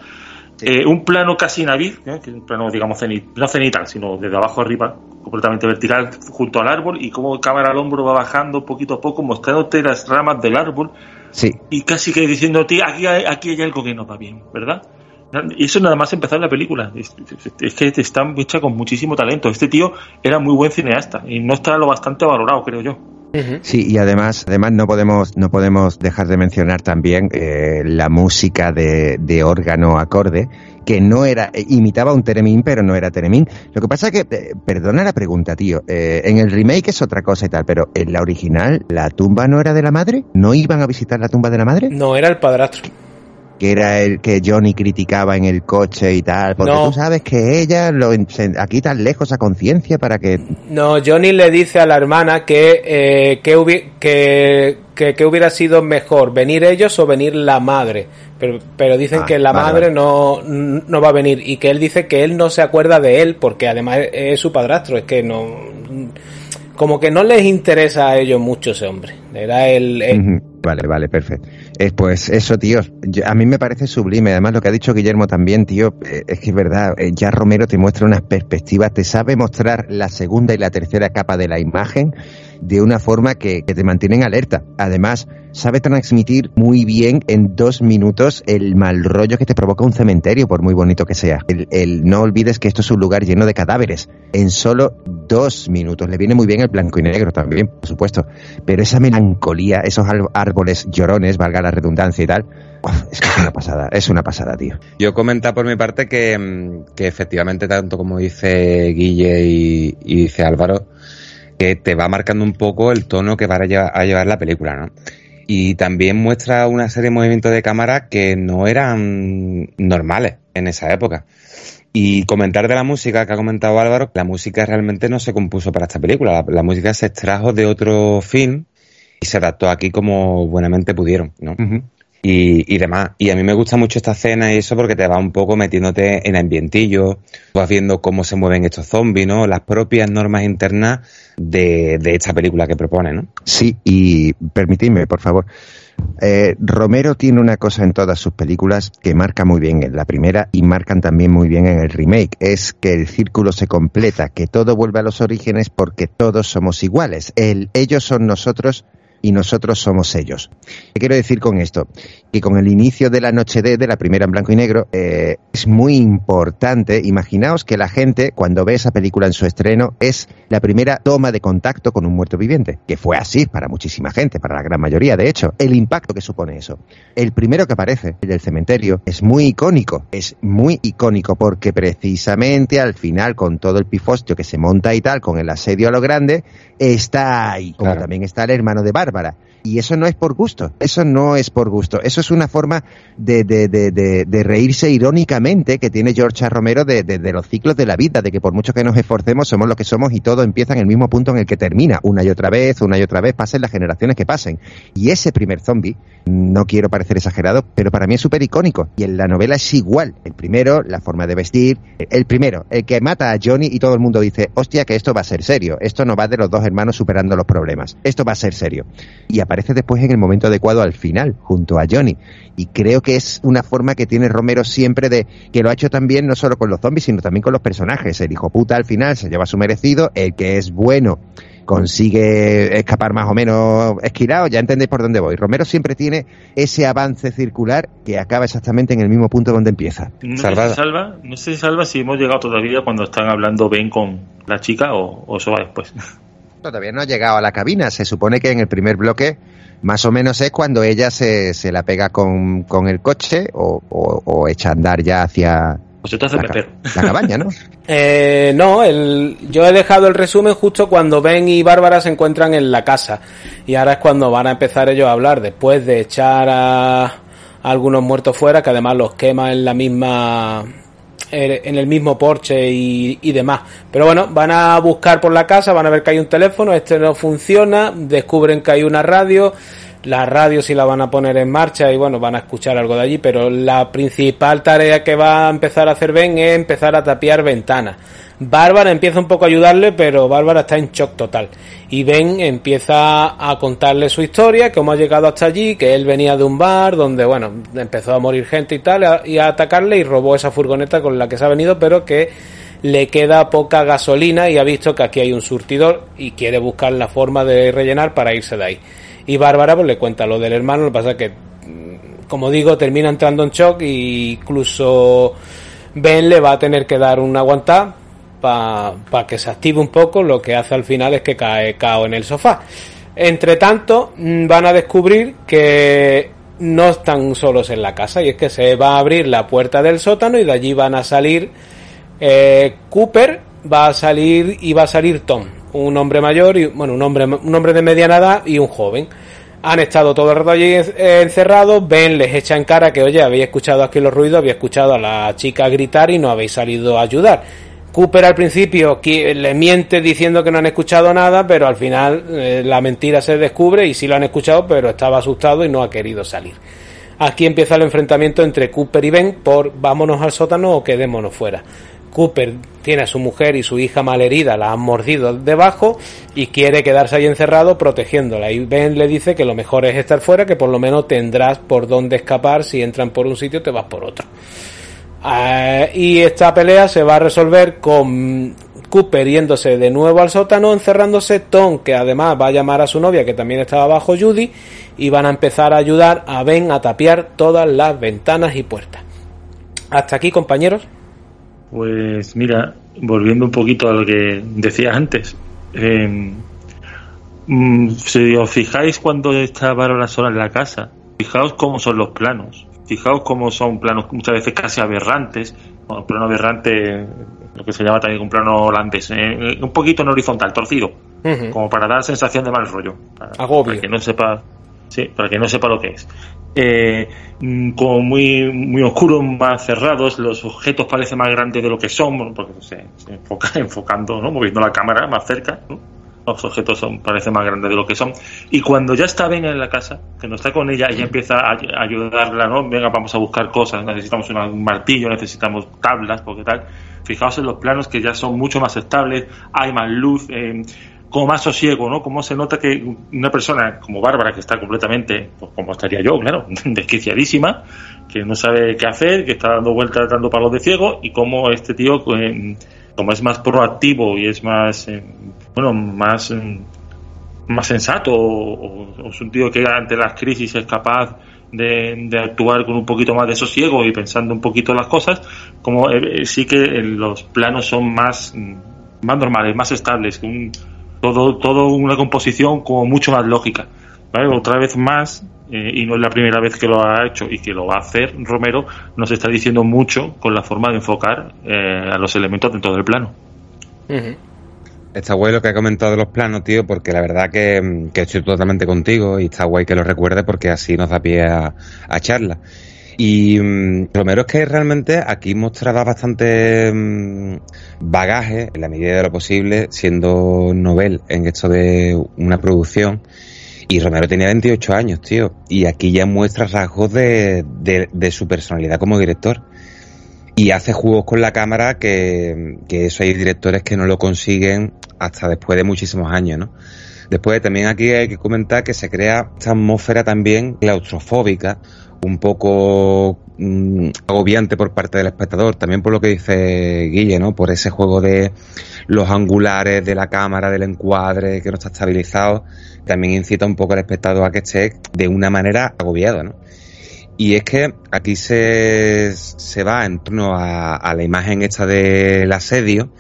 eh, un plano casi navid, ¿eh? que es un plano, digamos, cenit, no cenital, sino desde abajo arriba, completamente vertical, junto al árbol, y como cámara al hombro va bajando poquito a poco, mostrándote las ramas del árbol, sí. y casi que diciéndote, aquí hay, aquí hay algo que no va bien, ¿verdad? Y eso nada más empezar la película. Es, es, que está hecha con muchísimo talento. Este tío era muy buen cineasta y no está lo bastante valorado, creo yo. Sí, y además, además no podemos, no podemos dejar de mencionar también eh, la música de, de, órgano acorde, que no era, imitaba un teremín, pero no era teremín. Lo que pasa que, eh, perdona la pregunta, tío, eh, en el remake es otra cosa y tal, pero en la original, ¿la tumba no era de la madre? ¿No iban a visitar la tumba de la madre? No, era el padrastro que era el que Johnny criticaba en el coche y tal, porque No. tú sabes que ella lo aquí tan lejos a conciencia para que No, Johnny le dice a la hermana que, eh, que, hubi- que, que, que hubiera sido mejor, venir ellos o venir la madre. Pero, pero dicen Ah, que la vale, madre No, no va a venir y que él dice que él no se acuerda de él porque además es su padrastro. Es que no. Como que no les interesa a ellos mucho ese hombre. Era el. el- Vale, vale, perfecto. Es pues eso, tío. a mí me parece sublime. Además, lo que ha dicho Guillermo también, tío, eh, es que es verdad. eh, ya Romero te muestra unas perspectivas, te sabe mostrar la segunda y la tercera capa de la imagen de una forma que, te mantienen alerta. Además, sabe transmitir muy bien en dos minutos el mal rollo que te provoca un cementerio, por muy bonito que sea. El, no olvides que esto es un lugar lleno de cadáveres. En solo dos minutos. Le viene muy bien el blanco y negro también, por supuesto. Pero esa melancolía, esos árboles llorones, valga la redundancia y tal, es que es una pasada, es una pasada, tío. Yo comentar por mi parte que, mm, que efectivamente, tanto como dice Guille y dice Álvaro, que te va marcando un poco el tono que va a llevar, la película, ¿no? Y también muestra una serie de movimientos de cámara que no eran normales en esa época. Y comentar de la música que ha comentado Álvaro, la música realmente no se compuso para esta película, la, música se extrajo de otro film y se adaptó aquí como buenamente pudieron, ¿no? Y, y, demás. Y a mí me gusta mucho esta escena y eso porque te va un poco metiéndote en ambientillo, vas viendo cómo se mueven estos zombies, ¿no? Las propias normas internas de, de esta película que propone, ¿no? Sí, y permitidme, por favor. Eh, Romero tiene una cosa en todas sus películas que marca muy bien en la primera y marcan también muy bien en el remake, es que el círculo se completa, que todo vuelve a los orígenes porque todos somos iguales. El ellos son nosotros y nosotros somos ellos. ¿Qué quiero decir con esto? Que con el inicio de la noche D, de la primera en blanco y negro, eh, es muy importante, imaginaos que la gente cuando ve esa película en su estreno es la primera toma de contacto con un muerto viviente, que fue así para muchísima gente, para la gran mayoría, de hecho, el impacto que supone eso. El primero que aparece, el del cementerio, es muy icónico, es muy icónico porque precisamente al final con todo el pifostio que se monta y tal, con el asedio a lo grande, está ahí, como Claro. también está el hermano de Bárbara. Bárbara. Y eso no es por gusto, eso no es por gusto, eso es una forma de, reírse irónicamente que tiene George. Romero de los ciclos de la vida, de que por mucho que nos esforcemos somos lo que somos y todo empieza en el mismo punto en el que termina, una y otra vez, una y otra vez, pasen las generaciones que pasen. Y ese primer zombie, no quiero parecer exagerado, pero para mí es súper icónico. Y en la novela es igual. El primero, la forma de vestir, el primero, el que mata a Johnny y todo el mundo dice, hostia, que esto va a ser serio, esto no va de los dos hermanos superando los problemas, esto va a ser serio. Y aparece después en el momento adecuado al final, junto a Johnny. Y creo que es una forma que tiene Romero siempre de que lo ha hecho también no solo con los zombies, sino también con los personajes. El hijo puta al final se lleva su merecido, el que es bueno consigue escapar más o menos esquilado, ya entendéis por dónde voy. Romero siempre tiene ese avance circular que acaba exactamente en el mismo punto donde empieza. No Salvada. si salva, no sé si salva si hemos llegado todavía cuando están hablando Ben con la chica o, o eso va después. Todavía no ha llegado a la cabina, se supone que en el primer bloque más o menos es cuando ella se, se la pega con, con el coche o, o- o echa a andar ya hacia Pues la, la cabaña, ¿no? Eh, no, el, yo he dejado el resumen justo cuando Ben y Bárbara se encuentran en la casa. Y ahora es cuando van a empezar ellos a hablar, después de echar a, a algunos muertos fuera, que además los quema en la misma en el mismo porche y, y demás. Pero bueno, van a buscar por la casa, van a ver que hay un teléfono, este no funciona, descubren que hay una radio, la radio sí la van a poner en marcha y bueno, van a escuchar algo de allí, pero la principal tarea que va a empezar a hacer Ben es empezar a tapiar ventanas. Bárbara empieza un poco a ayudarle, pero Bárbara está en shock total. Y Ben empieza a contarle su historia, cómo ha llegado hasta allí, que él venía de un bar donde, bueno, empezó a morir gente y tal, y a atacarle y robó esa furgoneta con la que se ha venido, pero que le queda poca gasolina y ha visto que aquí hay un surtidor y quiere buscar la forma de rellenar para irse de ahí. Y Bárbara pues le cuenta lo del hermano, lo que pasa es que, mm, como digo, termina entrando en shock e incluso Ben le va a tener que dar un aguantar para que se active un poco, lo que hace al final es que cae cao en el sofá. Entre tanto, mm, van a descubrir que no están solos en la casa y es que se va a abrir la puerta del sótano y de allí van a salir eh, Cooper, va a salir y va a salir Tom, un hombre mayor y bueno, un hombre un hombre de mediana edad y un joven. Han estado todo el rato allí en- encerrados, Ben les echa en cara que, oye, habéis escuchado aquí los ruidos, habéis escuchado a la chica gritar y no habéis salido a ayudar. Cooper al principio le miente diciendo que no han escuchado nada, pero al final eh, la mentira se descubre y sí lo han escuchado, pero estaba asustado y no ha querido salir. Aquí empieza el enfrentamiento entre Cooper y Ben por vámonos al sótano o quedémonos fuera. Cooper tiene a su mujer y su hija malherida, la han mordido debajo y quiere quedarse ahí encerrado protegiéndola. Y Ben le dice que lo mejor es estar fuera, que por lo menos tendrás por dónde escapar. Si entran por un sitio, te vas por otro. Ah, y esta pelea se va a resolver con Cooper yéndose de nuevo al sótano, encerrándose Tom, que además va a llamar a su novia, que también estaba abajo, Judy, y van a empezar a ayudar a Ben a tapiar todas las ventanas y puertas. Hasta aquí, compañeros. Pues mira, volviendo un poquito a lo que decía antes, eh, si os fijáis cuando está Bárbara sola en la casa, fijaos cómo son los planos, fijaos cómo son planos muchas veces casi aberrantes, bueno, plano aberrante, lo que se llama también un plano holandés, eh, un poquito en horizontal, torcido, como para dar sensación de mal rollo, para, Agobio. para que no sepa, sí, para que no sepa lo que es. Eh, mm, como muy muy oscuros, más cerrados, los objetos parecen más grandes de lo que son, porque se, se enfoca enfocando, ¿no? moviendo la cámara más cerca, ¿no? los objetos son, parecen más grandes de lo que son. Y cuando ya está Ben en la casa, que no está con ella, ella empieza a, ayudarla, ¿no? Venga, vamos a buscar cosas, necesitamos un martillo, necesitamos tablas, porque tal. Fijaos en los planos que ya son mucho más estables, hay más luz, eh, como más sosiego, ¿no? Como se nota que una persona como Bárbara, que está completamente, pues como estaría yo, claro, desquiciadísima, que no sabe qué hacer, que está dando vueltas, dando palos de ciego, y como este tío, eh, como es más proactivo y es más, eh, bueno, más, eh, más sensato, o, es un tío que ante las crisis es capaz de, actuar con un poquito más de sosiego y pensando un poquito las cosas, como sí que los planos son más, más normales, más estables, todo, todo una composición como mucho más lógica. Otra vez más, eh, y no es la primera vez que lo ha hecho y que lo va a hacer Romero, nos está diciendo mucho con la forma de enfocar eh, a los elementos dentro del plano. Está guay lo que ha comentado de los planos, tío, porque la verdad que, estoy totalmente contigo y está guay que lo recuerde porque así nos da pie a, charla. Y mm, Romero es que realmente aquí mostraba bastante mm, bagaje, en la medida de lo posible, siendo novel en esto de una producción y Romero tenía 28 años, tío. Y aquí ya muestra rasgos de, de, su personalidad como director. Y hace juegos con la cámara que, que eso hay directores que no lo consiguen hasta después de muchísimos años, ¿no? Después también aquí hay que comentar que se crea esta atmósfera también claustrofóbica, un poco mm, agobiante por parte del espectador, también por lo que dice Guille, ¿no? Por ese juego de los angulares de la cámara, del encuadre que no está estabilizado también incita un poco al espectador a que esté de una manera agobiado, ¿no? Y es que aquí se, se va en torno a, la imagen esta del asedio,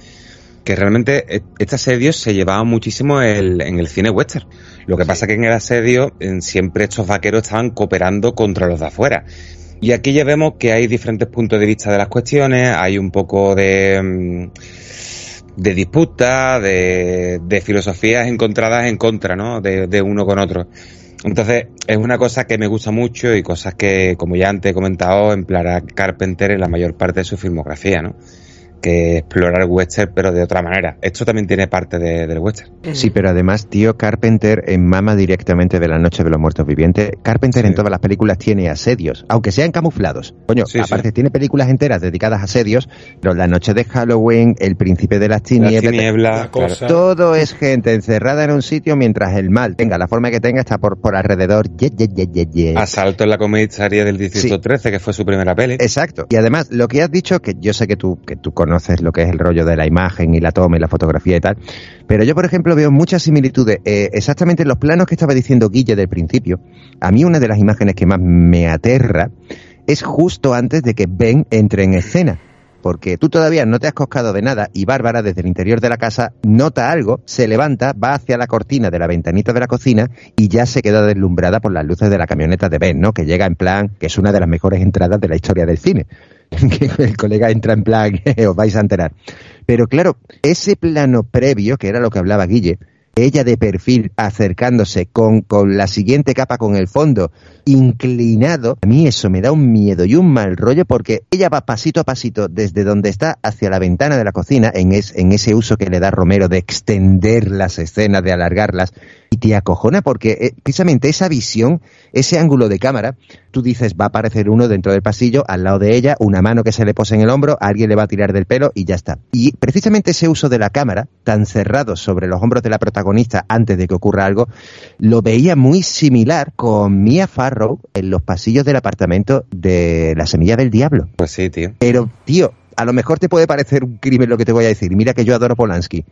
que realmente e, este asedio se llevaba muchísimo en el cine western. Lo que pasa que en el asedio siempre estos vaqueros estaban cooperando contra los de afuera. Y aquí ya vemos que hay diferentes puntos de vista de las cuestiones, hay un poco de... Mm, de disputa, de, de filosofías encontradas en contra, ¿no? De, de uno con otro. Entonces, es una cosa que me gusta mucho y cosas que, como ya antes he comentado, empleará Carpenter en la mayor parte de su filmografía, ¿no? Que explorar western, pero de otra manera. Esto también tiene parte del western. Sí, pero además, tío, Carpenter en mama directamente de la noche de los muertos vivientes. Carpenter en todas las películas tiene asedios, aunque sean camuflados. Coño, aparte tiene películas enteras dedicadas a asedios, pero La noche de Halloween, El príncipe de las tinieblas, todo es gente encerrada en un sitio mientras el mal tenga la forma que tenga, está por, por alrededor. Asalto en la comisaría del Distrito 13, que fue su primera peli. Exacto. Y además, lo que has dicho, que yo sé que tú, que tú conoces lo que es el rollo de la imagen y la toma y la fotografía y tal. Pero yo, por ejemplo, veo muchas similitudes. Eh, exactamente en los planos que estaba diciendo Guille del principio. A mí una de las imágenes que más me aterra es justo antes de que Ben entre en escena porque tú todavía no te has coscado de nada y Bárbara desde el interior de la casa nota algo, se levanta, va hacia la cortina de la ventanita de la cocina y ya se queda deslumbrada por las luces de la camioneta de Ben, ¿no? Que llega en plan, que es una de las mejores entradas de la historia del cine. que el colega entra en plan, os vais a enterar. Pero claro, ese plano previo, que era lo que hablaba Guille, ella de perfil acercándose con, con la siguiente capa con el fondo inclinado, a mí eso me da un miedo y un mal rollo porque ella va pasito a pasito desde donde está hacia la ventana de la cocina en, en ese uso que le da Romero de extender las escenas, de alargarlas y te acojona porque eh, precisamente esa visión, ese ángulo de cámara, tú dices va a aparecer uno dentro del pasillo, al lado de ella, una mano que se le pose en el hombro, alguien le va a tirar del pelo y ya está. Y precisamente ese uso de la cámara, tan cerrado sobre los hombros de la protagonista antes de que ocurra algo, lo veía muy similar con Mia Farrow en los pasillos del apartamento de La Semilla del Diablo. Pues sí, tío. Pero, tío, a lo mejor te puede parecer un crimen lo que te voy a decir. Mira que yo adoro Polanski.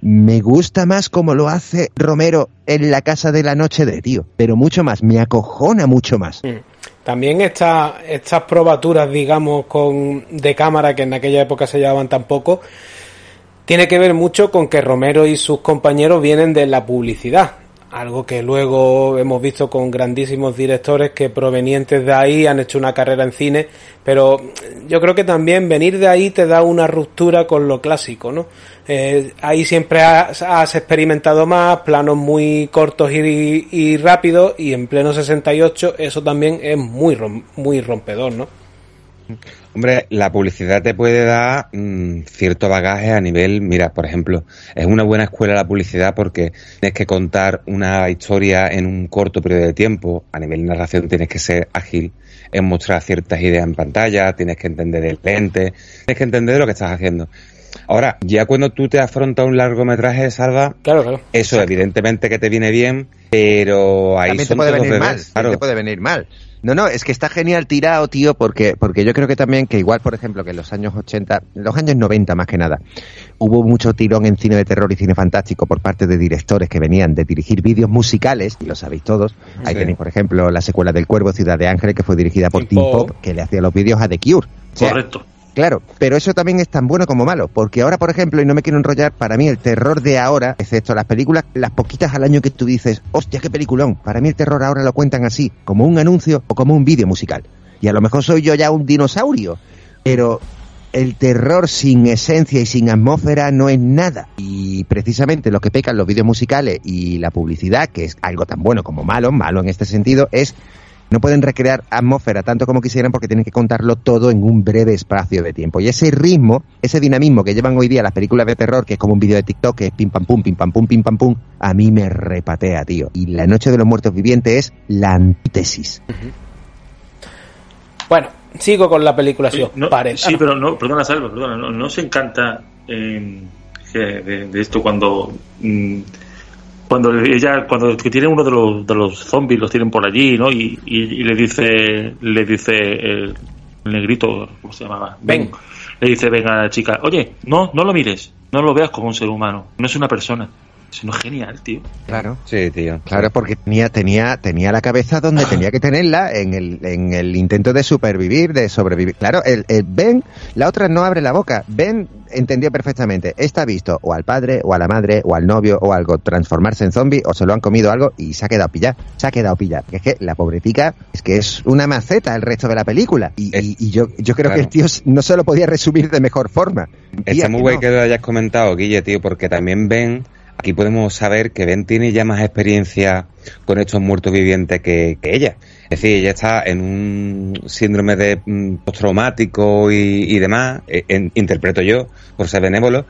Me gusta más como lo hace Romero en la casa de la noche de tío, pero mucho más, me acojona mucho más. Mm. También esta, estas probaturas, digamos, con de cámara que en aquella época se llevaban tan poco, tiene que ver mucho con que Romero y sus compañeros vienen de la publicidad algo que luego hemos visto con grandísimos directores que provenientes de ahí han hecho una carrera en cine, pero yo creo que también venir de ahí te da una ruptura con lo clásico, ¿no? Eh, ahí siempre has, experimentado más, planos muy cortos y, y, rápidos, y en pleno 68 eso también es muy, muy rompedor, ¿no? Hombre, la publicidad te puede dar mm, cierto bagaje a nivel, mira, por ejemplo, es una buena escuela la publicidad porque tienes que contar una historia en un corto periodo de tiempo, a nivel narración tienes que ser ágil en mostrar ciertas ideas en pantalla, tienes que entender el lente, tienes que entender lo que estás haciendo. Ahora, ya cuando tú te afrontas un largometraje de Salva, claro, claro. eso evidentemente que te viene bien, pero ahí También te puede todos venir mal. claro. Te puede venir mal. No, no, es que está genial tirado, tío, porque, porque yo creo que también que igual, por ejemplo, que en los años 80, en los años 90 más que nada, hubo mucho tirón en cine de terror y cine fantástico por parte de directores que venían de dirigir vídeos musicales, y lo sabéis todos. Ahí Sí. tenéis, por ejemplo, la secuela del Cuervo, Ciudad de Ángeles, que fue dirigida por Tim Pop. Pop, que le hacía los vídeos a The Cure. O sea, Correcto. Claro, pero eso también es tan bueno como malo, porque ahora, por ejemplo, y no me quiero enrollar, para mí el terror de ahora, excepto las películas, las poquitas al año que tú dices, hostia, qué peliculón, para mí el terror ahora lo cuentan así, como un anuncio o como un vídeo musical. Y a lo mejor soy yo ya un dinosaurio, pero el terror sin esencia y sin atmósfera no es nada. Y precisamente lo que pecan los vídeos musicales y la publicidad, que es algo tan bueno como malo, malo en este sentido, es no pueden recrear atmósfera tanto como quisieran porque tienen que contarlo todo en un breve espacio de tiempo. Y ese ritmo, ese dinamismo que llevan hoy día las películas de terror, que es como un vídeo de TikTok, que es pim pam pum, pim pam pum, pim pam pum, a mí me repatea, tío. Y La Noche de los Muertos Vivientes es la antítesis. Bueno, sigo con la película, si Sí, os no, parece. sí, pero no, perdona, Salva, perdona, no, no se encanta eh, de esto cuando mm, cuando ella cuando tiene uno de los de los zombies los tienen por allí, ¿no? Y, y, y le dice le dice el, el negrito, ¿cómo se llamaba? Ben. Le dice, venga, la chica, oye, no, no lo mires, no lo veas como un ser humano, no es una persona. Sino genial, tío. Claro. Sí, tío. Claro, porque tenía, tenía, tenía la cabeza donde tenía que tenerla en el, en el intento de supervivir, de sobrevivir. Claro, el, el Ben, la otra no abre la boca. Ben entendió perfectamente. Está visto o al padre, o a la madre, o al novio, o algo transformarse en zombie, o se lo han comido algo y se ha quedado pillar. Se ha quedado pillar. Es que la pobretica es que es una maceta el resto de la película. Y, y- y yo, yo creo que el tío no se lo podía resumir de mejor forma. Está muy que guay no. que lo hayas comentado, Guille, tío, porque también Ben, aquí podemos saber que Ben tiene ya más experiencia con estos muertos vivientes que, que ella. Es decir, ella está en un síndrome de mm, postraumático y, y demás, eh, en- interpreto yo, por ser benévolo.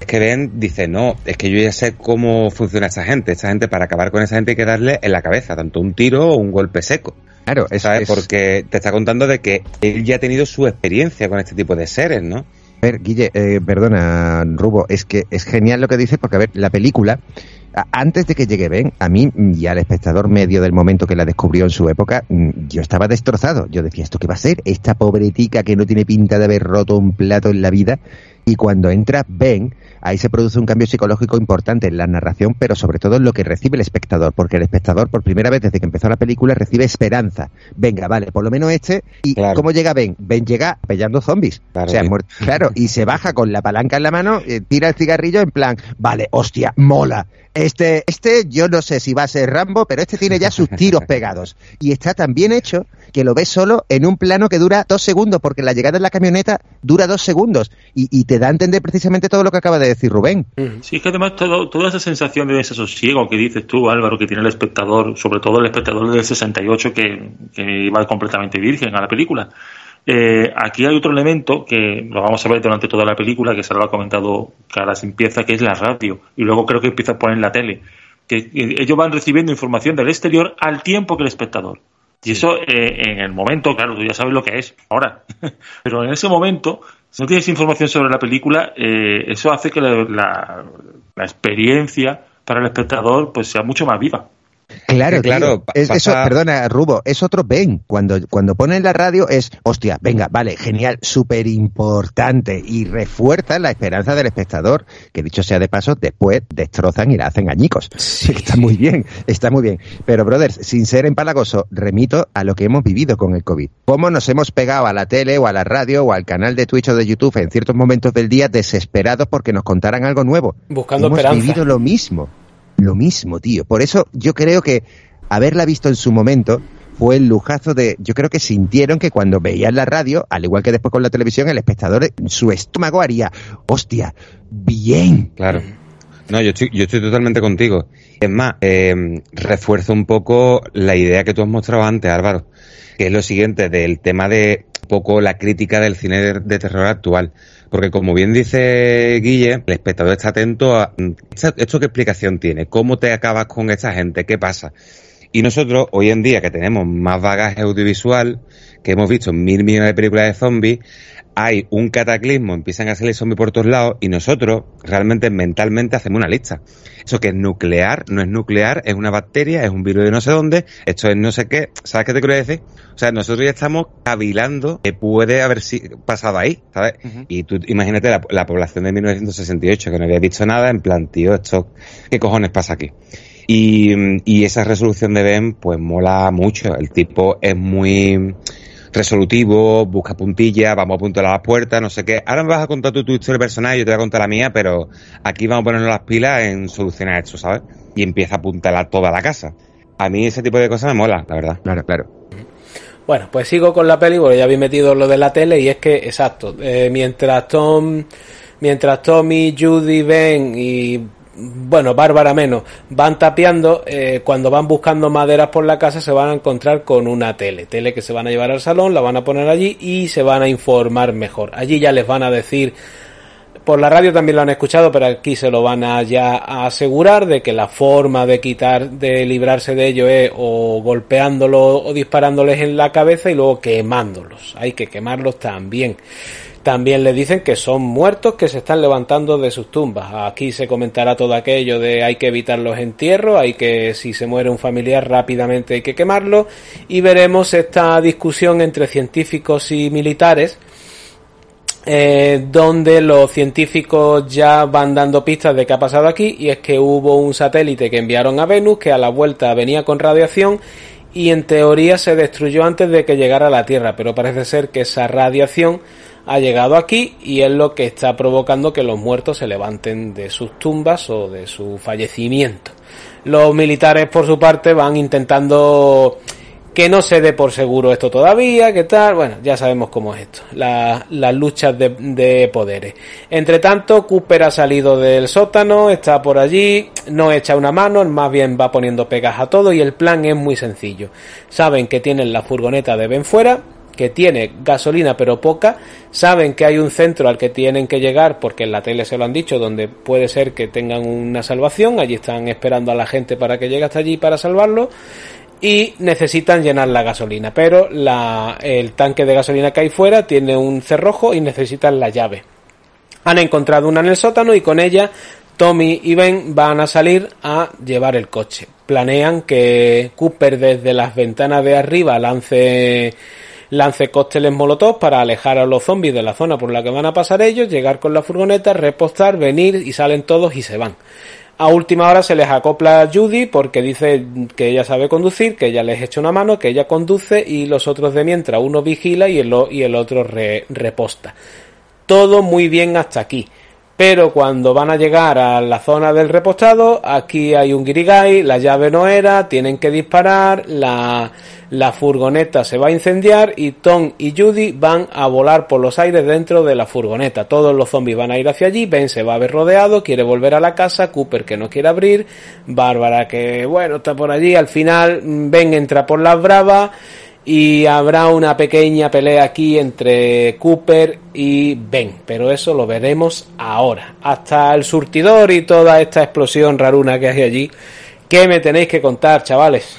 Es que Ben dice, no, es que yo ya sé cómo funciona esta gente. Esta gente, para acabar con esa gente hay que darle en la cabeza, tanto un tiro o un golpe seco. Claro, es, ¿Sabes? es- Porque te está contando de que él ya ha tenido su experiencia con este tipo de seres, ¿no? Ver, Guille, eh, perdona, Rubo, es que es genial lo que dices porque, a ver, la película, antes de que llegue Ben, a mí y al espectador medio del momento que la descubrió en su época, mm, yo estaba destrozado. Yo decía, ¿esto qué va a ser? Esta pobretica que no tiene pinta de haber roto un plato en la vida. Y cuando entra Ben, ahí se produce un cambio psicológico importante en la narración, pero sobre todo en lo que recibe el espectador, porque el espectador, por primera vez desde que empezó la película, recibe esperanza. Venga, vale, por lo menos este. ¿Y Claro. cómo llega Ben? Ben llega pellando zombies. Claro, o sea, sí. muer- claro, y se baja con la palanca en la mano, eh, tira el cigarrillo en plan, vale, hostia, mola. Este, este, yo no sé si va a ser Rambo, pero este tiene ya sus tiros pegados. Y está tan bien hecho que lo ves solo en un plano que dura dos segundos, porque la llegada en la camioneta dura dos segundos. Y, y te da a entender precisamente todo lo que acaba de decir Rubén. Sí, es que además todo, toda esa sensación de desasosiego que dices tú, Álvaro, que tiene el espectador, sobre todo el espectador del 68 que, que iba completamente virgen a la película. Eh, aquí hay otro elemento que lo vamos a ver durante toda la película, que se lo ha comentado Caras empieza, que es la radio. Y luego creo que empieza a poner la tele. Que, ellos van recibiendo información del exterior al tiempo que el espectador. Y eso eh, en el momento, claro, tú ya sabes lo que es ahora. Pero en ese momento, si no tienes información sobre la película, eh, eso hace que la, la- la experiencia para el espectador pues sea mucho más viva. Claro, Sí, claro, Es, eso, perdona, Rubo, es otro Ben. Cuando, cuando ponen la radio es, hostia, venga, vale, genial, súper importante y refuerza la esperanza del espectador, que dicho sea de paso, después destrozan y la hacen añicos. Sí, está muy bien, está muy bien. Pero, brothers, sin ser empalagoso, remito a lo que hemos vivido con el COVID. Cómo nos hemos pegado a la tele o a la radio o al canal de Twitch o de YouTube en ciertos momentos del día desesperados porque nos contaran algo nuevo. Buscando hemos esperanza. vivido lo mismo. Lo mismo, tío. Por eso yo creo que haberla visto en su momento fue el lujazo de. Yo creo que sintieron que cuando veían la radio, al igual que después con la televisión, el espectador, su estómago haría, hostia, bien. Claro. No, yo estoy, yo estoy totalmente contigo. Es más, eh, refuerzo un poco la idea que tú has mostrado antes, Álvaro, que es lo siguiente del tema de poco la crítica del cine de, terror actual. Porque como bien dice Guille, el espectador está atento a mm, esto qué explicación tiene, cómo te acabas con esta gente, qué pasa. Y nosotros, hoy en día, que tenemos más bagaje audiovisual, que hemos visto mil millones de películas de zombies, hay un cataclismo, empiezan a salir zombies por todos lados y nosotros realmente mentalmente hacemos una lista. Eso que es nuclear, no es nuclear, es una bacteria, es un virus de no sé dónde, esto es no sé qué, ¿sabes qué te quiero decir? O sea, nosotros ya estamos cavilando que puede haber pasado ahí, ¿sabes? Y tú imagínate la, población de 1968 que no había visto nada, en plan, tío, esto, ¿qué cojones pasa aquí? Y, y esa resolución de Ben, pues mola mucho. El tipo es muy resolutivo, busca puntilla, vamos a apuntar a las puertas, no sé qué. Ahora me vas a contar tu, tu historia personal y yo te voy a contar la mía, pero aquí vamos a ponernos las pilas en solucionar esto, ¿sabes? Y empieza a apuntar a toda la casa. A mí ese tipo de cosas me mola, la verdad. Claro, claro. Bueno, pues sigo con la peli, porque ya habéis metido lo de la tele y es que, exacto, eh, mientras Tom, mientras Tommy, Judy, Ben y bueno, Bárbara menos, van tapeando, eh, cuando van buscando maderas por la casa se van a encontrar con una tele, tele que se van a llevar al salón, la van a poner allí y se van a informar mejor. Allí ya les van a decir, por la radio también lo han escuchado, pero aquí se lo van a ya asegurar de que la forma de quitar, de librarse de ello es o golpeándolos o disparándoles en la cabeza y luego quemándolos. Hay que quemarlos también. También le dicen que son muertos que se están levantando de sus tumbas. Aquí se comentará todo aquello de hay que evitar los entierros, hay que si se muere un familiar rápidamente hay que quemarlo y veremos esta discusión entre científicos y militares eh, donde los científicos ya van dando pistas de qué ha pasado aquí y es que hubo un satélite que enviaron a Venus que a la vuelta venía con radiación y en teoría se destruyó antes de que llegara a la Tierra, pero parece ser que esa radiación ha llegado aquí y es lo que está provocando que los muertos se levanten de sus tumbas o de su fallecimiento. Los militares, por su parte, van intentando que no se dé por seguro esto todavía, que tal, bueno, ya sabemos cómo es esto, las luchas de, de, poderes. Entre tanto, Cooper ha salido del sótano, está por allí, no echa una mano, más bien va poniendo pegas a todo y el plan es muy sencillo. Saben que tienen la furgoneta de Ben fuera, que tiene gasolina pero poca, saben que hay un centro al que tienen que llegar porque en la tele se lo han dicho, donde puede ser que tengan una salvación, allí están esperando a la gente para que llegue hasta allí para salvarlo y necesitan llenar la gasolina, pero la, el tanque de gasolina que hay fuera tiene un cerrojo y necesitan la llave. Han encontrado una en el sótano y con ella Tommy y Ben van a salir a llevar el coche. Planean que Cooper desde las ventanas de arriba lance lance cócteles molotov para alejar a los zombies de la zona por la que van a pasar ellos, llegar con la furgoneta, repostar, venir y salen todos y se van. A última hora se les acopla Judy porque dice que ella sabe conducir, que ella les echa una mano, que ella conduce y los otros de mientras uno vigila y el, y el otro reposta. Todo muy bien hasta aquí. Pero cuando van a llegar a la zona del repostado, aquí hay un guirigay, la llave no era, tienen que disparar, la, la furgoneta se va a incendiar y Tom y Judy van a volar por los aires dentro de la furgoneta. Todos los zombies van a ir hacia allí, Ben se va a ver rodeado, quiere volver a la casa, Cooper que no quiere abrir, Bárbara que bueno está por allí, al final Ben entra por las bravas y habrá una pequeña pelea aquí entre Cooper y Ben, pero eso lo veremos ahora. Hasta el surtidor y toda esta explosión raruna que hay allí, ¿qué me tenéis que contar, chavales?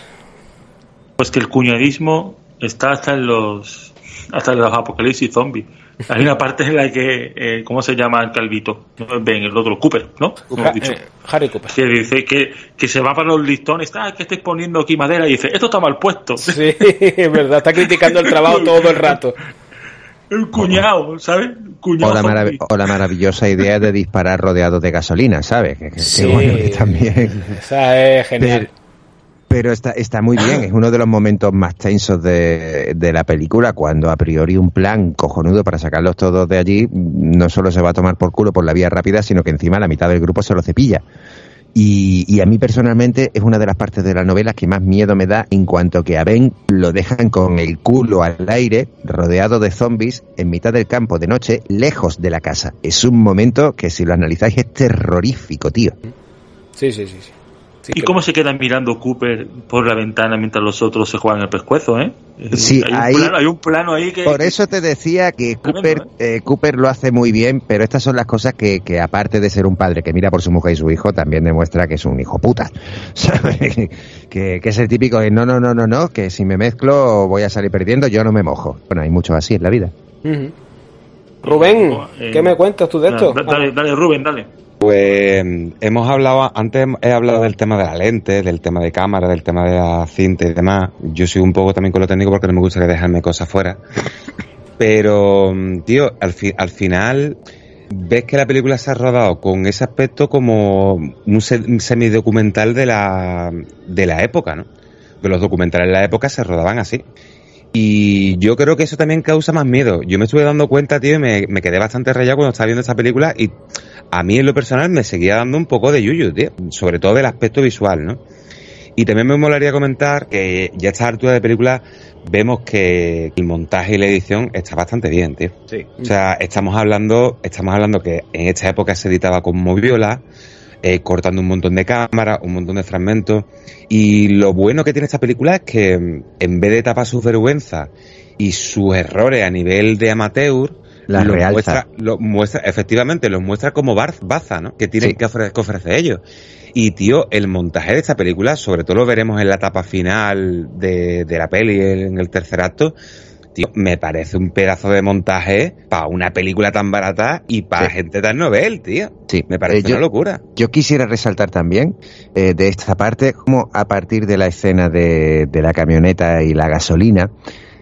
Pues que el cuñadismo está hasta en los hasta en los apocalipsis zombies. Hay una parte en la que, eh, ¿cómo se llama el calvito? No es Ben, el otro, Cooper, ¿no? Como dicho. Eh, Harry Cooper. Que dice que, que se va para los listones, está, ah, que estáis poniendo aquí madera, y dice, esto está mal puesto. Sí, es verdad, está criticando el trabajo todo el rato. El cuñado, ¿sabes? Cuñado o, la o, la maravillosa idea de disparar rodeado de gasolina, ¿sabes? Que, sí, bueno, que también... Esa es genial. Pero está, está muy bien, es uno de los momentos más tensos de, de, la película, cuando a priori un plan cojonudo para sacarlos todos de allí no solo se va a tomar por culo por la vía rápida, sino que encima la mitad del grupo se lo cepilla. Y, y, a mí personalmente es una de las partes de la novela que más miedo me da en cuanto que a Ben lo dejan con el culo al aire, rodeado de zombies, en mitad del campo de noche, lejos de la casa. Es un momento que si lo analizáis es terrorífico, tío. Sí, sí, sí. sí. ¿Y cómo se queda mirando Cooper por la ventana mientras los otros se juegan el pescuezo, eh? Sí, hay, un plano, ahí que... Por eso te decía que Cooper, ¿eh? Eh, Cooper lo hace muy bien, pero estas son las cosas que, que, aparte de ser un padre que mira por su mujer y su hijo, también demuestra que es un hijo puta. que, que, es el típico de no, no, no, no, no, que si me mezclo voy a salir perdiendo, yo no me mojo. Bueno, hay mucho así en la vida. Rubén, ¿qué me cuentas tú de esto? Dale, dale, Rubén, dale. Pues hemos hablado, antes he hablado del tema de la lente, del tema de cámara, del tema de la cinta y demás. Yo soy un poco también con lo técnico porque no me gusta dejarme cosas fuera. Pero, tío, al, al final ves que la película se ha rodado con ese aspecto como un semidocumental de la, de la época, ¿no? Que los documentales de la época se rodaban así. Y yo creo que eso también causa más miedo. Yo me estuve dando cuenta, tío, y me, me quedé bastante rayado cuando estaba viendo esta película y a mí en lo personal me seguía dando un poco de yuyu, tío. Sobre todo del aspecto visual, ¿no? Y también me molaría comentar que ya a esta altura de película vemos que el montaje y la edición está bastante bien, tío. Sí. O sea, estamos hablando, estamos hablando que en esta época se editaba con moviola, eh, cortando un montón de cámaras, un montón de fragmentos. Y lo bueno que tiene esta película es que mm, en vez de tapar sus vergüenzas y sus errores a nivel de amateur, la los muestra, lo muestra, efectivamente, los muestra como baza, ¿no? Que tienen que, ofrecer, ellos. Y tío, el montaje de esta película, sobre todo lo veremos en la etapa final de, de la peli, en el tercer acto, tío, me parece un pedazo de montaje para una película tan barata y para gente tan novel, tío. Sí, me parece eh, una locura. Yo quisiera resaltar también eh, de esta parte, como a partir de la escena de, de la camioneta y la gasolina,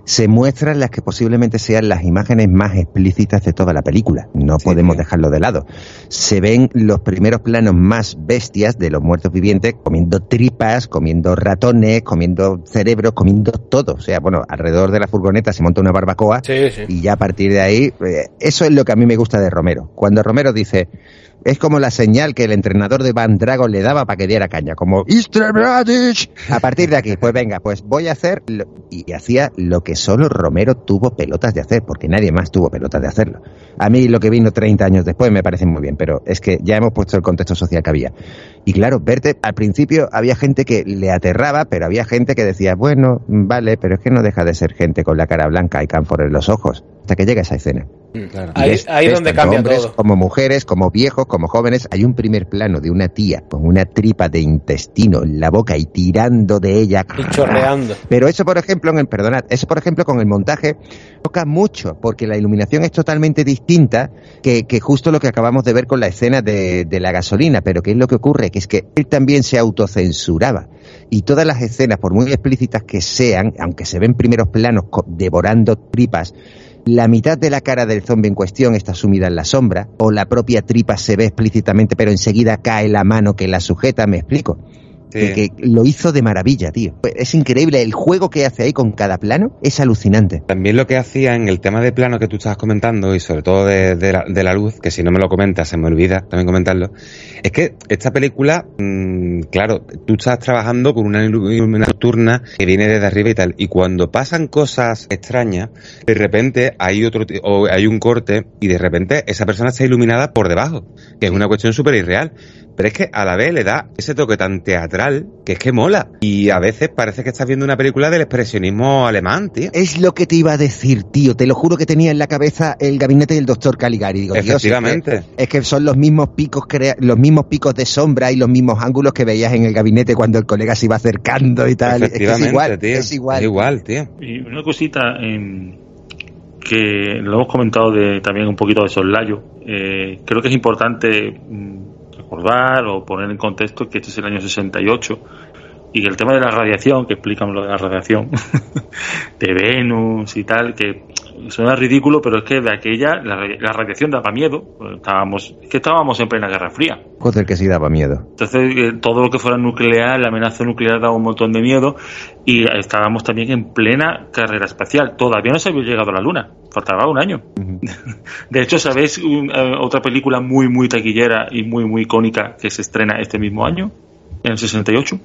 se muestran las que posiblemente sean las imágenes más explícitas de toda la película. No podemos dejarlo de lado. Se ven los primeros planos más bestias de los muertos vivientes comiendo tripas, comiendo ratones, comiendo cerebros, comiendo todo. O sea, bueno, alrededor de la furgoneta se monta una barbacoa y ya a partir de ahí, eh, eso es lo que a mí me gusta de Romero. Cuando Romero dice, es como la señal que el entrenador de Van Dragon le daba para que diera caña, como A partir de aquí, pues venga, pues voy a hacer y hacía lo que solo Romero tuvo pelotas de hacer, porque nadie más tuvo pelotas de hacerlo. A mí lo que vino 30 años después me parece muy bien, pero es que ya hemos puesto el contexto social que había. Y claro, verte, al principio había gente que le aterraba, pero había gente que decía, bueno, vale, pero es que no deja de ser gente con la cara blanca y cánfor en los ojos, hasta que llega esa escena. Ahí, es donde cambia hombres, todo. Como mujeres, como viejos, como jóvenes, hay un primer plano de una tía con una tripa de intestino en la boca y tirando de ella. Y chorreando. Pero eso, por ejemplo, en el, perdonad, eso, por ejemplo, con el montaje, toca mucho, porque la iluminación es totalmente distinta que, que justo lo que acabamos de ver con la escena de, de la gasolina. Pero ¿qué es lo que ocurre? Que es que él también se autocensuraba. Y todas las escenas, por muy explícitas que sean, aunque se ven primeros planos devorando tripas, la mitad de la cara del zombie en cuestión está sumida en la sombra, o la propia tripa se ve explícitamente, pero enseguida cae la mano que la sujeta, me explico que, lo hizo de maravilla, tío. Es increíble, el juego que hace ahí con cada plano es alucinante. También lo que hacía en el tema de plano que tú estabas comentando y sobre todo de, la, luz, que si no me lo comentas se me olvida también comentarlo, es que esta película, mm, claro, tú estás trabajando con una iluminación nocturna que viene desde arriba y tal, y cuando pasan cosas extrañas, de repente hay otro o hay un corte y de repente esa persona está iluminada por debajo, que es una cuestión súper irreal. Pero es que a la vez le da ese toque tan teatral que es que mola. Y a veces parece que estás viendo una película del expresionismo alemán, tío. Es lo que te iba a decir, tío. Te lo juro que tenía en la cabeza el gabinete del doctor Caligari. Digo, Efectivamente. es, que, son los mismos picos los mismos picos de sombra y los mismos ángulos que veías en el gabinete cuando el colega se iba acercando y tal. Es, es igual, tío. es igual. Es igual, tío. Y una cosita que lo hemos comentado de, también un poquito de soslayo. Eh, creo que es importante mm, recordar o poner en contexto que este es el año 68 y el tema de la radiación, que explican lo de la radiación de Venus y tal, que suena ridículo, pero es que de aquella la, radiación daba miedo. Estábamos, es que estábamos en plena Guerra Fría. Joder, que sí daba miedo. Entonces, eh, todo lo que fuera nuclear, la amenaza nuclear daba un montón de miedo y estábamos también en plena carrera espacial. Todavía no se había llegado a la Luna, faltaba un año. De hecho, ¿sabéis eh, otra película muy, muy taquillera y muy, muy icónica que se estrena este mismo año, en el 68?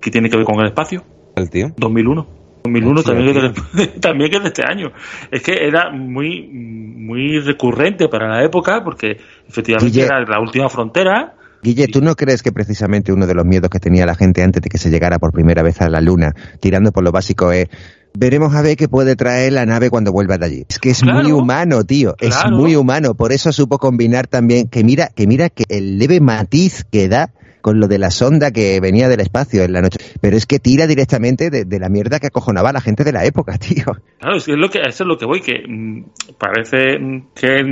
que tiene que ver con el espacio. ¿El tío? 2001. 2001 también, que de, también que es de este año. Es que era muy muy recurrente para la época porque efectivamente era la última frontera Guille, ¿tú no crees que precisamente uno de los miedos que tenía la gente antes de que se llegara por primera vez a la Luna, tirando por lo básico, es veremos a ver qué puede traer la nave cuando vuelva de allí. Es que es muy humano, tío. Es muy humano. Por eso supo combinar también que mira, que mira que el leve matiz que da con lo de la sonda que venía del espacio en la noche. Pero es que tira directamente de, la mierda que acojonaba la gente de la época, tío. Claro, es, lo que, eso es lo que voy, que mm, parece que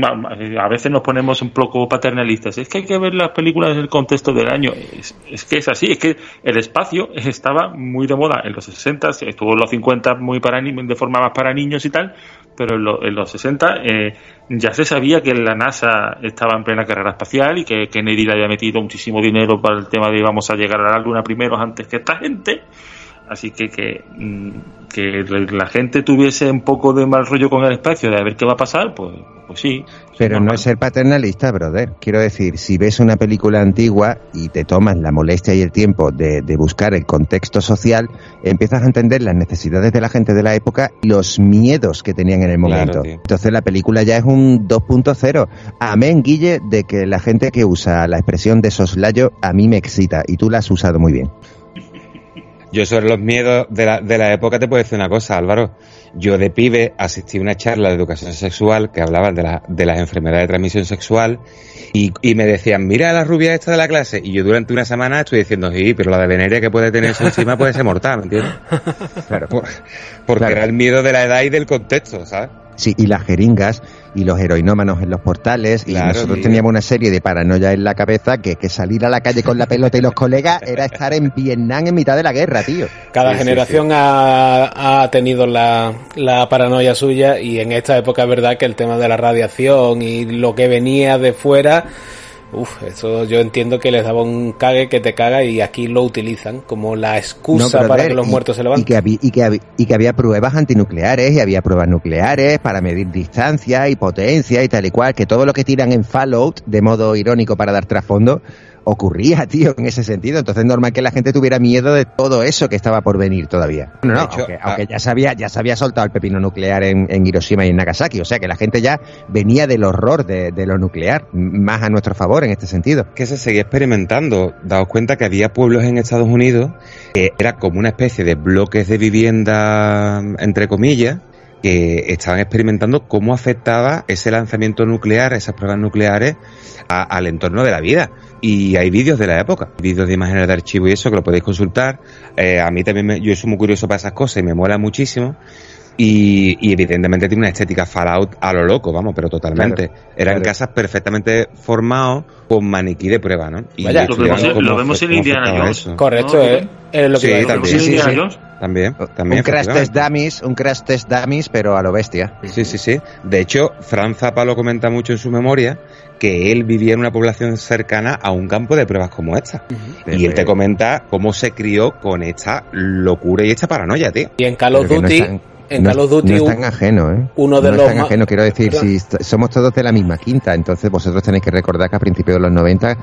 a veces nos ponemos un poco paternalistas. Es que hay que ver las películas en el contexto del año. Es, que es así, es que el espacio estaba muy de moda en los 60, estuvo en los 50 muy para, de forma más para niños y tal, pero en, los 60 eh, ya se sabía que la NASA estaba en plena carrera espacial y que Kennedy le había metido muchísimo dinero para el tema de vamos a llegar a la Luna primero antes que esta gente. Así que que, mm, que la gente tuviese un poco de mal rollo con el espacio, de a ver qué va a pasar, pues, pues sí. Pero no es ser paternalista, brother. Quiero decir, si ves una película antigua y te tomas la molestia y el tiempo de, buscar el contexto social, empiezas a entender las necesidades de la gente de la época y los miedos que tenían en el momento. Entonces la película ya es un 2.0. Amén, Guille, de que la gente que usa la expresión de soslayo a mí me excita y tú la has usado muy bien. Yo sobre los miedos de la, de la época te puedo decir una cosa, Álvaro. Yo de pibe asistí a una charla de educación sexual que hablaba de, la, de las enfermedades de transmisión sexual y, y, me decían, mira la rubia esta de la clase. Y yo durante una semana estoy diciendo, sí, pero la de veneria que puede tener encima puede ser mortal, ¿me entiendes? Claro. porque era el miedo de la edad y del contexto, ¿sabes? Sí, y las jeringas y los heroinómanos en los portales. y nosotros teníamos una serie de paranoia en la cabeza que, que salir a la calle con la pelota y los colegas era estar en Vietnam en mitad de la guerra, tío. Cada generación Ha, ha, tenido la, la paranoia suya y en esta época es verdad que el tema de la radiación y lo que venía de fuera Uf, eso yo entiendo que les daba un cague que te caga y aquí lo utilizan como la excusa para que los muertos se levanten. Y que, había, y, que había, y que había pruebas antinucleares y había pruebas nucleares para medir distancia y potencia y tal y cual, que todo lo que tiran en Fallout de modo irónico para dar trasfondo ocurría, tío, en ese sentido. Entonces es normal que la gente tuviera miedo de todo eso que estaba por venir todavía. No, no, aunque, ah, ya se había, ya se había soltado el pepino nuclear en, Hiroshima y en Nagasaki. O sea que la gente ya venía del horror de, lo nuclear, más a nuestro favor en este sentido. Que se seguía experimentando. Daos cuenta que había pueblos en Estados Unidos que era como una especie de bloques de vivienda, entre comillas, que estaban experimentando cómo afectaba ese lanzamiento nuclear, esas pruebas nucleares, al entorno de la vida. Y hay vídeos de la época, vídeos de imágenes de archivo y eso que lo podéis consultar. Eh, a mí también, me, yo soy muy curioso para esas cosas y me mola muchísimo. Y, y, evidentemente tiene una estética Fallout a lo loco, vamos, pero totalmente. Eran casas perfectamente formados con maniquí de prueba, ¿no? Y Vaya, lo vemos, lo vemos en Indiana Jones. Correcto, ¿eh? Es lo que sí, también, sí, sí, también, también. Un crash test dummies, un crash test dummies, pero a lo bestia. Sí, sí, sí. De hecho, Franz Zappa lo comenta mucho en su memoria, que él vivía en una población cercana a un campo de pruebas como esta. Y él te comenta cómo se crió con esta locura y esta paranoia, tío. Y en Call of Duty... en Call of Duty no es tan ajeno, ¿eh? Uno de no los es tan ajeno, quiero decir, si somos todos de la misma quinta, entonces vosotros tenéis que recordar que a principios de los 90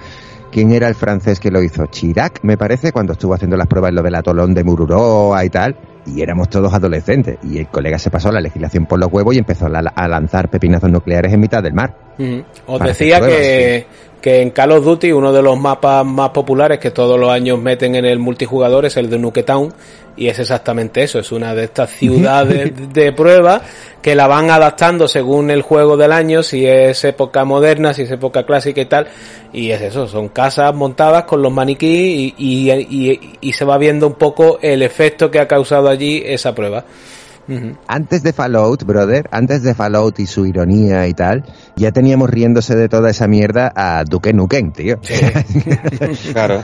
¿Quién era el francés que lo hizo? Chirac, me parece, cuando estuvo haciendo las pruebas en lo del atolón de Mururoa y tal. Y éramos todos adolescentes. Y el colega se pasó la legislación por los huevos y empezó a, lanzar pepinazos nucleares en mitad del mar. Os decía que, que en Call of Duty uno de los mapas más populares que todos los años meten en el multijugador es el de Nuketown y es exactamente eso, es una de estas ciudades de prueba que la van adaptando según el juego del año, si es época moderna, si es época clásica y tal, y es eso, son casas montadas con los maniquí y, y, y se va viendo un poco el efecto que ha causado allí esa prueba. Antes de Fallout, brother, antes de Fallout y su ironía y tal, ya teníamos riéndose de toda esa mierda a Duke Nukem, tío. claro.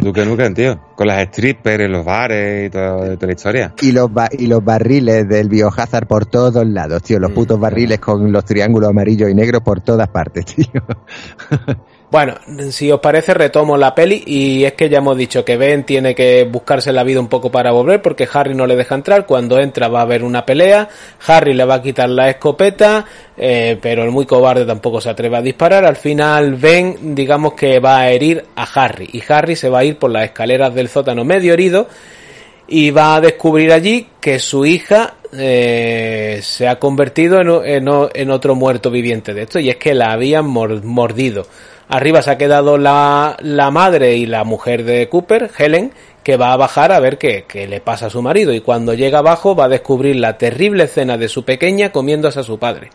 Duke Nukem, tío. Con las strippers en los bares y toda, la historia. Y los, y los barriles del biohazard por todos lados, tío. Los putos barriles con los triángulos amarillos y negros por todas partes, tío. Bueno, si os parece, retomo la peli y es que ya hemos dicho que Ben tiene que buscarse la vida un poco para volver porque Harry no le deja entrar. Cuando entra va a haber una pelea, Harry le va a quitar la escopeta, eh, pero el muy cobarde tampoco se atreve a disparar. Al final Ben, digamos que va a herir a Harry y Harry se va a ir por las escaleras del sótano medio herido y va a descubrir allí que su hija eh, se ha convertido en, otro muerto viviente de esto y es que la habían mordido. Arriba se ha quedado la, madre y la mujer de Cooper, Helen, que va a bajar a ver qué, le pasa a su marido y cuando llega abajo va a descubrir la terrible escena de su pequeña comiéndose a su padre.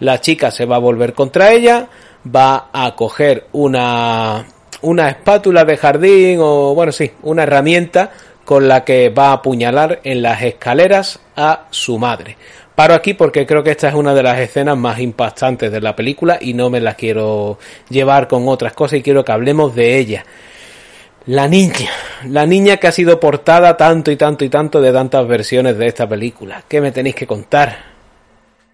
La chica se va a volver contra ella, va a coger una espátula de jardín o bueno sí, una herramienta con la que va a apuñalar en las escaleras a su madre. Paro aquí porque creo que esta es una de las escenas más impactantes de la película y no me la quiero llevar con otras cosas y quiero que hablemos de ella. La niña, la niña que ha sido portada tanto y tanto y tanto de tantas versiones de esta película. ¿Qué me tenéis que contar?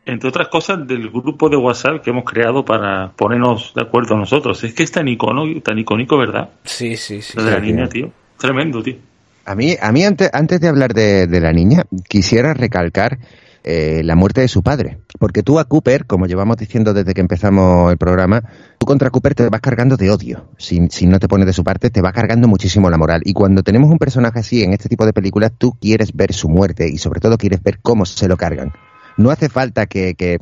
Entre otras cosas del grupo de WhatsApp que hemos creado para ponernos de acuerdo nosotros. Es que es tan, icono, tan icónico, ¿verdad? Sí, sí, sí. de la niña, tío. Tremendo, tío. A mí, a mí antes, antes de hablar de, la niña, quisiera recalcar eh, la muerte de su padre. Porque tú a Cooper, como llevamos diciendo desde que empezamos el programa, tú contra Cooper te vas cargando de odio. Si, no te pones de su parte, te va cargando muchísimo la moral. Y cuando tenemos un personaje así en este tipo de películas, tú quieres ver su muerte y sobre todo quieres ver cómo se lo cargan. No hace falta que, que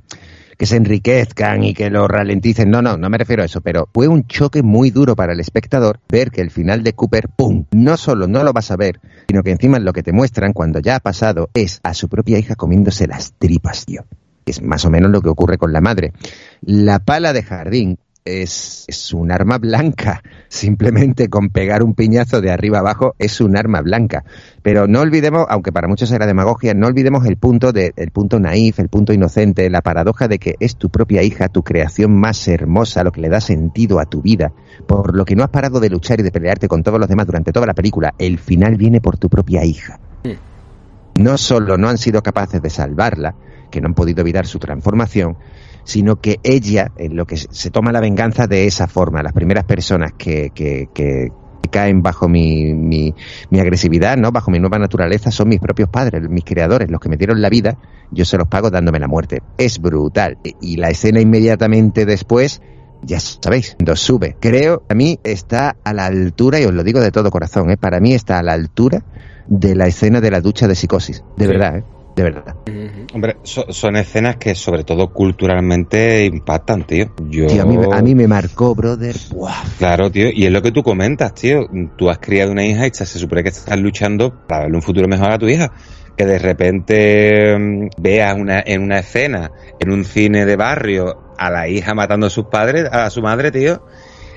que se enriquezcan y que lo ralenticen. No, no, no me refiero a eso, pero fue un choque muy duro para el espectador ver que el final de Cooper, ¡pum! No solo no lo vas a ver, sino que encima lo que te muestran cuando ya ha pasado es a su propia hija comiéndose las tripas, tío. Es más o menos lo que ocurre con la madre. La pala de jardín es, es, un arma blanca. Simplemente con pegar un piñazo de arriba abajo es un arma blanca. Pero no olvidemos, aunque para muchos era demagogia, no olvidemos el punto de, el punto naif, el punto inocente, la paradoja de que es tu propia hija, tu creación más hermosa, lo que le da sentido a tu vida, por lo que no has parado de luchar y de pelearte con todos los demás durante toda la película. El final viene por tu propia hija. No solo no han sido capaces de salvarla, que no han podido evitar su transformación, sino que ella, en lo que se toma la venganza de esa forma, las primeras personas que, que, que caen bajo mi, mi, mi, agresividad, ¿no? Bajo mi nueva naturaleza son mis propios padres, mis creadores, los que me dieron la vida, yo se los pago dándome la muerte. Es brutal. Y la escena inmediatamente después, ya sabéis, cuando sube. Creo, a mí está a la altura, y os lo digo de todo corazón, ¿eh? para mí está a la altura de la escena de la ducha de psicosis. De verdad, ¿eh? De verdad. Hombre, son escenas que sobre todo culturalmente impactan, tío. Yo... Tío, a mí, me marcó, brother. Claro, tío, y es lo que tú comentas, tío. Tú has criado una hija y se supone que estás luchando para darle un futuro mejor a tu hija. Que de repente mm, veas una, en una escena, en un cine de barrio, a la hija matando a sus padres, a su madre, tío,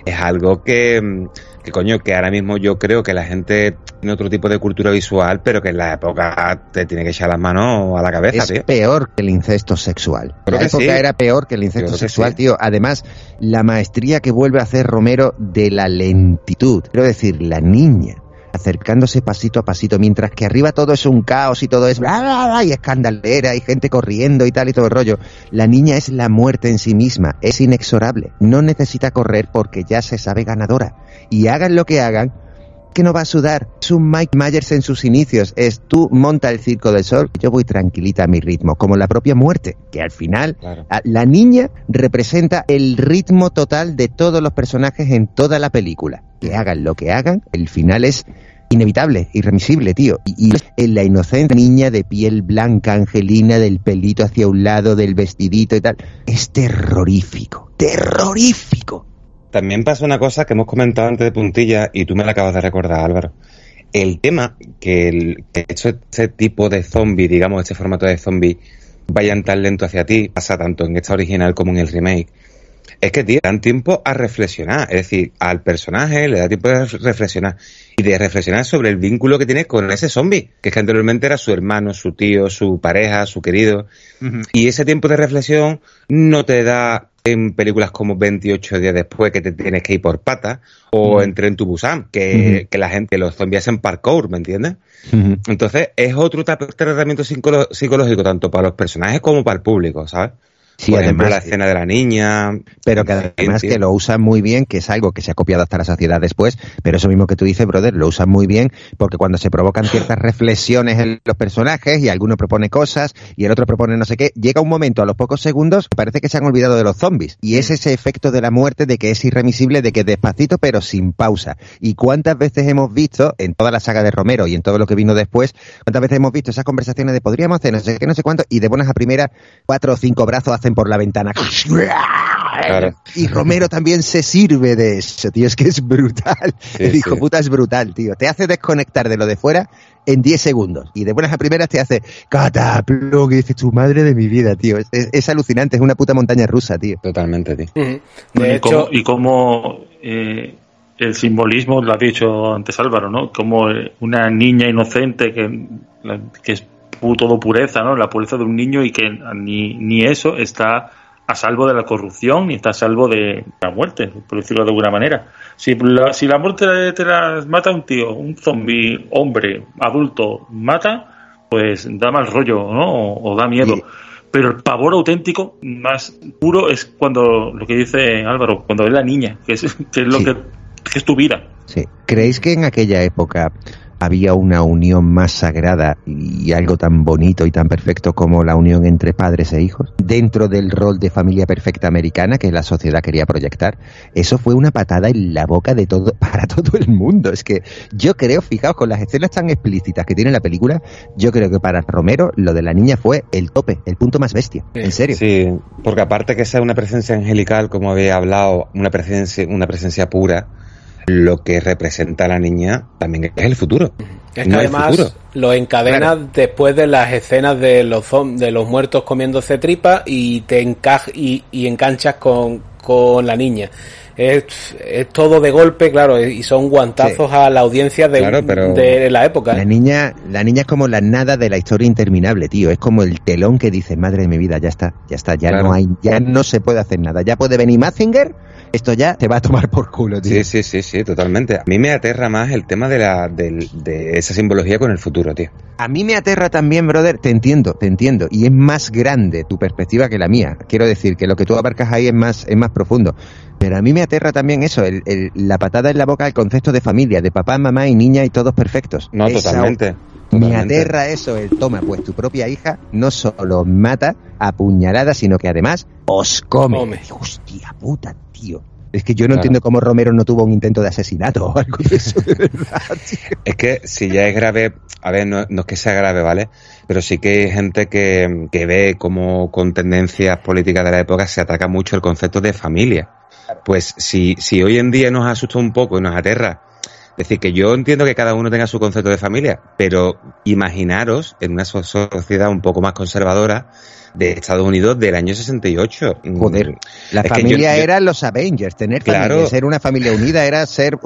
es algo que mm, que coño, que ahora mismo yo creo que la gente tiene otro tipo de cultura visual, pero que en la época te tiene que echar las manos a la cabeza, es peor que el incesto sexual. En la época era peor que el incesto sexual, tío. Además, la maestría que vuelve a hacer Romero de la lentitud. Quiero decir, la niña acercándose pasito a pasito, mientras que arriba todo es un caos y todo es bla, bla, bla, y escandalera y gente corriendo y tal y todo el rollo. La niña es la muerte en sí misma, es inexorable, no necesita correr porque ya se sabe ganadora. Y hagan lo que hagan, que no va a sudar. Es un Mike Myers en sus inicios. Es tú monta el circo del sol, yo voy tranquilita a mi ritmo, como la propia muerte, que al final la niña representa el ritmo total de todos los personajes en toda la película. Que hagan lo que hagan, el final es inevitable, irremisible, tío. Y, y la inocente niña de piel blanca, angelina, del pelito hacia un lado, del vestidito y tal, es terrorífico, terrorífico. También pasa una cosa que hemos comentado antes de puntilla y tú me la acabas de recordar, Álvaro. El tema que, el, que este tipo de zombie, digamos, este formato de zombie, vayan tan lento hacia ti, pasa tanto en esta original como en el remake, es que tío, dan tiempo a reflexionar, es decir, al personaje le da tiempo de reflexionar. Y de reflexionar sobre el vínculo que tiene con ese zombie, que es que anteriormente era su hermano, su tío, su pareja, su querido, y ese tiempo de reflexión no te da en películas como 28 días después que te tienes que ir por patas o entre en tu Busan, que, que, la gente, los zombies hacen parkour, ¿me entiendes? Entonces es otro tratamiento psicológico tanto para los personajes como para el público, ¿sabes? Sí, Por ejemplo, además- la escena de la niña. pero que además que lo usan muy bien, que es algo que se ha copiado hasta la sociedad después, pero eso mismo que tú dices, brother, lo usan muy bien porque cuando se provocan ciertas reflexiones en los personajes y alguno propone cosas y el otro propone no sé qué, llega un momento a los pocos segundos, parece que se han olvidado de los zombies y es ese efecto de la muerte de que es irremisible, de que despacito pero sin pausa. ¿Y cuántas veces hemos visto en toda la saga de Romero y en todo lo que vino después, cuántas veces hemos visto esas conversaciones de podríamos hacer no sé qué, no sé cuánto y de buenas a primeras cuatro o cinco brazos hacen por la ventana. Claro. Y Romero también se sirve de eso, tío. Es que es brutal. el hijo sí. puta es brutal, tío. Te hace desconectar de lo de fuera en 10 segundos. Y de buenas a primeras te hace cataplum, que dice tu madre de mi vida, tío. Es, es- es alucinante, es una puta montaña rusa, tío. Totalmente, tío. De y cómo, hecho, y cómo, eh, el simbolismo, lo ha dicho antes Álvaro, ¿no? Como eh, una niña inocente que, que es pu- todo pureza, ¿no? La pureza de un niño y que ni, ni eso está a salvo de la corrupción ni está a salvo de la muerte, por decirlo de alguna manera. Si la, si la muerte te la mata un tío, un zombie, hombre, adulto, mata, pues da mal rollo, ¿no? O, o da miedo. Sí. Pero el pavor auténtico más puro es cuando, lo que dice Álvaro, cuando es la niña, que es, que es lo Sí. que, que es tu vida. Sí. ¿Creéis que en aquella época había una unión más sagrada y algo tan bonito y tan perfecto como la unión entre padres e hijos? Dentro del rol de familia perfecta americana que la sociedad quería proyectar. Eso fue una patada en la boca de todo, para todo el mundo. Es que yo creo, fijaos, con las escenas tan explícitas que tiene la película, yo creo que para Romero lo de la niña fue el tope, el punto más bestia. En serio. Sí, porque aparte que sea una presencia angelical, como había hablado, una presencia, una presencia pura, lo que representa a la niña también es el futuro. es que no el además futuro. Lo encadena después de las escenas de los de los muertos comiéndose tripa y te encaj y, y enganchas con, con la niña. Es, es todo de golpe, claro, y son guantazos a la audiencia de, Claro, pero- de la época. ¿eh? La niña, la niña es como la nada de la historia interminable, tío. Es como el telón que dice, madre de mi vida, ya está, ya está, ya Claro. no hay, ya no se puede hacer nada. Ya puede venir Mazinger, esto ya te va a tomar por culo, tío. Sí, sí, sí, sí, totalmente. A mí me aterra más el tema de la del- de esa simbología con el futuro, tío. A mí me aterra también, brother, te entiendo, te entiendo. Y es más grande tu perspectiva que la mía. Quiero decir que lo que tú abarcas ahí es más, es más profundo. Pero a mí me aterra también eso, el- el- la patada en la boca al concepto de familia, de papá, mamá y niña y todos perfectos. No, Esa- totalmente. Me aterra eso, el toma, pues tu propia hija no solo mata a puñaladas, sino que además os come. Come. Hostia puta, tío. Es que yo no Claro. entiendo cómo Romero no tuvo un intento de asesinato o algo de eso, de verdad, tío. Es que si ya es grave, a ver, no, no es que sea grave, ¿vale? Pero sí que hay gente que, que ve como con tendencias políticas de la época se ataca mucho el concepto de familia. Pues si, si hoy en día nos asusta un poco y nos aterra, es decir, que yo entiendo que cada uno tenga su concepto de familia, pero imaginaros en una so- sociedad un poco más conservadora de Estados Unidos del año 68. Mm, Joder, la Es familia yo- yo- eran los Avengers, tener Claro. familia, ser una familia unida era ser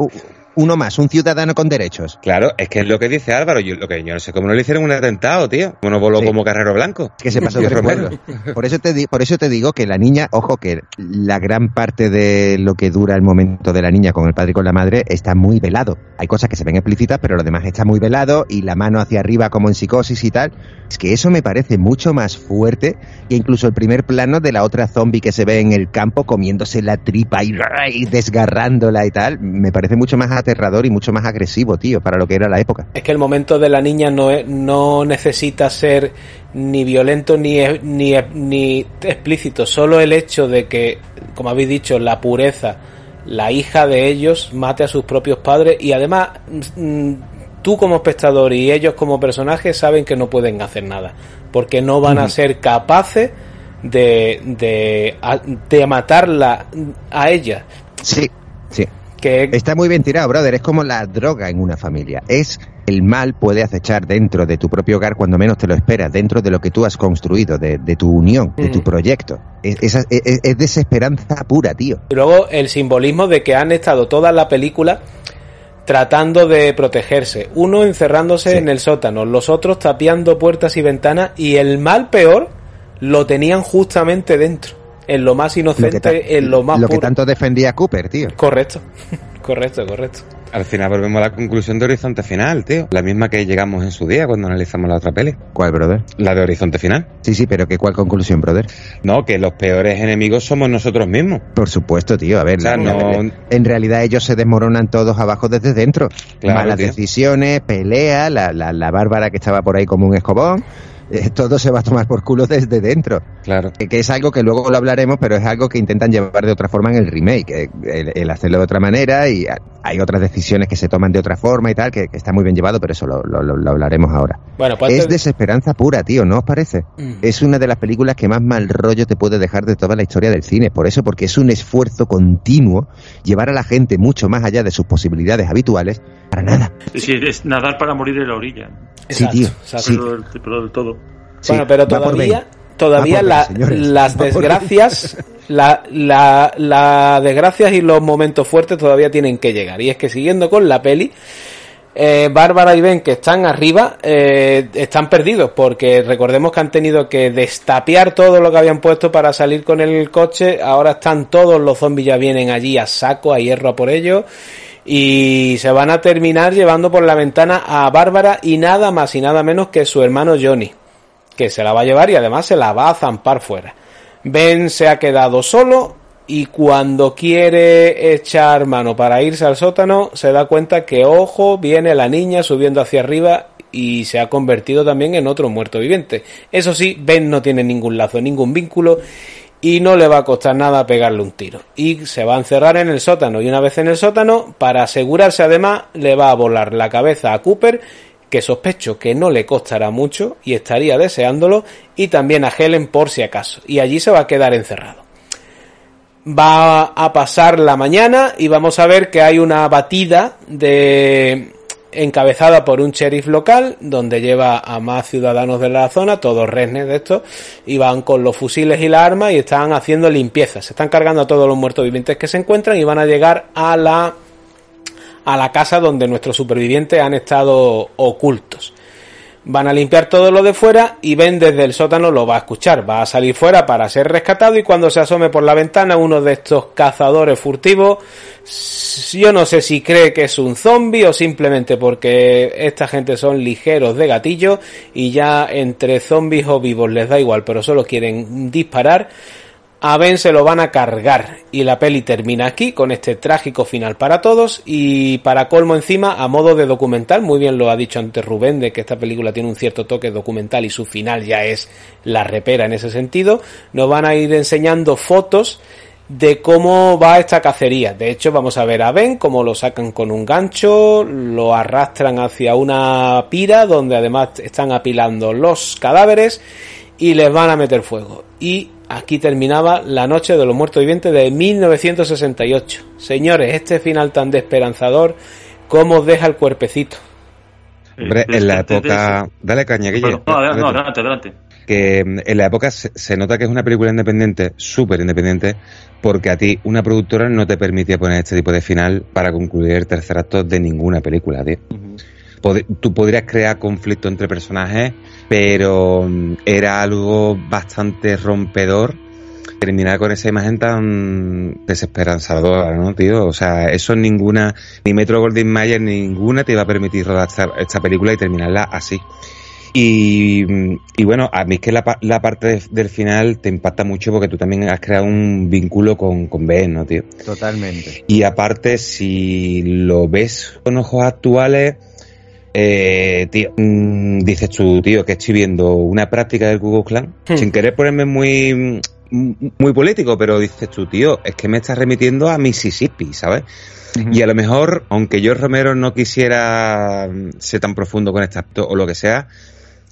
uno más, un ciudadano con derechos. Claro, es que es lo que dice Álvaro. Yo, lo que yo no sé cómo no le hicieron un atentado, tío. Como no voló Sí. como Carrero Blanco. Que se pasó Romero. recuerdo. Por eso te por eso te digo que la niña, ojo que la gran parte de lo que dura el momento de la niña con el padre y con la madre está muy velado. Hay cosas que se ven explícitas, pero lo demás está muy velado y la mano hacia arriba como en psicosis y tal. Es que eso me parece mucho más fuerte que incluso el primer plano de la otra zombie que se ve en el campo comiéndose la tripa y, y desgarrándola y tal. Me parece mucho más aterrador y mucho más agresivo, tío, para lo que era la época. Es que el momento de la niña no, es- no necesita ser ni violento ni, ni, ni explícito, solo el hecho de que, como habéis dicho, la pureza, la hija de ellos mate a sus propios padres y además mm, tú como espectador y ellos como personajes saben que no pueden hacer nada, porque no van a ser capaces de, de, de matarla a ella. Sí, sí. Que Está muy bien tirado, brother. Es como la droga en una familia. Es el mal puede acechar dentro de tu propio hogar cuando menos te lo esperas, dentro de lo que tú has construido, de, de tu unión, de tu Ujú. proyecto. Es, esa- es- es desesperanza pura, tío. Y luego el simbolismo de que han estado toda la película tratando de protegerse. Uno encerrándose Sí. en el sótano, los otros tapiando puertas y ventanas y el mal peor lo tenían justamente dentro, en lo más Lo inocente, en lo más lo que tanto defendía Cooper, tío. Correcto. Correcto, correcto. Al final volvemos a la conclusión de Horizonte Final, tío. La misma que llegamos en su día cuando analizamos la otra peli. ¿Cuál, brother? La de Horizonte Final. Sí, sí, pero ¿qué cuál conclusión, brother? No, que los peores enemigos somos nosotros mismos. Por supuesto, tío. A ver, O sea, la- no- en realidad ellos se desmoronan todos abajo desde dentro. Claro, Malas tío. decisiones, pelea, la, la, la bárbara que estaba por ahí como un escobón. Eh, todo se va a tomar por culo desde dentro. Claro. Que, que es algo que luego lo hablaremos, pero es algo que intentan llevar de otra forma en el remake. eh, El, el hacerlo de otra manera y hay otras decisiones que se toman de otra forma y tal, que, que está muy bien llevado, pero eso lo, lo- hablaremos ahora. Bueno, pues Es desesperanza pura, tío, ¿no os parece? Mm. Es una de las películas que más mal rollo te puede dejar de toda la historia del cine. Por eso, porque es un esfuerzo continuo llevar a la gente mucho más allá de sus posibilidades habituales para nada. Es nadar para morir en la orilla. Sí, tío. exacto. Sí. Pero, del- pero del todo. Sí, bueno, pero todavía. Todavía la- señores. las desgracias, la, la, las desgracias y los momentos fuertes todavía tienen que llegar. Y es que siguiendo con la peli, eh, Bárbara y Ben que están arriba eh, están perdidos porque recordemos que han tenido que destapear todo lo que habían puesto para salir con el coche. Ahora están todos los zombies ya vienen allí a saco, a hierro a por ellos y se van a terminar llevando por la ventana a Bárbara y nada más y nada menos que su hermano Johnny que se la va a llevar y además se la va a zampar fuera. Ben se ha quedado solo y cuando quiere echar mano para irse al sótano se da cuenta que ojo viene la niña subiendo hacia arriba y se ha convertido también en otro muerto viviente. Eso sí, Ben no tiene ningún lazo, ningún vínculo y no le va a costar nada pegarle un tiro. Y se va a encerrar en el sótano y una vez en el sótano, para asegurarse además, le va a volar la cabeza a Cooper que sospecho que no le costará mucho y estaría deseándolo, y también a Helen por si acaso, y allí se va a quedar encerrado. Va a pasar la mañana y vamos a ver que hay una batida de encabezada por un sheriff local donde lleva a más ciudadanos de la zona, todos resnes de estos, y van con los fusiles y las armas y están haciendo limpieza, se están cargando a todos los muertos vivientes que se encuentran y van a llegar a la a la casa donde nuestros supervivientes han estado ocultos. Van a limpiar todo lo de fuera y Ben desde el sótano lo va a escuchar. Va a salir fuera para ser rescatado y cuando se asome por la ventana uno de estos cazadores furtivos, yo no sé si cree que es un zombie o simplemente porque esta gente son ligeros de gatillo y ya entre zombies o vivos les da igual, pero solo quieren disparar. A Ben se lo van a cargar y la peli termina aquí con este trágico final para todos y para colmo encima a modo de documental, muy bien lo ha dicho antes Rubén de que esta película tiene un cierto toque documental y su final ya es la repera en ese sentido, nos van a ir enseñando fotos de cómo va esta cacería. De hecho, vamos a ver a Ben cómo lo sacan con un gancho, lo arrastran hacia una pira donde además están apilando los cadáveres y les van a meter fuego. Y aquí terminaba la noche de los muertos vivientes de 1968. Señores, este final tan desesperanzador, ¿cómo os deja el cuerpecito? Hombre, en la época... Dale caña, que Bueno, no, adelante, no, adelante, adelante. que mm, en la época se, se nota que es una película independiente, súper independiente, porque a ti una productora no te permitía poner este tipo de final para concluir el tercer acto de ninguna película, tío. Pod- tú podrías crear conflicto entre personajes, pero mm, era algo bastante rompedor terminar con esa imagen tan desesperanzadora, ¿no, tío? O sea, eso ninguna, ni Metro Goldwyn Mayer, ninguna te iba a permitir rodar esta, esta película y terminarla así. Y, y bueno, a mí es que la, la parte de- del final te impacta mucho porque tú también has creado un vínculo con, con Ben, ¿no, tío? Totalmente. Y aparte, si lo ves con ojos actuales, eh, tío, mm, dices tú, tío, que estoy viendo una práctica del Google Clan, Hmm. sin querer ponerme muy, mm, muy político, pero dices tú, tío, es que me estás remitiendo a Mississippi, ¿sabes? Y a lo mejor, aunque yo Romero no quisiera mm, ser tan profundo con acto o lo que sea,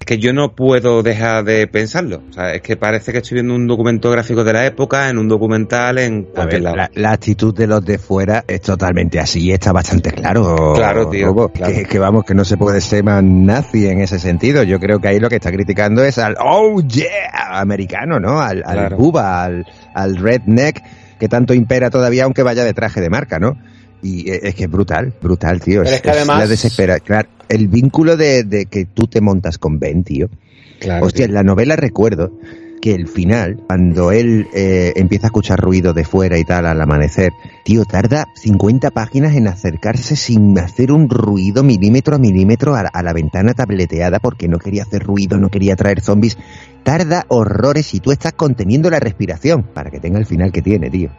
que yo no puedo dejar de pensarlo. O sea, es que parece que estoy viendo un documento gráfico de la época, en un documental, en A cualquier ver, lado. la, la actitud de los de fuera es totalmente así y está bastante claro. Claro, tío, claro. Que, que vamos, que no se puede ser más nazi en ese sentido. Yo creo que ahí lo que está criticando es al oh yeah americano, ¿no? Al, al Claro. buba, al, al redneck que tanto impera todavía aunque vaya de traje de marca, ¿no? Y e- es que es brutal, brutal, tío. Pero es que además- la desespera. Claro, el vínculo de, de que tú te montas con Ben, tío. Claro, Hostia, tío. en la novela recuerdo que el final, cuando él eh, empieza a escuchar ruido de fuera y tal al amanecer, tío, tarda 50 páginas en acercarse sin hacer un ruido milímetro a milímetro a, a la ventana tableteada porque no quería hacer ruido, no quería traer zombies. Tarda horrores y tú estás conteniendo la respiración para que tenga el final que tiene, tío.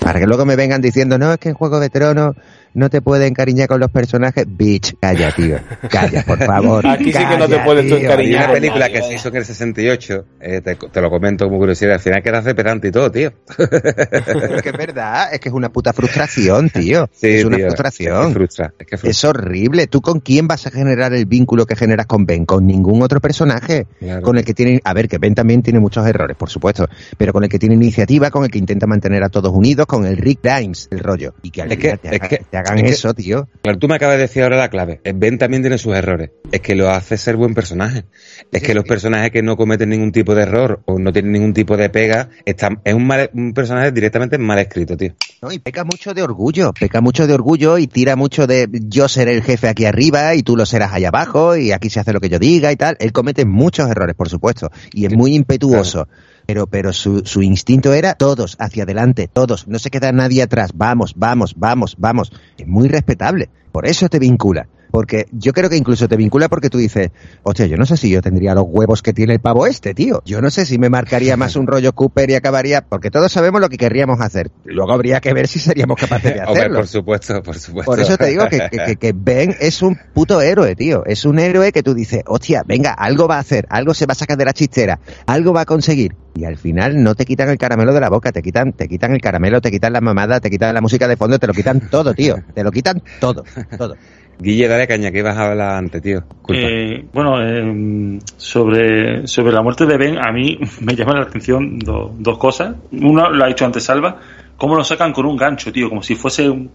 Para que luego me vengan diciendo, no, es que en Juego de Tronos no te puedes encariñar con los personajes. Bitch, calla, tío. Calla, por favor. Aquí sí que no te puedes tú encariñar. Hay una película que se hizo en el 68, eh, te, te lo comento como curiosidad, al final quedas de pedante y todo, tío. Es que es verdad, es que es una puta frustración, tío. Sí, es una tío, frustración. Es que frustra, es que frustra. Es horrible. ¿Tú con quién vas a generar el vínculo que generas con Ben? Con ningún otro personaje. Claro. Con el que tiene. A ver, que Ben también tiene muchos errores, por supuesto. Pero con el que tiene iniciativa, con el que intenta mantener a todos unidos, con el Rick Grimes, el rollo. Y que al Es que- te, es hagan- que- te hagan es que- eso, tío. Claro, tú me acabas de decir ahora la clave. Eh, Ben también tiene sus errores. Es que lo hace ser buen personaje. Es que los personajes que no cometen ningún tipo de error o no tienen ningún tipo de pega, están, es un, mal- un personaje directamente mal escrito, tío. No, y peca mucho de orgullo, peca mucho de orgullo y tira mucho de yo seré el jefe aquí arriba y tú lo serás allá abajo y aquí se hace lo que yo diga y tal. Él comete muchos errores, por supuesto, y es muy impetuoso. Pero, pero su, su instinto era todos hacia adelante, todos, no se queda nadie atrás, vamos, vamos, vamos, vamos. Es muy respetable, por eso te vincula. Porque yo creo que incluso te vincula porque tú dices, hostia, yo no sé si yo tendría los huevos que tiene el pavo este, tío. Yo no sé si me marcaría más un rollo Cooper y acabaría, porque todos sabemos lo que querríamos hacer. Luego habría que ver si seríamos capaces de hacerlo. por supuesto, por supuesto. Por eso te digo que, que, que- que Ben es un puto héroe, tío. Es un héroe que tú dices, hostia, venga, algo va a hacer, algo se va a sacar de la chistera, algo va a conseguir. Y al final no te quitan el caramelo de la boca, te quitan, te quitan el caramelo, te quitan la mamada, te quitan la música de fondo, te lo quitan todo, tío. Te lo quitan todo, todo. Guille, dale caña, que ibas a hablar antes, tío. Eh, bueno, eh, sobre, sobre la muerte de Ben, a mí me llama la atención do- dos cosas. Una lo ha dicho antes Salva, cómo lo sacan con un gancho, tío, como si fuese un,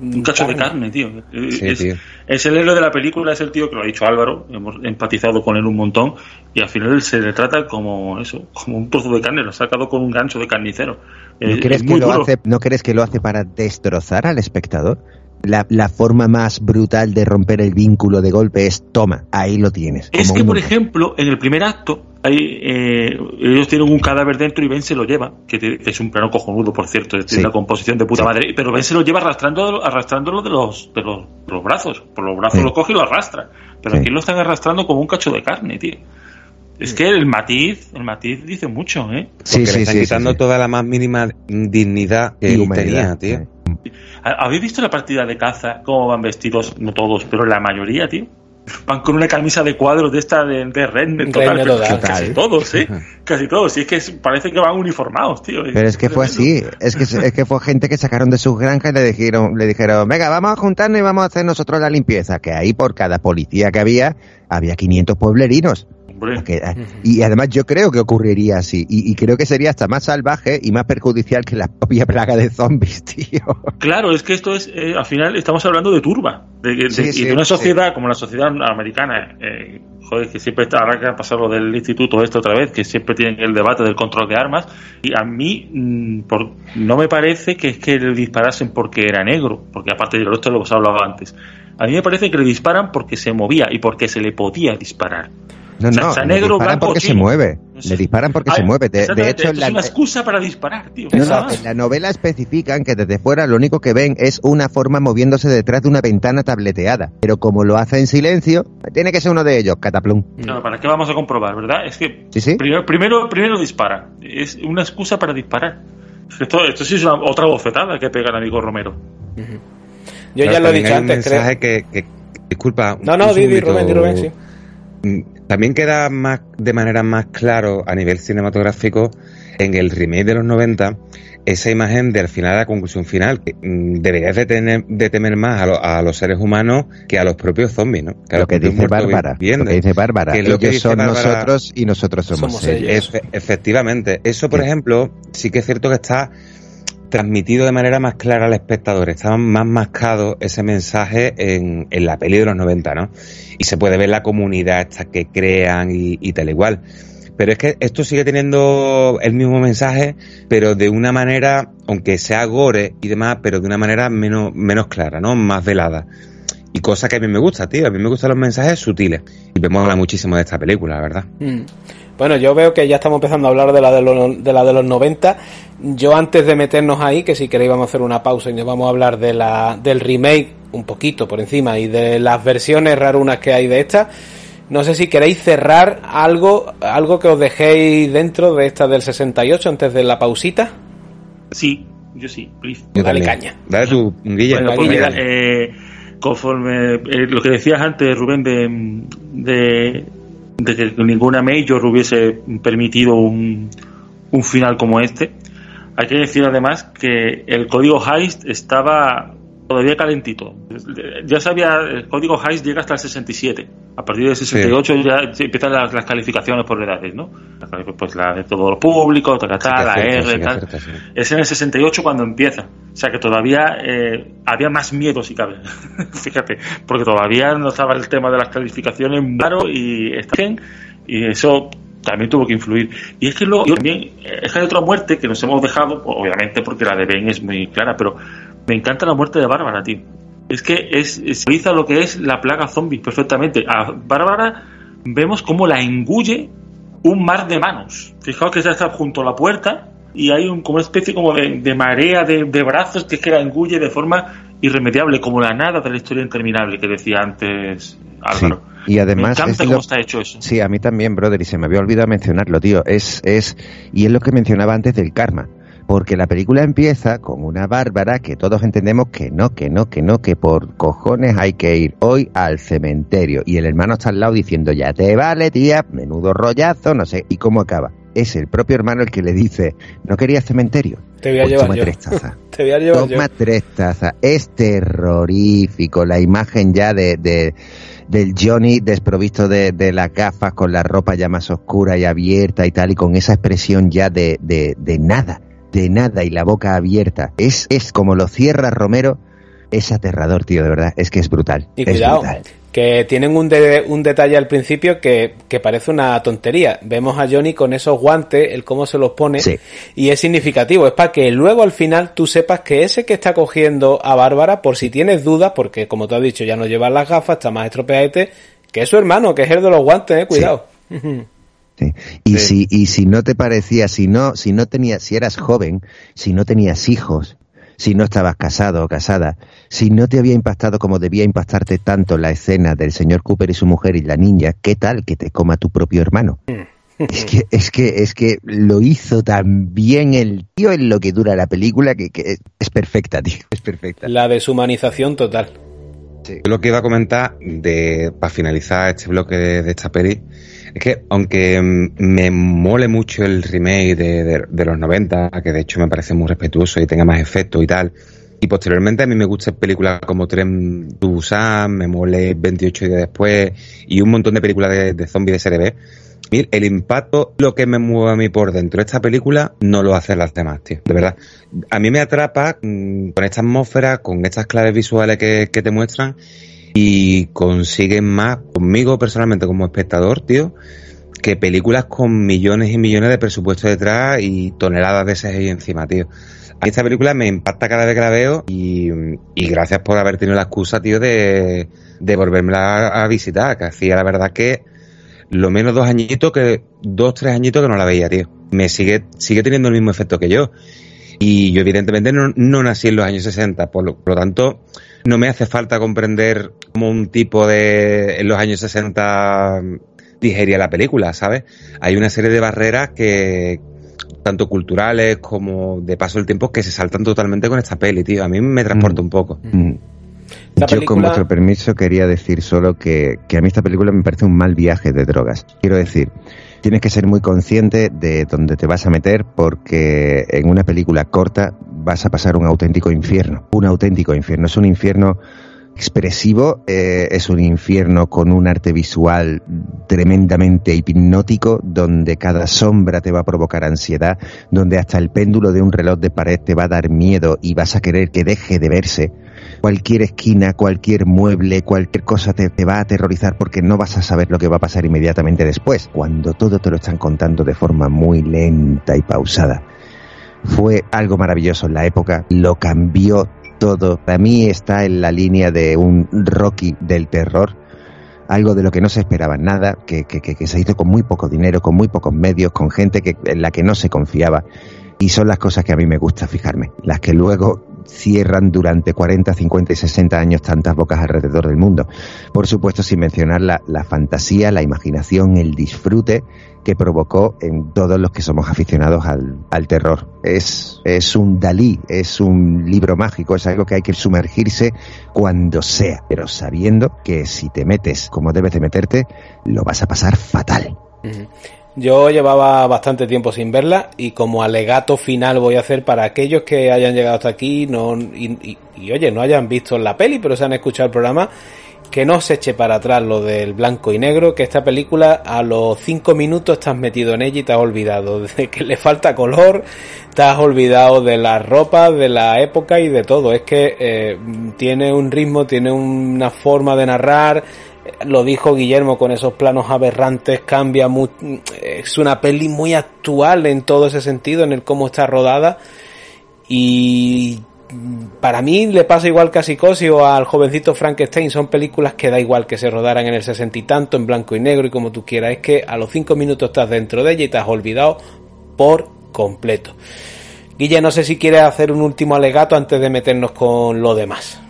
un cacho de carne, tío. Eh, Sí, es, tío. es el héroe de la película, es el tío que lo ha dicho Álvaro, hemos empatizado con él un montón, y al final se le trata como eso, como un trozo de carne, lo ha sacado con un gancho de carnicero. ¿No Eh, crees, es que lo hace, ¿No crees que lo hace para destrozar al espectador? La, la forma más brutal de romper el vínculo de golpe es toma, ahí lo tienes. Es que, por montón. ejemplo, en el primer acto, hay, eh, ellos tienen un cadáver dentro y Ben se lo lleva, que, te- que es un plano cojonudo, por cierto, tiene Sí. una composición de puta Sí. madre, pero Ben se lo lleva arrastrando, arrastrándolo de los, de los, de los brazos, por los brazos Sí. lo coge y lo arrastra, pero Sí. aquí lo están arrastrando como un cacho de carne, tío. Es que el matiz, el matiz dice mucho, ¿eh? Sí, Porque sí, le están sí, quitando sí, sí. toda la más mínima dignidad que Y humanidad, tenía, tío. Sí. ¿Ha- ¿Habéis visto la partida de caza? ¿Cómo van vestidos? No todos, pero la mayoría, tío. Van con una camisa de cuadros de esta de, de Redneck total, Redneck pero total. casi todos, ¿eh? Casi todos. Y es que es- parece que van uniformados, tío. Pero es que fue así, es que, es que fue gente que sacaron de sus granjas y le dijeron, le dijeron, venga, vamos a juntarnos y vamos a hacer nosotros la limpieza, que ahí por cada policía que había, había 500 pueblerinos. Que- y además yo creo que ocurriría así, y, y creo que sería hasta más salvaje y más perjudicial que la propia plaga de zombies, tío. Claro, es que esto es, eh, al final estamos hablando de turba, de, de- Sí, y sí, de una sí. sociedad como la sociedad americana, eh, joder, que siempre está, ahora que ha pasado lo del instituto esto otra vez, que siempre tienen el debate del control de armas, y a mí mm, por- no me parece que es que le disparasen porque era negro, porque aparte de esto lo hemos hablado antes, a mí me parece que le disparan porque se movía y porque se le podía disparar. No, O sea, no, sea le negro, disparan blanco, porque se chino. mueve, No sé. le disparan porque Ah, se mueve. De, de hecho, en la, es una excusa para disparar, tío. No, no, en la novela especifican que desde fuera lo único que ven es una forma moviéndose detrás de una ventana tableteada. Pero como lo hace en silencio, tiene que ser uno de ellos, cataplum. No, ¿para qué vamos a comprobar, verdad? Es que Sí, sí. primero, primero, primero dispara. Es una excusa para disparar. Esto, esto sí es una- otra bofetada que pega el amigo Romero. Yo ya Claro, lo he dicho antes, creo. que, que- disculpa. No, no, di, di. Rubén, di, Rubén, sí. También queda más de manera más claro a nivel cinematográfico en el remake de los 90 esa imagen del final, la conclusión final, que mm, deberías de, tener, de temer más a, lo- a los seres humanos que a los propios zombies, ¿no? Que a Lo que propios dice Bárbara. Lo que dice Bárbara. Que es lo Ellos que dice son Bárbara- nosotros y nosotros somos, Somos ellos. ellos. Efe- efectivamente. Eso, por Sí. ejemplo, sí que es cierto que está transmitido de manera más clara al espectador. Está más mascado ese mensaje en, en la peli de los 90, ¿no? Y se puede ver la comunidad esta que crean y, y tal igual. Pero es que esto sigue teniendo el mismo mensaje, pero de una manera, aunque sea gore y demás, pero de una manera menos, menos clara, ¿no? Más velada. Y cosa que a mí me gusta, tío. A mí me gustan los mensajes sutiles. Y me mola muchísimo de esta película, la verdad. Mm. Bueno, yo veo que ya estamos empezando a hablar de la de, los, de la de los 90. Yo antes de meternos ahí, que si queréis vamos a hacer una pausa y nos vamos a hablar de la, del remake un poquito por encima y de las versiones rarunas que hay de esta. No sé si queréis cerrar algo, algo que os dejéis dentro de esta del 68 antes de la pausita. Sí, yo sí, please. Yo Dale caña. Dale tu guilla. Bueno, pues mira, eh, conforme eh, lo que decías antes, Rubén, de, de, de que ninguna Major hubiese permitido un, un final como este, hay que decir además que el código Heist estaba todavía calentito. Ya sabía, el código Heist llega hasta el 67. A partir del 68 ya empiezan las, calificaciones por edades, ¿no? Pues la de todo lo público, la R, tal. Es en el 68 cuando empieza. O sea que todavía eh, había más miedo, si cabe. Fíjate, porque todavía no estaba el tema de las calificaciones claro y está bien. Y eso también tuvo que influir. Y es que luego también es que hay otra muerte que nos hemos dejado, obviamente porque la de Ben es muy clara, pero me encanta la muerte de Bárbara, tío. Es que es, simboliza lo que es la plaga zombie perfectamente. A Bárbara vemos cómo la engulle un mar de manos. Fijaos que ya está junto a la puerta y hay un, como una especie como de, marea de, brazos que, es que la engulle de forma irremediable, como la nada de la historia interminable que decía antes Álvaro. Y además. Me encanta cómo está hecho eso. Sí, a mí también, brother, y se me había olvidado mencionarlo, tío. Es, es, y es lo que mencionaba antes del karma porque la película empieza con una Bárbara que todos entendemos que no, que no, que no, que por cojones hay que ir hoy al cementerio. Y el hermano está al lado diciendo, ya te vale, tía, menudo rollazo, no sé. ¿Y cómo acaba? Es el propio hermano el que le dice, ¿no querías cementerio? Te voy a pues llevar toma tres tazas. te voy a llevar toma tres tazas. Es terrorífico la imagen ya de, de del Johnny desprovisto de, de, las gafas, con la ropa ya más oscura y abierta y tal, y con esa expresión ya de, de, de nada de nada y la boca abierta. Es, es como lo cierra Romero, es aterrador, tío, de verdad. Es que es brutal. Y cuidado, que tienen un, un detalle al principio que, que, parece una tontería. Vemos a Johnny con esos guantes, el cómo se los pone, y es significativo. Es para que luego al final tú sepas que ese que está cogiendo a Bárbara, por si tienes dudas, porque como tú has dicho, ya no lleva las gafas, está más estropeadete, que es su hermano, que es el de los guantes, eh, cuidado. Y si y si no te parecía, si no si no tenías, si eras joven, si no tenías hijos, si no estabas casado o casada, si no te había impactado como debía impactarte tanto la escena del señor Cooper y su mujer y la niña, ¿qué tal que te coma tu propio hermano? Es que, es que, es que lo hizo tan bien el tío en lo que dura la película que, es perfecta, tío. Es perfecta. La deshumanización total. Lo que iba a comentar de, para finalizar este bloque de esta peli, es que aunque mm, me mole mucho el remake de, los 90, que de hecho me parece muy respetuoso y tenga más efecto y tal, y posteriormente a mí me gustan películas como Tren Busan, me mole 28 días después y un montón de películas de, zombies de serie B. El impacto, lo que me mueve a mí por dentro de esta película, no lo hacen las demás, tío. De verdad. A mí me atrapa mm, con esta atmósfera, con estas claves visuales que te muestran y consiguen más conmigo personalmente como espectador, tío, que películas con millones y millones de presupuesto detrás y toneladas de CGI encima, tío. A esta película me impacta cada vez que la veo y, gracias por haber tenido la excusa, tío, de, de volverme a, visitar, que hacía la verdad que lo menos dos añitos que, dos, tres añitos que no la veía, tío. Me sigue, sigue teniendo el mismo efecto que yo. Y yo evidentemente no, no nací en los años 60, por lo, tanto no me hace falta comprender cómo un tipo de en los años 60 digería la película, ¿sabes? Hay una serie de barreras que tanto culturales como de paso del tiempo que se saltan totalmente con esta peli, tío. A mí me transporta mm. un poco. Mm. Yo, con vuestro permiso, quería decir solo que, que a mí esta película me parece un mal viaje de drogas. Quiero decir, tienes que ser muy consciente de dónde te vas a meter porque en una película corta vas a pasar un auténtico infierno. Un auténtico infierno. Es un infierno expresivo, eh, es un infierno con un arte visual tremendamente hipnótico, donde cada sombra te va a provocar ansiedad, donde hasta el péndulo de un reloj de pared te va a dar miedo y vas a querer que deje de verse. Cualquier esquina, cualquier mueble, cualquier cosa te, va a aterrorizar porque no vas a saber lo que va a pasar inmediatamente después, cuando todo te lo están contando de forma muy lenta y pausada. Fue algo maravilloso en la época, lo cambió todo. Para mí está en la línea de un Rocky del terror. Algo de lo que no se esperaba nada, que, que, que se hizo con muy poco dinero, con muy pocos medios, con gente que, en la que no se confiaba. Y son las cosas que a mí me gusta fijarme, las que luego cierran durante 40, 50 y 60 años tantas bocas alrededor del mundo. Por supuesto, sin mencionar la, la fantasía, la imaginación, el disfrute que provocó en todos los que somos aficionados al, al, terror. Es, es un Dalí, es un libro mágico, es algo que hay que sumergirse cuando sea, pero sabiendo que si te metes como debes de meterte, lo vas a pasar fatal. Yo llevaba bastante tiempo sin verla y como alegato final voy a hacer para aquellos que hayan llegado hasta aquí no, y, y, oye, no hayan visto la peli, pero se han escuchado el programa, que no se eche para atrás lo del blanco y negro, que esta película a los cinco minutos estás metido en ella y te has olvidado de que le falta color, te has olvidado de las ropas, de la época y de todo. Es que eh, tiene un ritmo, tiene una forma de narrar, lo dijo Guillermo con esos planos aberrantes, cambia muy, es una peli muy actual en todo ese sentido, en el cómo está rodada y para mí le pasa igual que a Psicosis o al jovencito Frankenstein, son películas que da igual que se rodaran en el sesenta y tanto, en blanco y negro y como tú quieras, es que a los cinco minutos estás dentro de ella y te has olvidado por completo. Guille, no sé si quieres hacer un último alegato antes de meternos con lo demás.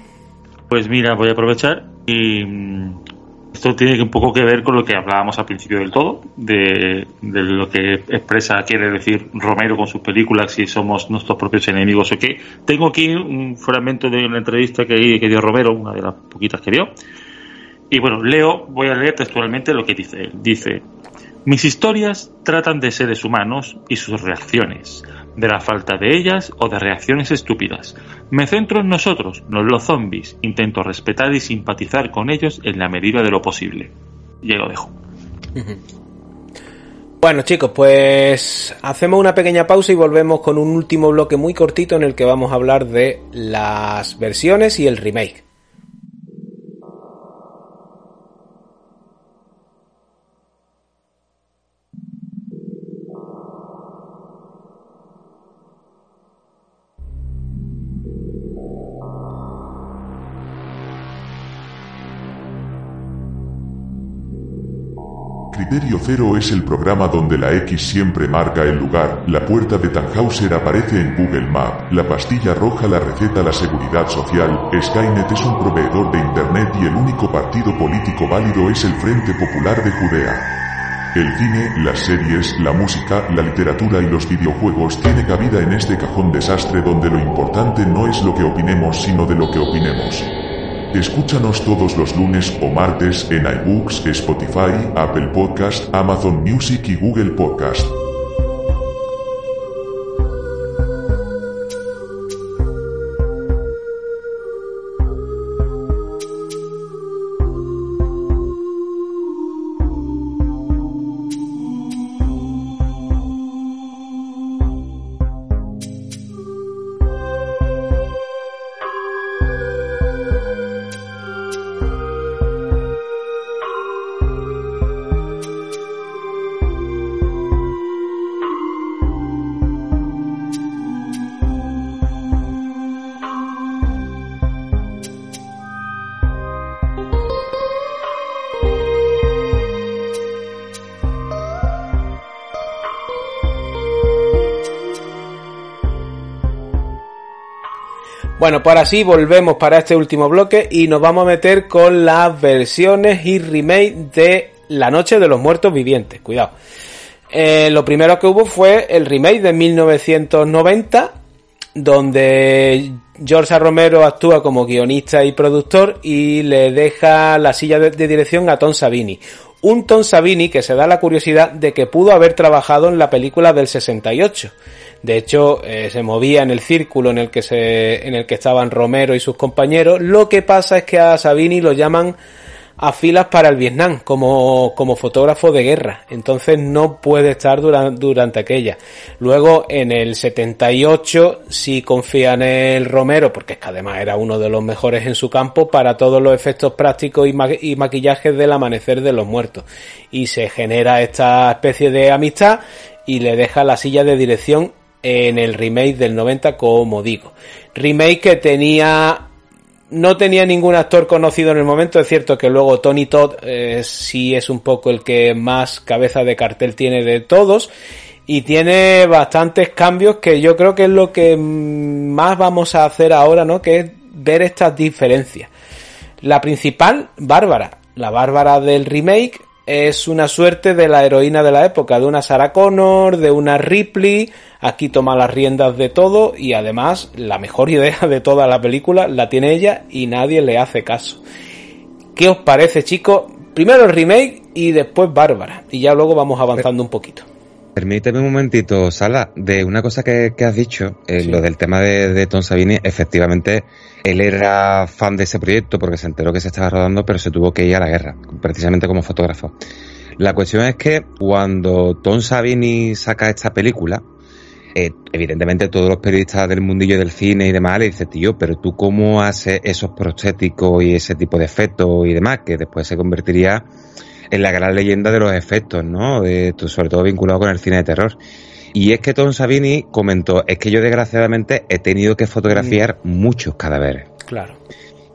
Pues mira, voy a aprovechar y esto tiene un poco que ver con lo que hablábamos al principio del todo, de, lo que expresa, quiere decir Romero con sus películas, si somos nuestros propios enemigos o qué. Tengo aquí un fragmento de una entrevista que dio Romero, una de las poquitas que dio. Y bueno, leo, voy a leer textualmente lo que dice él. Dice, mis historias tratan de seres humanos y sus reacciones, de la falta de ellas o de reacciones estúpidas. Me centro en nosotros, no en los zombies. Intento respetar y simpatizar con ellos en la medida de lo posible. Y ahí lo dejo. Bueno chicos, pues hacemos una pequeña pausa y volvemos con un último bloque muy cortito en el que vamos a hablar de las versiones y el remake. Criterio Cero es el programa donde la X siempre marca el lugar, la puerta de Tannhauser aparece en Google Map, la pastilla roja la receta la seguridad social, Skynet es un proveedor de Internet y el único partido político válido es el Frente Popular de Judea. El cine, las series, la música, la literatura y los videojuegos tiene cabida en este cajón desastre donde lo importante no es lo que opinemos sino de lo que opinemos. Escúchanos todos los lunes o martes en iBooks, Spotify, Apple Podcast, Amazon Music y Google Podcast. Bueno, pues ahora sí volvemos para este último bloque y nos vamos a meter con las versiones y remake de La Noche de los Muertos Vivientes. Cuidado. Eh, lo primero que hubo fue el remake de 1990, donde George. Romero actúa como guionista y productor y le deja la silla de, de dirección a Tom Savini. Un Tom Savini que se da la curiosidad de que pudo haber trabajado en la película del 68. De hecho, eh, se movía en el círculo en el que se, en el que estaban Romero y sus compañeros. Lo que pasa es que a Savini lo llaman a filas para el Vietnam como, como fotógrafo de guerra. Entonces no puede estar durante, durante aquella. Luego en el 78 sí confían en el Romero, porque es que además era uno de los mejores en su campo para todos los efectos prácticos y maquillajes del amanecer de los muertos. Y se genera esta especie de amistad y le deja la silla de dirección en el remake del 90, como digo. Remake que tenía no tenía ningún actor conocido en el momento. Es cierto que luego Tony Todd eh, sí es un poco el que más cabeza de cartel tiene de todos. Y tiene bastantes cambios que yo creo que es lo que más vamos a hacer ahora, ¿no? Que es ver estas diferencias. La principal, Bárbara. La Bárbara del remake es una suerte de la heroína de la época, de una Sarah Connor, de una Ripley, aquí toma las riendas de todo y además la mejor idea de toda la película la tiene ella y nadie le hace caso. ¿Qué os parece chicos? Primero el remake y después Bárbara y ya luego vamos avanzando un poquito. Permíteme un momentito, Sala, de una cosa que, has dicho, eh, lo del tema de, de, Tom Savini, efectivamente, él era fan de ese proyecto porque se enteró que se estaba rodando, pero se tuvo que ir a la guerra, precisamente como fotógrafo. La cuestión es que cuando Tom Savini saca esta película, eh, evidentemente todos los periodistas del mundillo del cine y demás le dicen, tío, pero tú cómo haces esos prostéticos y ese tipo de efectos y demás, que después se convertiría en la gran leyenda de los efectos, ¿no? sobre todo vinculado con el cine de terror. Y es que Tom Savini comentó, es que yo desgraciadamente he tenido que fotografiar mm. muchos cadáveres. Claro.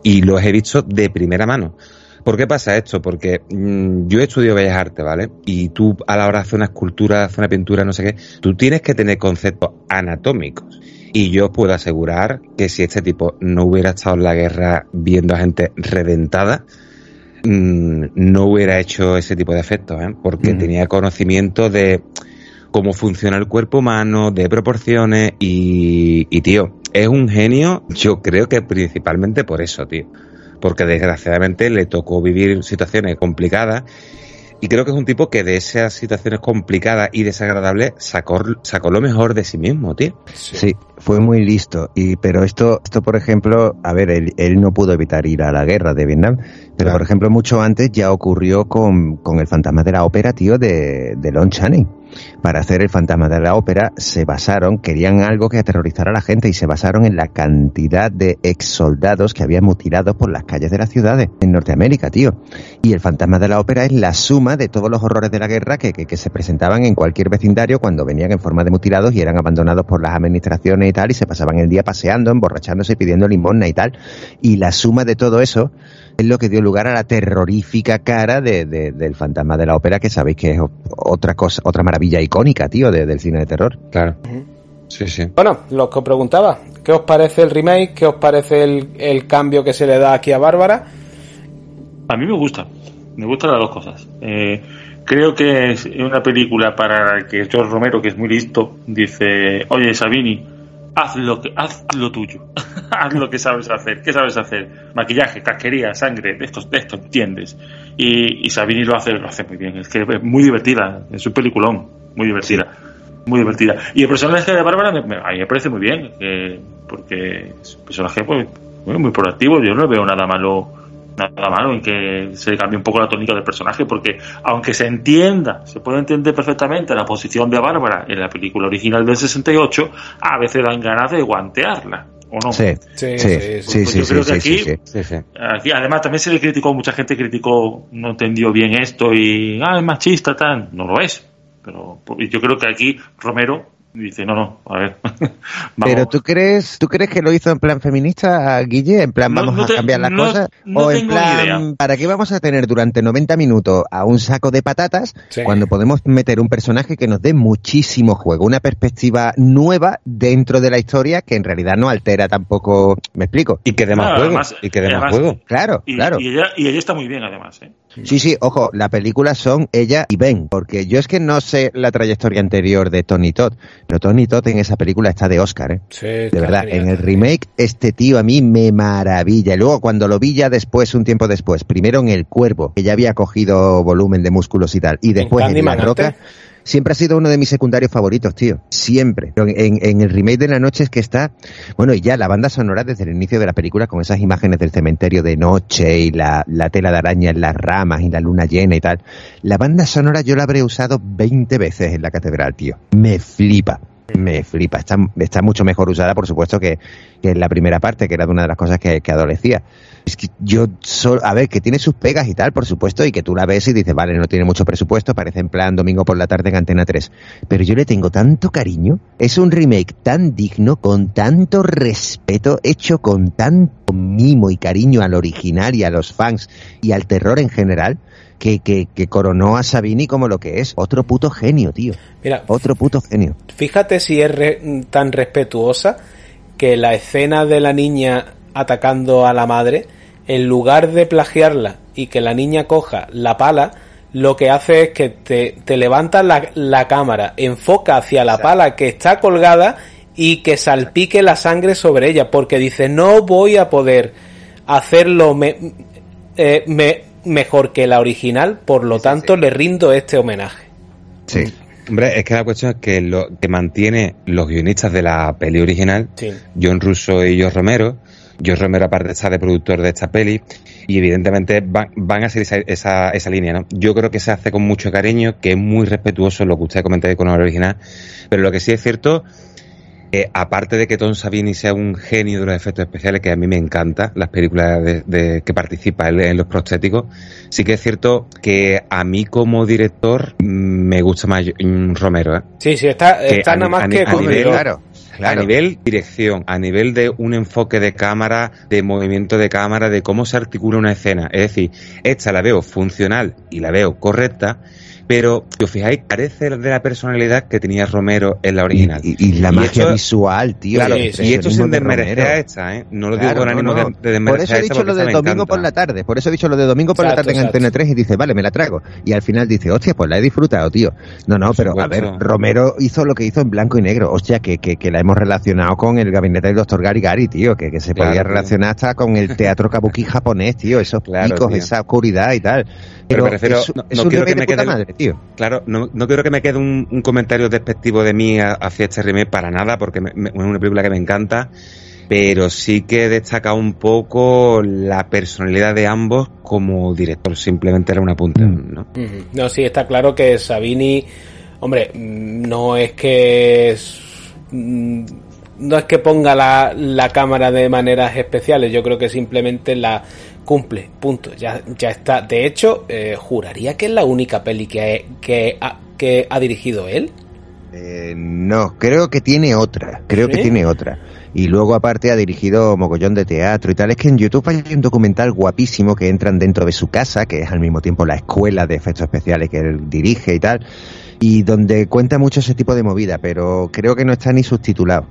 Y los he visto de primera mano. ¿Por qué pasa esto? Porque mm, yo estudio Bellas Artes, ¿vale? Y tú a la hora de hacer una escultura, hacer una pintura, no sé qué, tú tienes que tener conceptos anatómicos. Y yo puedo asegurar que si este tipo no hubiera estado en la guerra viendo a gente reventada, Mm, no hubiera hecho ese tipo de efectos, ¿eh? porque tenía conocimiento de cómo funciona el cuerpo humano, de proporciones y, y, tío, es un genio, yo creo que principalmente por eso, tío. Porque desgraciadamente le tocó vivir situaciones complicadas y creo que es un tipo que de esas situaciones complicadas y desagradables sacó, sacó lo mejor de sí mismo, tío. Sí, fue muy listo. Y, pero esto, esto, por ejemplo, a ver, él, no pudo evitar ir a la guerra de Vietnam. Pero, por ejemplo, mucho antes ya ocurrió con, con el fantasma de la ópera, tío, de, de Lon Channing para hacer el fantasma de la ópera se basaron, querían algo que aterrorizara a la gente y se basaron en la cantidad de ex soldados que habían mutilado por las calles de las ciudades en Norteamérica, tío. Y el fantasma de la ópera es la suma de todos los horrores de la guerra que, que, se presentaban en cualquier vecindario cuando venían en forma de mutilados y eran abandonados por las administraciones y tal y se pasaban el día paseando, emborrachándose pidiendo limosna y tal. Y la suma de todo eso es lo que dio lugar a la terrorífica cara de, del fantasma de la ópera, que sabéis que es otra cosa, otra maravilla icónica, tío, del cine de terror. Claro. Sí, sí. Bueno, lo que os preguntaba, ¿qué os parece el remake? ¿Qué os parece el, cambio que se le da aquí a Bárbara? A mí me gusta, me gustan las dos cosas. Eh, creo que es una película para que George Romero, que es muy listo, dice, oye Sabini, haz lo que haz lo tuyo. Haz lo que sabes hacer. Qué sabes hacer maquillaje casquería sangre de esto de esto entiendes y, y Sabini lo hace lo hace muy bien. Es que es muy divertida. Es un peliculón. Muy divertida. Muy divertida. Y el personaje de Bárbara me, a mí me parece muy bien porque es un personaje pues, muy, muy proactivo. Yo no veo nada malo nada malo en que se cambie un poco la tónica del personaje, porque aunque se entienda, se puede entender perfectamente la posición de Bárbara en la película original del 68, a veces dan ganas de guantearla. ¿O no? Sí, sí, sí, sí, yo creo que aquí, aquí, además también se le criticó, mucha gente criticó, no entendió bien esto y, ah, es machista, tal, no lo es. Pero yo creo que aquí Romero dice, no, no, a ver. Pero tú crees, tú crees que lo hizo en plan feminista, Guille, en plan vamos a cambiar las cosas, o en plan, ¿para qué vamos a tener durante 90 minutos a un saco de patatas cuando podemos meter un personaje que nos dé muchísimo juego, una perspectiva nueva dentro de la historia que en realidad no altera tampoco, me explico, y que dé más juego, y que dé más juego, claro, claro. Y ella, y ella está muy bien además, ¿eh? Sí, sí, ojo, la película son ella y Ben, porque yo es que no sé la trayectoria anterior de Tony Todd, pero Tony Todd en esa película está de Oscar, ¿eh? Sí, de verdad, en el remake este tío a mí me maravilla. Y luego cuando lo vi ya después, un tiempo después, primero en El Cuervo, que ya había cogido volumen de músculos y tal, y después en, La Roca siempre ha sido uno de mis secundarios favoritos, tío. Siempre. En, en, el remake de la noche es que está, bueno, y ya la banda sonora desde el inicio de la película con esas imágenes del cementerio de noche y la, la tela de araña en las ramas y la luna llena y tal. La banda sonora yo la habré usado 20 veces en la catedral, tío. Me flipa. Me flipa. Está, está mucho mejor usada, por supuesto, que, que es la primera parte, que era de una de las cosas que, que adolecía. Es que yo, solo, a ver, que tiene sus pegas y tal, por supuesto, y que tú la ves y dices, vale, no tiene mucho presupuesto, parece en plan domingo por la tarde en Antena 3. Pero yo le tengo tanto cariño, es un remake tan digno, con tanto respeto, hecho con tanto mimo y cariño al original y a los fans y al terror en general, que, que, que coronó a Sabini como lo que es. Otro puto genio, tío. Mira, Otro puto genio. fíjate si es re- tan respetuosa que la escena de la niña atacando a la madre, en lugar de plagiarla y que la niña coja la pala, lo que hace es que te, te levanta la, la cámara, enfoca hacia la pala que está colgada y que salpique la sangre sobre ella, porque dice, no voy a poder hacerlo me- eh, me- mejor que la original, por lo tanto le rindo este homenaje. Sí. Hombre, es que la cuestión es que lo que mantiene los guionistas de la peli original, Sí. John Russo y George Romero, George Romero aparte está de productor de esta peli, y evidentemente van, van a seguir esa, esa, esa línea, ¿no? Yo creo que se hace con mucho cariño, que es muy respetuoso lo que usted comentaba con el original, pero lo que sí es cierto, eh, aparte de que Tom Savini sea un genio de los efectos especiales, que a mí me encanta, las películas de, de- que participa él en los prostéticos, sí que es cierto que a mí como director mm, me gusta más mm, Romero, ¿eh? Sí, sí, está, está nada más a que a nivel- cumplidor. claro, claro. A nivel dirección, a nivel de un enfoque de cámara, de movimiento de cámara, de cómo se articula una escena. Es decir, esta la veo funcional y la veo correcta, pero si os fijáis, carece de la personalidad que tenía Romero en la original. Y, y- y la Y magia esto- visual, tío. Claro, y esto sin de desmerecer Romero. a esta, ¿eh? No lo Claro, digo con no, ánimo no. de, de Por desmerecer eso a he esta, dicho lo de domingo por la tarde. Por eso he dicho lo de domingo por la Exacto, tarde en Antena exacto. 3 y dice, vale, me la trago. Y al final dice, hostia, pues la he disfrutado, tío. No, no, Por pero a ver. Romero hizo lo que hizo en blanco y negro. Hostia, que, que, que la hemos relacionado con el gabinete del doctor Gary Gary, tío. Que, que se Claro, podía tío. relacionar hasta con el teatro kabuki japonés, tío. Esos Claro, picos, tío. esa oscuridad y tal. Pero, me refiero, es, no- es no un quiero remake que me de quede el- tío. Claro, no, no quiero que me quede un, un comentario despectivo de mí a- hacia este remake para nada, porque me- me- es una película que me encanta, pero sí que destaca un poco la personalidad de ambos como director, simplemente era una punta, Mm. ¿no? No, sí, está claro que Sabini, hombre, mm, no es que es- mm, no es que ponga la, la cámara de maneras especiales, yo creo que simplemente la cumple, punto, ya, ya está. De hecho, eh, juraría que es la única peli que, que, ha, que ha dirigido él. Eh, no, creo que tiene otra, creo ¿Sí? que tiene otra. Y luego aparte ha dirigido mogollón de teatro y tal. Es que en YouTube hay un documental guapísimo que entran dentro de su casa, que es al mismo tiempo la escuela de efectos especiales que él dirige y tal. Y donde cuenta mucho ese tipo de movida, pero creo que no está ni subtitulado.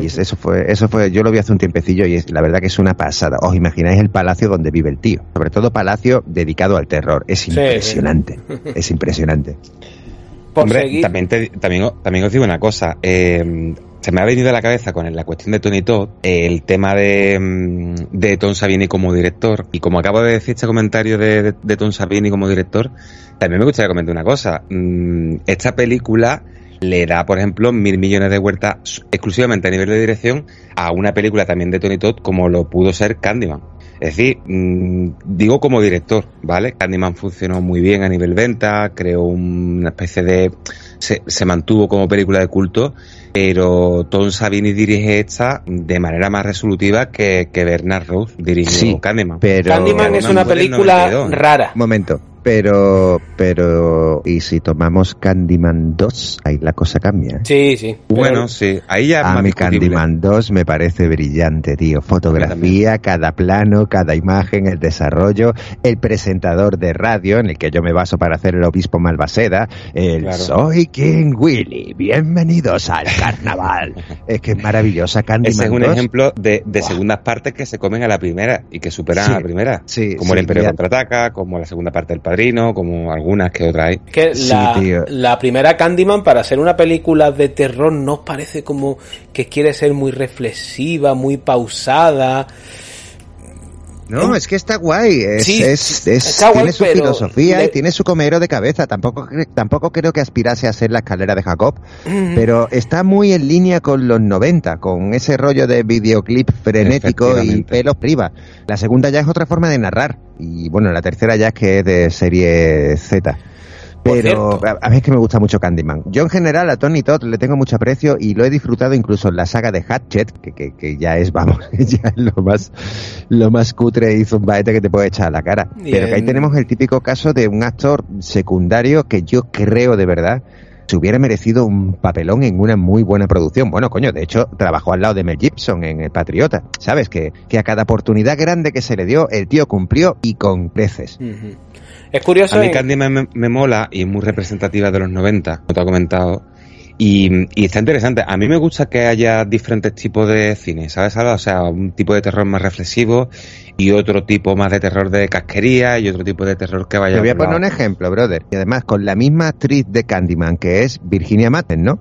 Y es- eso fue, eso fue, yo lo vi hace un tiempecillo y es, la verdad que es una pasada. Os imagináis el palacio donde vive el tío. Sobre todo palacio dedicado al terror. Es sí. impresionante. Es impresionante. Hombre, también, te- también, os- también os digo una cosa. eh, se me ha venido a la cabeza con la cuestión de Tony Todd el tema de, mm, de Tom Savini como director. Y como acabo de decir este comentario de, de, de Tom Savini como director, también me gustaría comentar una cosa. Mm, esta película le da, por ejemplo, mil millones de vueltas exclusivamente a nivel de dirección a una película también de Tony Todd como lo pudo ser Candyman. Es decir, mm, digo como director, ¿vale? Candyman funcionó muy bien a nivel venta, creó una especie de... Se, se mantuvo como película de culto, pero Tom Savini dirige esta de manera más resolutiva que, que Bernard Rose dirigió Sí, Candyman. Pero Candyman es una película 92. rara. Momento, pero, pero, ¿y si tomamos Candyman 2? Ahí la cosa cambia. ¿eh? Sí, sí. pero- Bueno, sí, ahí ya es A discutible. Candyman 2 me parece brillante, tío. Fotografía, cada plano, cada imagen, el desarrollo, el presentador de radio en el que yo me baso para hacer el obispo Malvaseda, el Claro. Soy King Willy, bienvenidos al carnaval. es que es maravillosa Candyman Ese es un 2. ejemplo de, de Buah. segundas partes que se comen a la primera y que superan Sí, a la primera. sí, como sí, el Imperio ya. contraataca, como la segunda parte del Padrino, como algunas que otras hay. que Sí, la, tío. la primera Candyman para ser una película de terror no os parece como que quiere ser muy reflexiva, muy pausada. No, es que está guay. Es, Sí, es, es- está guay, tiene su pero filosofía le- y tiene su comero de cabeza. Tampoco, cre- tampoco creo que aspirase a ser la escalera de Jacob, Mm. pero está muy en línea con los 90, con ese rollo de videoclip frenético y pelos priva. La segunda ya es otra forma de narrar. Y bueno, la tercera ya es que es de serie Z. Pero a, mí es que me gusta mucho Candyman. Yo en general a Tony Todd le tengo mucho aprecio y lo he disfrutado incluso en la saga de Hatchet, que, que, ya es, vamos, ya es lo más, lo más cutre y zumbaete que te puede echar a la cara. Pero que ahí tenemos el típico caso de un actor secundario que yo creo de verdad se hubiera merecido un papelón en una muy buena producción. Bueno, coño, de hecho, trabajó al lado de Mel Gibson en El Patriota. ¿Sabes? Que, que a cada oportunidad grande que se le dio, el tío cumplió y con creces. Es curioso. A mí Candyman me, mola y es muy representativa de los 90, como te ha comentado. Y, está interesante. A mí me gusta que haya diferentes tipos de cine, ¿sabes? O sea, un tipo de terror más reflexivo y otro tipo más de terror de casquería y otro tipo de terror que vaya. Te voy a poner un ejemplo, brother. Y además con la misma actriz de Candyman, que es Virginia Madsen, ¿no?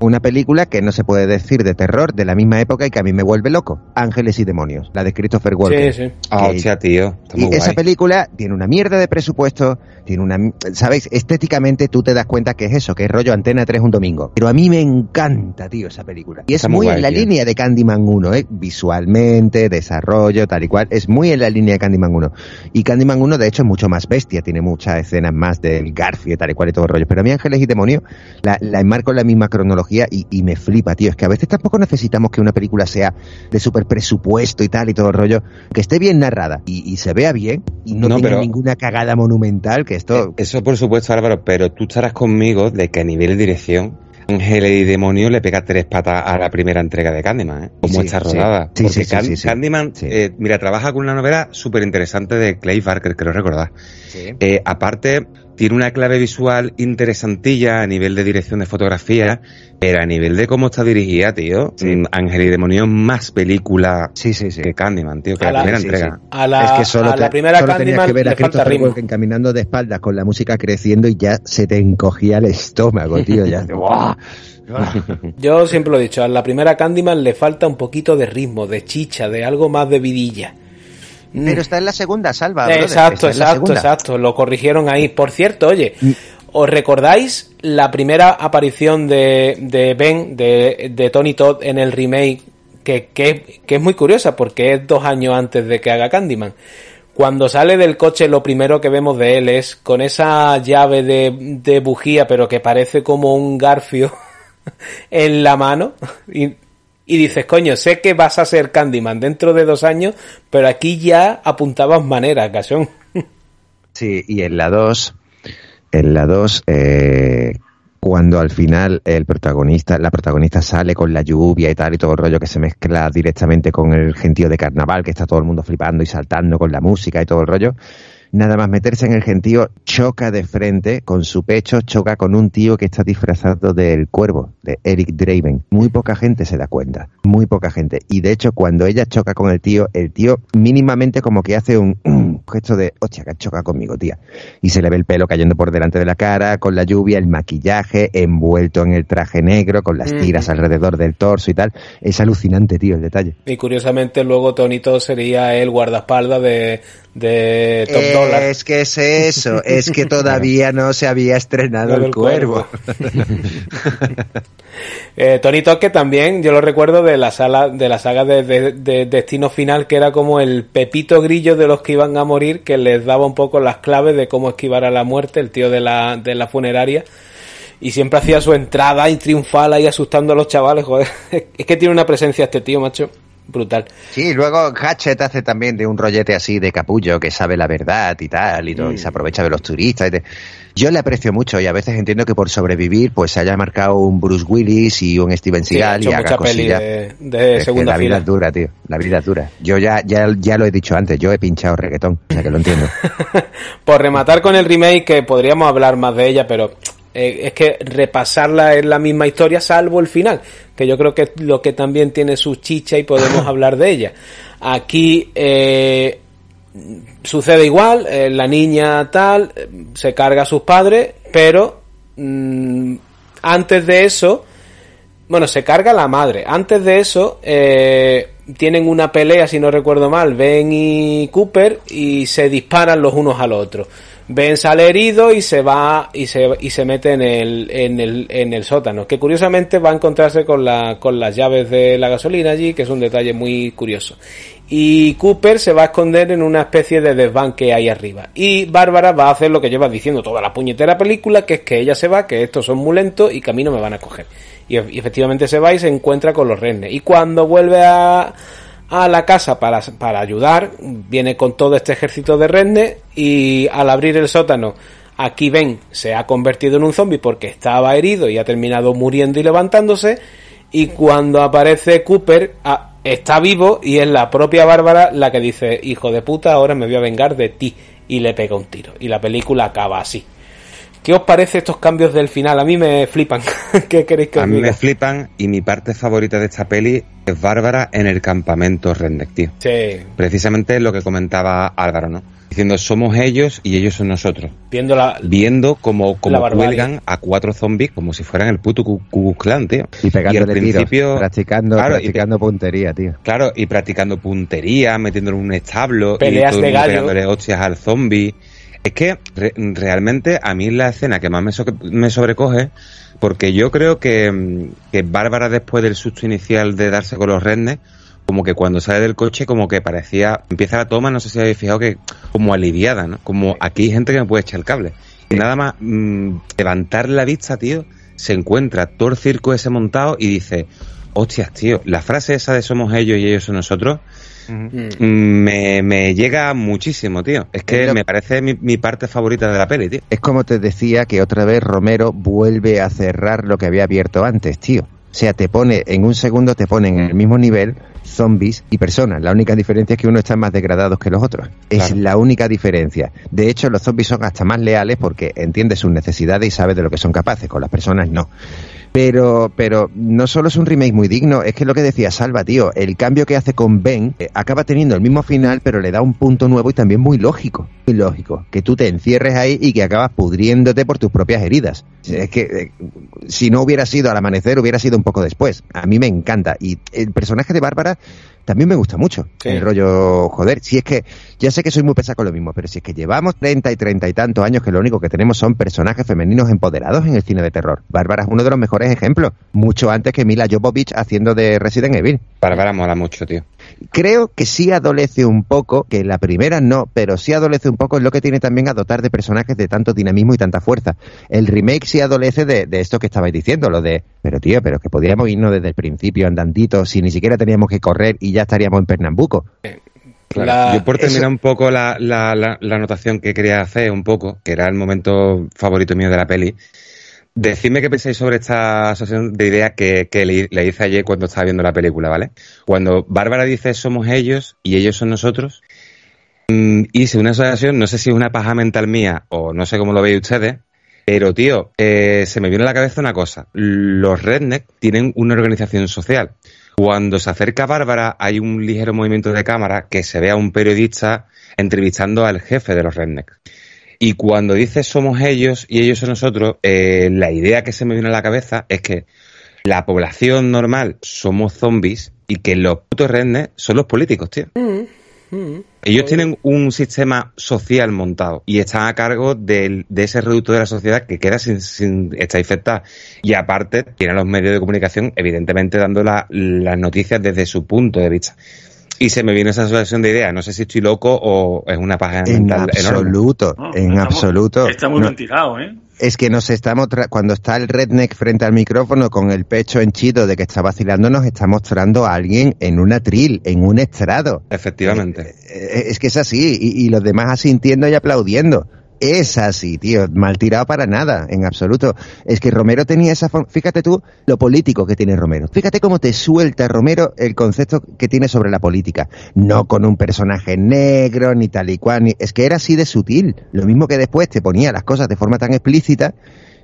Una película que no se puede decir de terror de la misma época y que a mí me vuelve loco. Ángeles y demonios, la de Christopher Walken. Sí, sí. Ah, tío. y esa película tiene una mierda de presupuesto, tiene una, ¿sabéis? Estéticamente tú te das cuenta que es eso, que es rollo Antena 3 un domingo. Pero a mí me encanta, tío, esa película. Y es muy, en la línea de Candyman 1, ¿eh? Visualmente, desarrollo, tal y cual. Es muy en la línea de Candyman 1. Y Candyman 1, de hecho, es mucho más bestia, tiene muchas escenas más del Garfio, tal y cual y todo el rollo. Pero a mí Ángeles y demonios la, la enmarco en la misma cronología y, me flipa, tío. Es que a veces tampoco necesitamos que una película sea de super presupuesto y tal y todo el rollo, que esté bien narrada y, se vea bien y no, tenga ninguna cagada monumental que esto... Eh, eso por supuesto, Álvaro, pero tú estarás conmigo de que a nivel de dirección Ángel y Demonio le pega tres patas a la primera entrega de Candyman, ¿eh? Como está rodada. Sí, Porque Candyman, eh, mira, trabaja con una novela súper interesante de Clay Barker, creo recordar. Eh, aparte, tiene una clave visual interesantilla a nivel de dirección de fotografía, pero a nivel de cómo está dirigida, tío, mm, Ángel y Demonio más película que Candyman, tío, que la, primera entrega. A la, es que solo la primera Candyman que ver a Christopher Walken caminando de espaldas con la música creciendo y ya se te encogía el estómago, tío, ya. Yo siempre lo he dicho, a la primera Candyman le falta un poquito de ritmo, de chicha, de algo más de vidilla. Pero está en la segunda, Salva. Exacto, exacto, exacto. Lo corrigieron ahí. Por cierto, oye, mm. ¿os recordáis la primera aparición de, de Ben, de, de, Tony Todd en el remake? Que, que, que es muy curiosa porque es dos años antes de que haga Candyman. Cuando sale del coche lo primero que vemos de él es con esa llave de, de bujía pero que parece como un garfio en la mano y y dices, coño, sé que vas a ser Candyman dentro de dos años, pero aquí ya apuntabas manera, Casón. Sí, y en la 2, en la 2, eh, cuando al final el protagonista, la protagonista sale con la lluvia y tal y todo el rollo que se mezcla directamente con el gentío de carnaval, que está todo el mundo flipando y saltando con la música y todo el rollo, nada más meterse en el gentío, choca de frente con su pecho, choca con un tío que está disfrazado del cuervo, de Eric Draven. Muy poca gente se da cuenta, muy poca gente. Y de hecho, cuando ella choca con el tío, el tío mínimamente como que hace un, gesto de, hostia, que choca conmigo, tía. Y se le ve el pelo cayendo por delante de la cara, con la lluvia, el maquillaje, envuelto en el traje negro, con las tiras alrededor del torso y tal. Es alucinante, tío, el detalle. Y curiosamente luego Tonito sería el guardaespaldas de, de Top Dollar. Es que es eso, es que todavía no se había estrenado el, cuervo. eh, Tony Toque también, yo lo recuerdo de la sala, de la saga de, Destino Final, que era como el pepito grillo de los que iban a morir, que les daba un poco las claves de cómo esquivar a la muerte, el tío de la, de la funeraria. Y siempre hacía su entrada y triunfal ahí asustando a los chavales, joder. Es que tiene una presencia este tío, macho brutal. Sí, luego Hatchet hace también de un rollete así de capullo que sabe la verdad y tal, y, y se mm. aprovecha de los turistas. Yo le aprecio mucho y a veces entiendo que por sobrevivir pues se haya marcado un Bruce Willis y un Steven Seagal y haga cosillas. De, de segunda la vida es dura, tío. La vida es dura. Yo ya, ya, ya lo he dicho antes, yo he pinchado reggaetón, o sea que lo entiendo. por rematar con el remake, que podríamos hablar más de ella, pero eh, es que repasarla es la misma historia salvo el final, que yo creo que es lo que también tiene su chicha y podemos hablar de ella. Aquí eh, sucede igual, eh, la niña tal, se carga a sus padres, pero mm, antes de eso, bueno, se carga la madre, antes de eso tienen una pelea, si no recuerdo mal, Ben y Cooper, y se disparan los unos al otro Ben sale herido y se va y se, y se mete en el, en el, en el sótano, que curiosamente va a encontrarse con, la, con las llaves de la gasolina allí, que es un detalle muy curioso. Y Cooper se va a esconder en una especie de desván que hay arriba. Y Bárbara va a hacer lo que lleva diciendo toda la puñetera película, que es que ella se va, que estos son muy lentos y camino me van a coger. Y, y efectivamente se va y se encuentra con los renes. Y cuando vuelve a, a la casa para, para ayudar, viene con todo este ejército de renes y al abrir el sótano, aquí ven, se ha convertido en un zombie porque estaba herido y ha terminado muriendo y levantándose. Y cuando aparece Cooper, ah, está vivo y es la propia Bárbara la que dice, hijo de puta, ahora me voy a vengar de ti. Y le pega un tiro. Y la película acaba así. ¿Qué os parece estos cambios del final? A mí me flipan. ¿Qué queréis que os A mí diga? me flipan y mi parte favorita de esta peli es Bárbara en el campamento Redneck, tío. Sí, Precisamente lo que comentaba Álvaro, ¿no? Diciendo, somos ellos y ellos son nosotros. viendo la, Viendo como, como cuelgan a cuatro zombies como si fueran el puto Ku Klan, tío. Y pegándole al tiros, principio- practicando, Claro, y- practicando puntería, tío. Claro, y practicando puntería, metiéndolo en un establo, Peleas y todo de gallo. hostias al zombie. Es que re- realmente a mí es la escena que más me, so- me sobrecoge, porque yo creo que, que Bárbara después del susto inicial de darse con los rednes, como que cuando sale del coche como que parecía, empieza la toma, no sé si habéis fijado que como aliviada, ¿no? Como aquí hay gente que me puede echar el cable. Y nada más mm, levantar la vista, tío, se encuentra todo el circo ese montado y dice, hostias, tío, la frase esa de somos ellos y ellos son nosotros, Mm. me, me llega muchísimo, tío. Es que me parece mi, mi parte favorita de la peli, tío. Es como te decía que otra vez Romero vuelve a cerrar lo que había abierto antes, tío. O sea, te pone, en un segundo te pone en el mismo nivel zombies y personas. La única diferencia es que uno está más degradado que los otros. Es Claro. la única diferencia. De hecho, los zombies son hasta más leales porque entiende sus necesidades y sabe de lo que son capaces. Con las personas no. Pero, pero no solo es un remake muy digno, es que lo que decía Salva, tío, el cambio que hace con Ben eh, acaba teniendo el mismo final, pero le da un punto nuevo y también muy lógico. Muy lógico. Que tú te encierres ahí y que acabas pudriéndote por tus propias heridas. Es que eh, si no hubiera sido al amanecer, hubiera sido un poco después. A mí me encanta. Y el personaje de Bárbara también me gusta mucho. Sí. El rollo, joder, si es que, ya sé que soy muy pesado con lo mismo, pero si es que llevamos 30 y 30 y tantos años que lo único que tenemos son personajes femeninos empoderados en el cine de terror. Bárbara es uno de los mejores ejemplos, mucho antes que Mila Jovovich haciendo de Resident Evil. Bárbara mola mucho, tío. Creo que sí adolece un poco, que la primera no, pero sí adolece un poco en lo que tiene también a dotar de personajes de tanto dinamismo y tanta fuerza. El remake sí adolece de, de esto que estabais diciendo, lo de, pero tío, pero que podríamos irnos desde el principio andandito, si ni siquiera teníamos que correr y ya estaríamos en Pernambuco. Claro. La- Yo por terminar eso- un poco la, la, la, la anotación que quería hacer, un poco, que era el momento favorito mío de la peli, decidme qué pensáis sobre esta asociación de ideas que, le, le hice ayer cuando estaba viendo la película, ¿vale? Cuando Bárbara dice somos ellos y ellos son nosotros, mm, hice una asociación, no sé si es una paja mental mía o no sé cómo lo veis ustedes, pero tío, eh, se me vino a la cabeza una cosa, los redneck tienen una organización social. Cuando se acerca Bárbara hay un ligero movimiento de cámara que se ve a un periodista entrevistando al jefe de los rednecks. Y cuando dice somos ellos y ellos son nosotros, eh, la idea que se me viene a la cabeza es que la población normal somos zombies y que los putos rednecks son los políticos, tío. Ellos tienen un sistema social montado y están a cargo del- de ese reducto de la sociedad que queda sin, sin estar infectada. Y aparte, tienen los medios de comunicación, evidentemente, dando la- las noticias desde su punto de vista. Y se me viene esa asociación de ideas. No sé si estoy loco o es una paja En mental enorme. absoluto, en estamos- absoluto. Está muy No, ¿eh? es que nos estamos, cuando está el redneck frente al micrófono con el pecho henchido de que está vacilando, nos está mostrando a alguien en una tril, en un estrado. Efectivamente. Eh, Es que es así, y, y los demás asintiendo y aplaudiendo. Es así, tío, mal tirado para nada, en absoluto. Es que Romero tenía esa forma, fíjate tú lo político que tiene Romero. Fíjate cómo te suelta Romero el concepto que tiene sobre la política. No con un personaje negro, ni tal y cual, ni... es que era así de sutil. Lo mismo que después te ponía las cosas de forma tan explícita,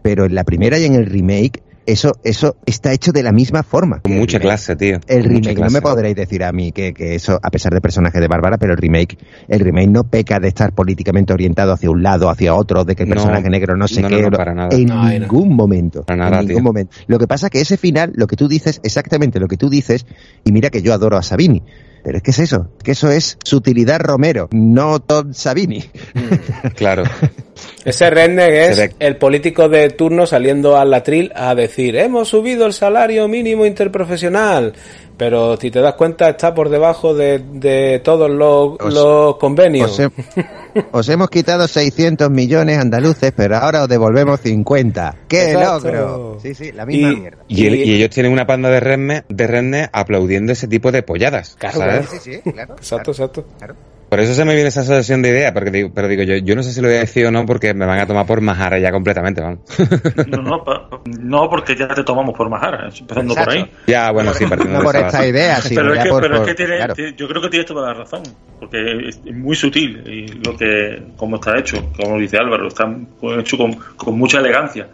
pero en la primera y en el remake, eso, eso está hecho de la misma forma. Con mucha remake. clase, tío. El remake, no me podréis decir a mí que, que eso, a pesar de personaje de Bárbara, pero el remake, el remake no peca de estar políticamente orientado hacia un lado, hacia otro, de que el No, personaje negro no sé no, no, qué. no, para nada. En ningún momento. Para nada, en ningún tío. momento. Lo que pasa que ese final, lo que tú dices, exactamente lo que tú dices, y mira que yo adoro a Sabini. Pero es que es eso, que eso es sutilidad Romero, no Todd Sabini. Claro. Ese redneck es el político de turno saliendo al latril a decir, hemos subido el salario mínimo interprofesional, pero si te das cuenta está por debajo de, todos los, convenios. Os, hemos quitado 600 millones andaluces, pero ahora os devolvemos 50. ¡Qué logro! Sí, sí, la misma y, mierda. Y, ellos tienen una panda de redneck, de aplaudiendo ese tipo de polladas. Claro, Sí, sí, claro. Exacto, exacto. Por eso se me viene esa asociación de idea, porque digo, pero digo yo, yo no sé si lo voy a decir o no, porque me van a tomar por Majara ya completamente, vamos. No, no, no, porque ya te tomamos por Majara, empezando por ahí. Ya, bueno, sí, partiendo no por esta idea, sí, pero, es que, pero es que tiene, yo creo que tienes toda la razón, porque es muy sutil y lo que, como está hecho, como dice Álvaro, está hecho con, con mucha elegancia.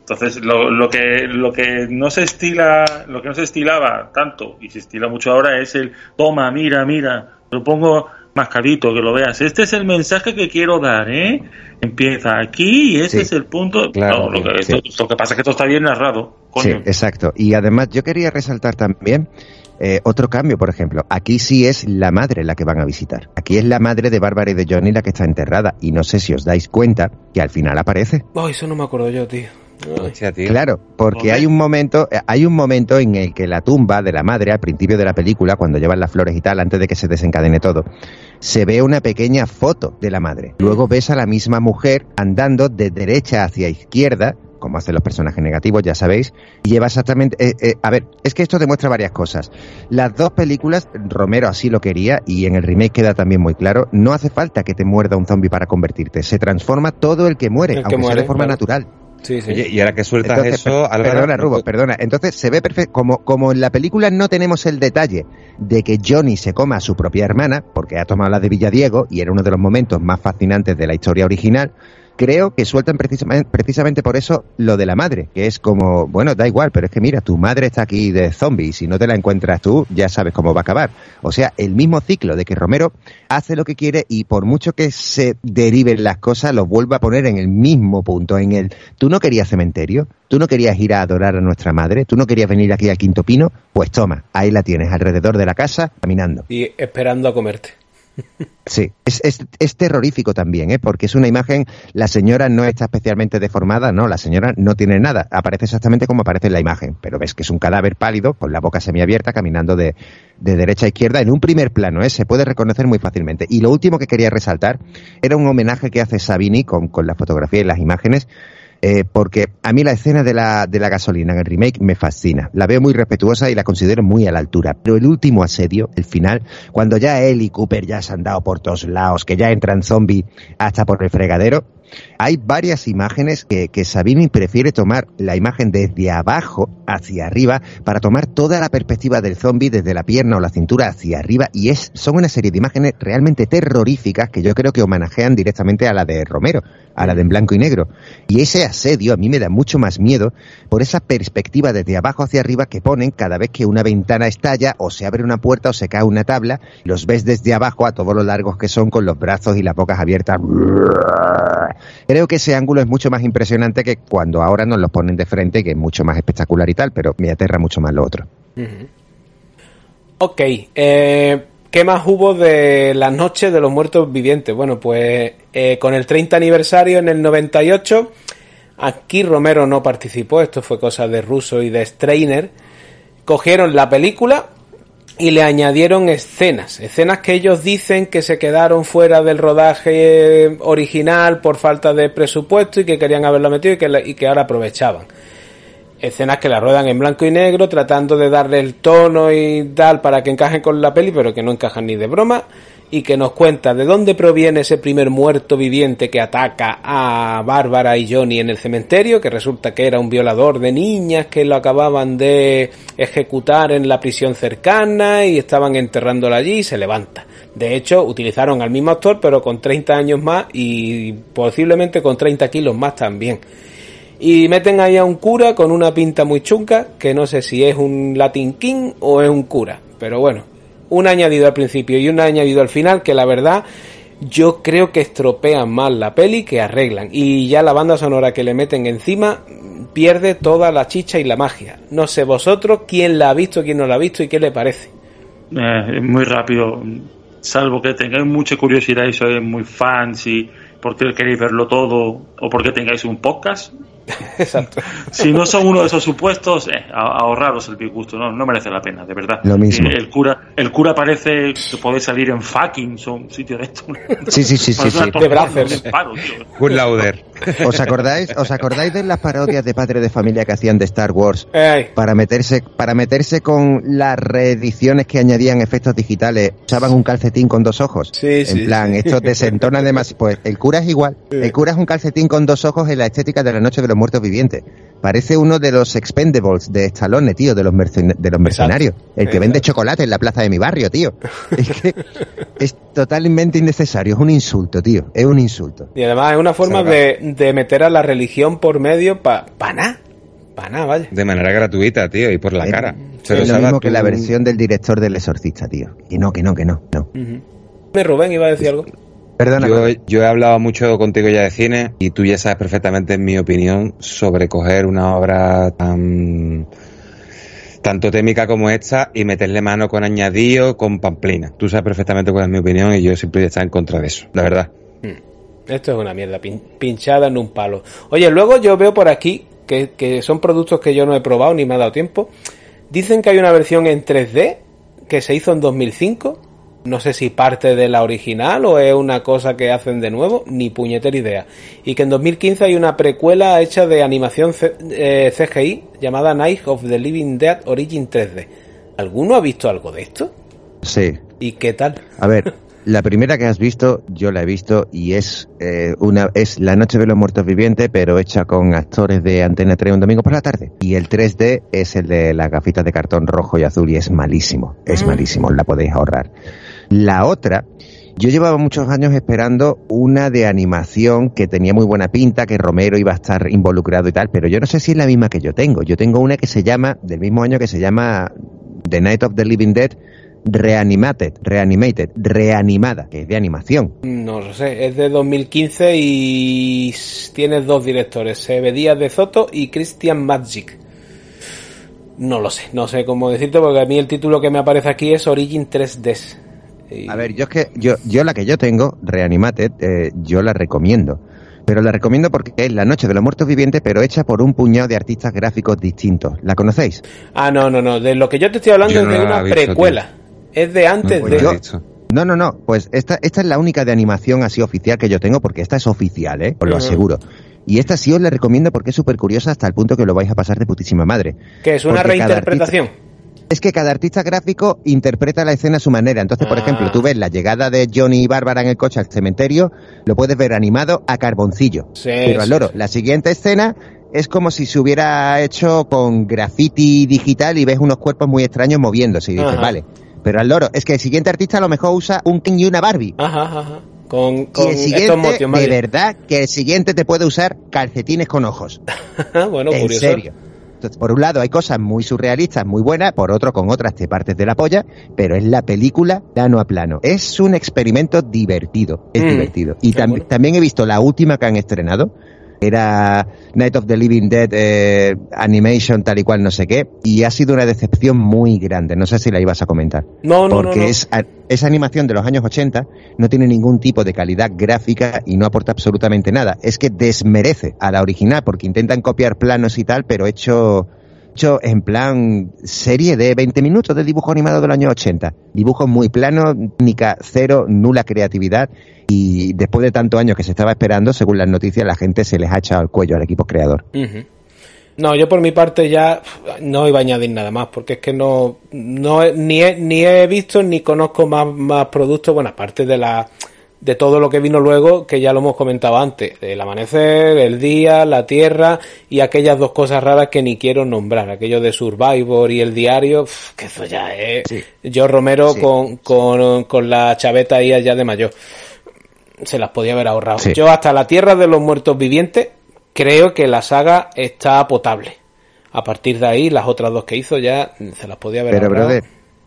Entonces, lo, lo, que lo que no se estila, lo que no se estilaba tanto y se estila mucho ahora es el toma, mira, mira, lo pongo más carito, que lo veas. Este es el mensaje que quiero dar, ¿eh? Empieza aquí y ese es el punto. Claro, lo, que, pasa es que esto está bien narrado. Sí, exacto. Y además yo quería resaltar también eh, otro cambio, por ejemplo. Aquí sí es la madre la que van a visitar. Aquí es la madre de Bárbara y de Johnny la que está enterrada. Y no sé si os dais cuenta que al final aparece. Oh, eso no me acuerdo yo, tío. Claro, porque hay un momento, eh, hay un momento en el que la tumba de la madre, al principio de la película, cuando llevan las flores y tal, antes de que se desencadene todo, se ve una pequeña foto de la madre. Luego ves a la misma mujer andando de derecha hacia izquierda, como hacen los personajes negativos, ya sabéis, y lleva exactamente... Eh, eh, a ver, es que esto demuestra varias cosas. Las dos películas, Romero así lo quería, y en el remake queda también muy claro, no hace falta que te muerda un zombie para convertirte, se transforma todo el que muere, aunque sea de forma natural. Sí, sí. y ahora que sueltas eso, Perdona, Rubo, perdona. Entonces se ve perfecto. Como, como en la película no tenemos el detalle de que Johnny se coma a su propia hermana, porque ha tomado la de Villadiego y era uno de los momentos más fascinantes de la historia original, creo que sueltan precisamente, por eso lo de la madre, que es como, bueno, da igual, pero es que mira, tu madre está aquí de zombie y si no te la encuentras tú, ya sabes cómo va a acabar. O sea, el mismo ciclo de que Romero hace lo que quiere y por mucho que se deriven las cosas, lo vuelve a poner en el mismo punto, en el, tú no querías cementerio, tú no querías ir a adorar a nuestra madre, tú no querías venir aquí al Quinto Pino, pues toma, ahí la tienes, alrededor de la casa, caminando. Y esperando a comerte. Sí, es, es, terrorífico también, ¿eh? porque es una imagen, la señora no está especialmente deformada, no, la señora no tiene nada, aparece exactamente como aparece en la imagen, pero ves que es un cadáver pálido, con la boca semiabierta, caminando de, de derecha a izquierda, en un primer plano, ¿eh? se puede reconocer muy fácilmente. Y lo último que quería resaltar era un homenaje que hace Sabini con, con la fotografía y las imágenes, eh, porque a mí la escena de la, de la gasolina en el remake me fascina. La veo muy respetuosa y la considero muy a la altura. Pero el último asedio, el final, cuando ya él y Cooper ya se han dado por todos lados, que ya entran zombies hasta por el fregadero, hay varias imágenes que, que Sabini prefiere tomar la imagen desde abajo hacia arriba para tomar toda la perspectiva del zombie desde la pierna o la cintura hacia arriba y es, son una serie de imágenes realmente terroríficas que yo creo que homenajean directamente a la de Romero, a la de en blanco y negro. Y ese asedio a mí me da mucho más miedo por esa perspectiva desde abajo hacia arriba que ponen cada vez que una ventana estalla o se abre una puerta o se cae una tabla, los ves desde abajo a todos los largos que son con los brazos y las bocas abiertas Creo que ese ángulo es mucho más impresionante que cuando ahora nos lo ponen de frente, que es mucho más espectacular y tal, pero me aterra mucho más lo otro. Ok, eh, ¿qué más hubo de la noche de los muertos vivientes? Bueno, pues eh, con el 30 aniversario en el 98, aquí Romero no participó, esto fue cosa de Russo y de Strainer, cogieron la película y le añadieron escenas, escenas que ellos dicen que se quedaron fuera del rodaje original por falta de presupuesto y que querían haberlo metido y que ahora aprovechaban. Escenas que la ruedan en blanco y negro, tratando de darle el tono y tal para que encajen con la peli, pero que no encajan ni de broma y que nos cuenta de dónde proviene ese primer muerto viviente que ataca a Bárbara y Johnny en el cementerio, que resulta que era un violador de niñas que lo acababan de ejecutar en la prisión cercana y estaban enterrándola allí y se levanta. De hecho, utilizaron al mismo actor pero con 30 años más y posiblemente con 30 kilos más también. Y meten ahí a un cura con una pinta muy chunca, que no sé si es un Latin King o es un cura. Pero bueno, un añadido al principio y un añadido al final que la verdad yo creo que estropean más la peli que arreglan. Y ya la banda sonora que le meten encima pierde toda la chicha y la magia. No sé vosotros quién la ha visto, quién no la ha visto y qué le parece. Eh, muy rápido, salvo que tengáis mucha curiosidad y sois muy fans y, porque queréis verlo todo o porque tengáis un podcast. Exacto. Si no son uno de esos supuestos, eh, ahorraros el disgusto, no, no merece la pena, de verdad. Lo mismo. El cura, el cura parece que puede salir en fucking, son sitios de estos. Sí, sí, sí, sí, De. Good Lauder. ¿Os acordáis, ¿Os acordáis de las parodias de padre de familia que hacían de Star Wars? Ey, Para meterse, para meterse con las reediciones que añadían efectos digitales, usaban un calcetín con dos ojos. Sí, en sí, plan, sí. esto desentona demasiado. Pues el cura es igual. El cura es un calcetín con dos ojos en la estética de la noche de los muertos vivientes. Parece uno de los expendables de Stallone, tío, de los, mercen- de los mercenarios. El que vende chocolate en la plaza de mi barrio, tío. Es que es totalmente innecesario. Es un insulto, tío. Es un insulto. Y además es una forma de, de meter a la religión por medio para pa nada. Para nada, vaya. De manera gratuita, tío, y por la Es- cara. Es lo Salva, mismo que la versión del director del exorcista, tío. Y no, que no, que no, no. Me Rubén iba a decir algo. Perdona. Yo, yo he hablado mucho contigo ya de cine y tú ya sabes perfectamente mi opinión sobre coger una obra tan tanto témica como esta y meterle mano con añadido, con pamplina. Tú sabes perfectamente cuál es mi opinión y yo siempre estar en contra de eso, la verdad. Esto es una mierda, pin- pinchada en un palo. Oye, luego yo veo por aquí que, que son productos que yo no he probado ni me ha dado tiempo. Dicen que hay una versión en 3D que se hizo en 2005. No sé si parte de la original o es una cosa que hacen de nuevo, ni puñetera idea. Y que en 2015 hay una precuela hecha de animación C- eh, CGI llamada Night of the Living Dead Origin 3D. ¿Alguno ha visto algo de esto? Sí. ¿Y qué tal? A ver, la primera que has visto, yo la he visto y es eh, una es La Noche de los Muertos Vivientes, pero hecha con actores de Antena 3 un domingo por la tarde. Y el 3D es el de las gafitas de cartón rojo y azul y es malísimo. Es malísimo, la podéis ahorrar. La otra, yo llevaba muchos años esperando una de animación que tenía muy buena pinta, que Romero iba a estar involucrado y tal, pero yo no sé si es la misma que yo tengo. Yo tengo una que se llama, del mismo año que se llama The Night of the Living Dead, Reanimated, Reanimated, reanimada, que es de animación. No lo sé, es de 2015 y tiene dos directores, Sebe Díaz de Soto y Christian Magic. No lo sé, no sé cómo decirte porque a mí el título que me aparece aquí es Origin 3D. Y- A ver, yo es que yo, yo la que yo tengo, Reanimated, eh, yo la recomiendo. Pero la recomiendo porque es La Noche de los Muertos Vivientes, pero hecha por un puñado de artistas gráficos distintos. ¿La conocéis? Ah, no, no, no, de lo que yo te estoy hablando Yo es no de una visto, precuela. Es de antes No, de... yo-. No, no, no. Pues esta, esta es la única de animación así oficial que yo tengo, porque esta es oficial, ¿eh? Os lo aseguro. Y esta sí os la recomiendo porque es súper curiosa hasta el punto que lo vais a pasar de putísima madre. que es una porque reinterpretación. Es que cada artista gráfico interpreta la escena a su manera. Entonces, por Ah. ejemplo, tú ves la llegada de Johnny y Bárbara en el coche al cementerio, lo puedes ver animado a carboncillo. Sí, Pero al sí, loro, sí. la siguiente escena es como si se hubiera hecho con graffiti digital y ves unos cuerpos muy extraños moviéndose. Y dices, Ajá. vale. Pero al loro, es que el siguiente artista a lo mejor usa un Ken y una Barbie. Ajá, ajá, ajá. Con, Y con el siguiente, motios de verdad, que el siguiente te puede usar calcetines con ojos. bueno, en curioso. serio. Entonces, por un lado hay cosas muy surrealistas, muy buenas, por otro con otras te partes de la polla, pero es la película plano a plano. Es un experimento divertido, es Mm, divertido. Y tam- bueno. también he visto la última que han estrenado, era Night of the Living Dead eh, Animation tal y cual no sé qué, y ha sido una decepción muy grande. No sé si la ibas a comentar. No, no, porque no, no. es esa animación de los años 80 no tiene ningún tipo de calidad gráfica y no aporta absolutamente nada. Es que desmerece a la original porque intentan copiar planos y tal, pero hecho, hecho en plan serie de 20 minutos de dibujo animado del año 80. Dibujos muy planos, técnica cero, nula creatividad y después de tantos años que se estaba esperando, según las noticias, la gente se les ha echado al cuello al equipo creador. Ujú. No, yo por mi parte ya no iba a añadir nada más, porque es que no, no ni, he, ni he visto ni conozco más, más productos, bueno, aparte de la de todo lo que vino luego, que ya lo hemos comentado antes, el amanecer, el día, la tierra y aquellas dos cosas raras que ni quiero nombrar, aquello de Survivor y el diario, pf, que eso ya es yo Romero Sí. con, con, con la chaveta ahí allá de mayor se las podía haber ahorrado. Sí. Yo hasta la Tierra de los Muertos Vivientes creo que la saga está potable. A partir de ahí, las otras dos que hizo ya se las podía haber Pero, ahorrado. brother,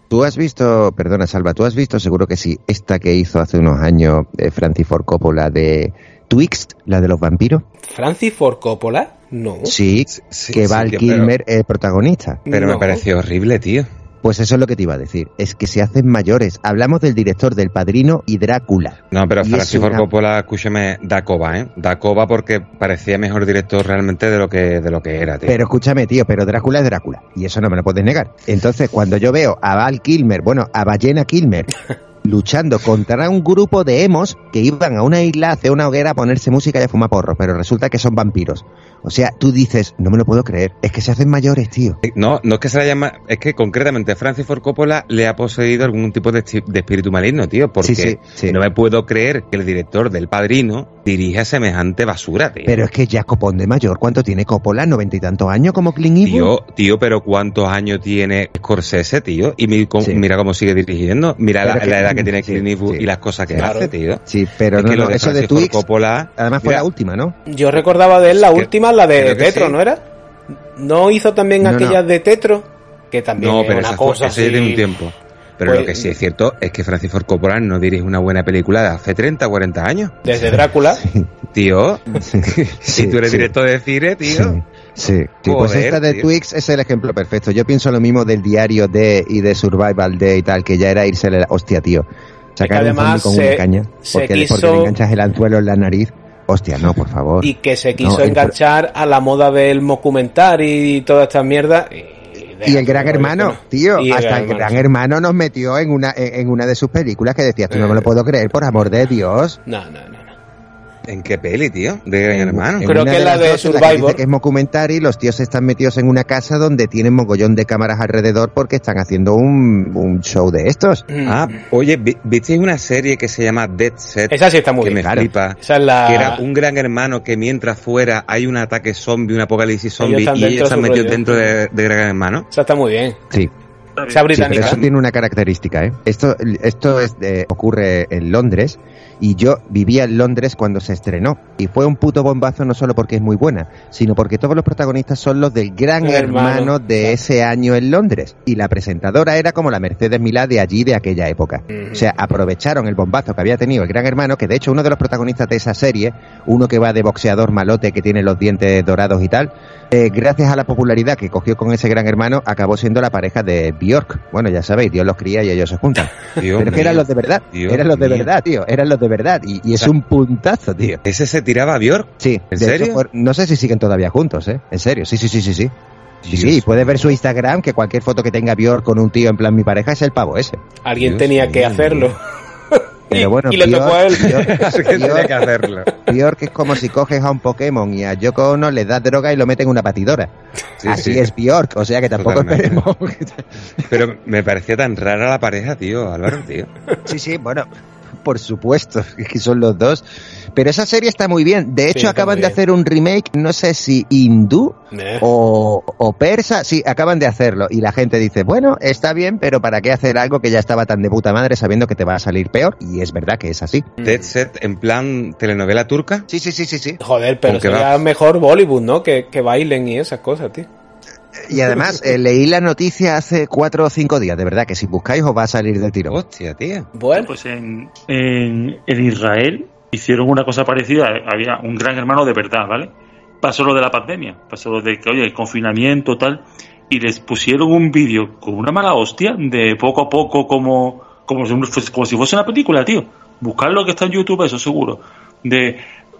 tú has visto, perdona, Salva, tú has visto, seguro que sí, esta que hizo hace unos años eh, Francis Ford Coppola de Twixt, la de los vampiros. Francis Ford Coppola, no. Sí, Sí, que sí, Val que- Kilmer es el protagonista. Pero No. me pareció horrible, tío. Pues eso es lo que te iba a decir. Es que se hacen mayores. Hablamos del director del Padrino y Drácula. No, pero Francis Ford una- Coppola, escúchame, da coba, ¿eh? Da coba porque parecía mejor director realmente de lo que, de lo que era, tío. Pero escúchame, tío, pero Drácula es Drácula. Y eso no me lo puedes negar. Entonces, cuando yo veo a Val Kilmer, bueno, a Ballena Kilmer, luchando contra un grupo de emos que iban a una isla a hacer una hoguera a ponerse música y a fumar porros, pero resulta que son vampiros. O sea, tú dices, no me lo puedo creer, es que se hacen mayores, tío. Eh, No, no es que se la llama, es que concretamente Francis Ford Coppola le ha poseído algún tipo de, espíritu maligno, tío, porque Sí, sí, sí. no me puedo creer que el director del Padrino dirija semejante basura, tío. Pero es que ya Copón de mayor, ¿cuánto tiene Coppola? ¿Noventa y tantos años como Clint Eastwood? Tío, tío, pero ¿cuántos años tiene Scorsese, tío? Y mi- con- Sí. mira cómo sigue dirigiendo, mira la, que- la edad que tiene sí, Clint Eastwood sí. y las cosas que Claro. hace, tío. Sí, pero Es no, que lo no, de eso de Francis Twix, Coppola, además fue mira, la última, ¿no? Yo recordaba de él la Es última, la de Tetro, sí. ¿no era? ¿No hizo también No, no. aquellas de Tetro? Que también No, es una cosa así. tiene un tiempo. Pero Pues- lo que sí es cierto es que Francis Ford Coppola no dirige una buena película de hace 30 o 40 años. Desde Drácula. Tío, Sí, si tú eres sí. director de cine, tío. Sí, pues esta de tío. Twix es el ejemplo perfecto. Yo pienso lo mismo del diario de y de Survival de y tal, que ya era irse la hostia, tío. Sacar un además zombie con se- una caña, se porque, le enganchas el anzuelo en la nariz. Hostia, no, por favor. y que se quiso No, el- enganchar a la moda del mockumentary y toda esta mierda. Y, Y el gran hermano, tío, Y el hasta el gran Hermano, nos metió en una, en, una de sus películas que decías, tú no me Eh. lo puedo creer, por amor de Dios. No, no, no. ¿En qué peli, tío? De Gran Hermano. Creo que la de en la que Survivor. que es mockumentary, los tíos están metidos en una casa donde tienen mogollón de cámaras alrededor porque están haciendo un, un show de estos. Mm. Ah, oye, vi- ¿visteis una serie que se llama Dead Set? Esa sí está muy que bien. me claro. flipa. Esa es la. Que era un gran hermano que mientras fuera hay un ataque zombie, un apocalipsis zombie y ellos están de metidos dentro de, de gran hermano. Esa está muy bien. Sí. Esa Sí, pero británica. eso tiene una característica, ¿eh? Esto, esto es de- ocurre en Londres y yo vivía en Londres cuando se estrenó y fue un puto bombazo no solo porque es muy buena, sino porque todos los protagonistas son los del gran Hermano. hermano, de ese año en Londres y la presentadora era como la Mercedes Milá de allí de aquella época. O sea, aprovecharon el bombazo que había tenido el gran hermano, que de hecho uno de los protagonistas de esa serie, uno que va de boxeador malote que tiene los dientes dorados y tal, eh, gracias a la popularidad que cogió con ese gran hermano, acabó siendo la pareja de Bjork. Bueno, ya sabéis, Dios los cría y ellos se juntan. Dios Pero que eran los de verdad, Dios eran los de mío. verdad, tío, eran los de verdad. Y, y es O sea, un puntazo, tío. Ese se tiraba a Björk. Sí, ¿En de serio? hecho, no sé si siguen todavía juntos, ¿eh? En serio, sí, sí, sí, sí, sí. Sí, Dios sí, puedes ver su Instagram, que cualquier foto que tenga Bjork con un tío en plan mi pareja es el pavo ese. Alguien Dios tenía que hacerlo. Pero bueno, y le Bjork- tocó a él. Bjork- que tenía Bjork- que hacerlo. Bjork es como si coges a un Pokémon y a Yoko Ono le das droga y lo meten en una batidora. Sí, Así sí. es Bjork, o sea que tampoco Totalmente. esperemos. Pero me parecía tan rara la pareja, tío, Álvaro, tío. sí, sí, bueno, por supuesto, es que son los dos. Pero esa serie está muy bien. De hecho, está acaban de hacer un remake, no sé si hindú Eh. o, o persa. Sí, acaban de hacerlo. Y la gente dice, bueno, está bien, pero ¿para qué hacer algo que ya estaba tan de puta madre sabiendo que te va a salir peor? Y es verdad que es así. Dead Set en plan telenovela turca. Sí, sí, sí, sí, sí. Joder, pero sería va- mejor Bollywood, ¿no? Que, que bailen y esas cosas, tío. Y además, eh, leí la noticia hace cuatro o cinco días. De verdad que si buscáis os va a salir del tiro. Hostia, tío. Bueno, Pues en, en, en Israel hicieron una cosa parecida. Había un gran hermano de verdad, ¿vale? Pasó lo de la pandemia, pasó lo de que, oye, el confinamiento, tal. Y les pusieron un vídeo con una mala hostia de poco a poco, como, como, si, fuese- como si fuese una película, tío. Buscarlo que está en YouTube, eso seguro. De.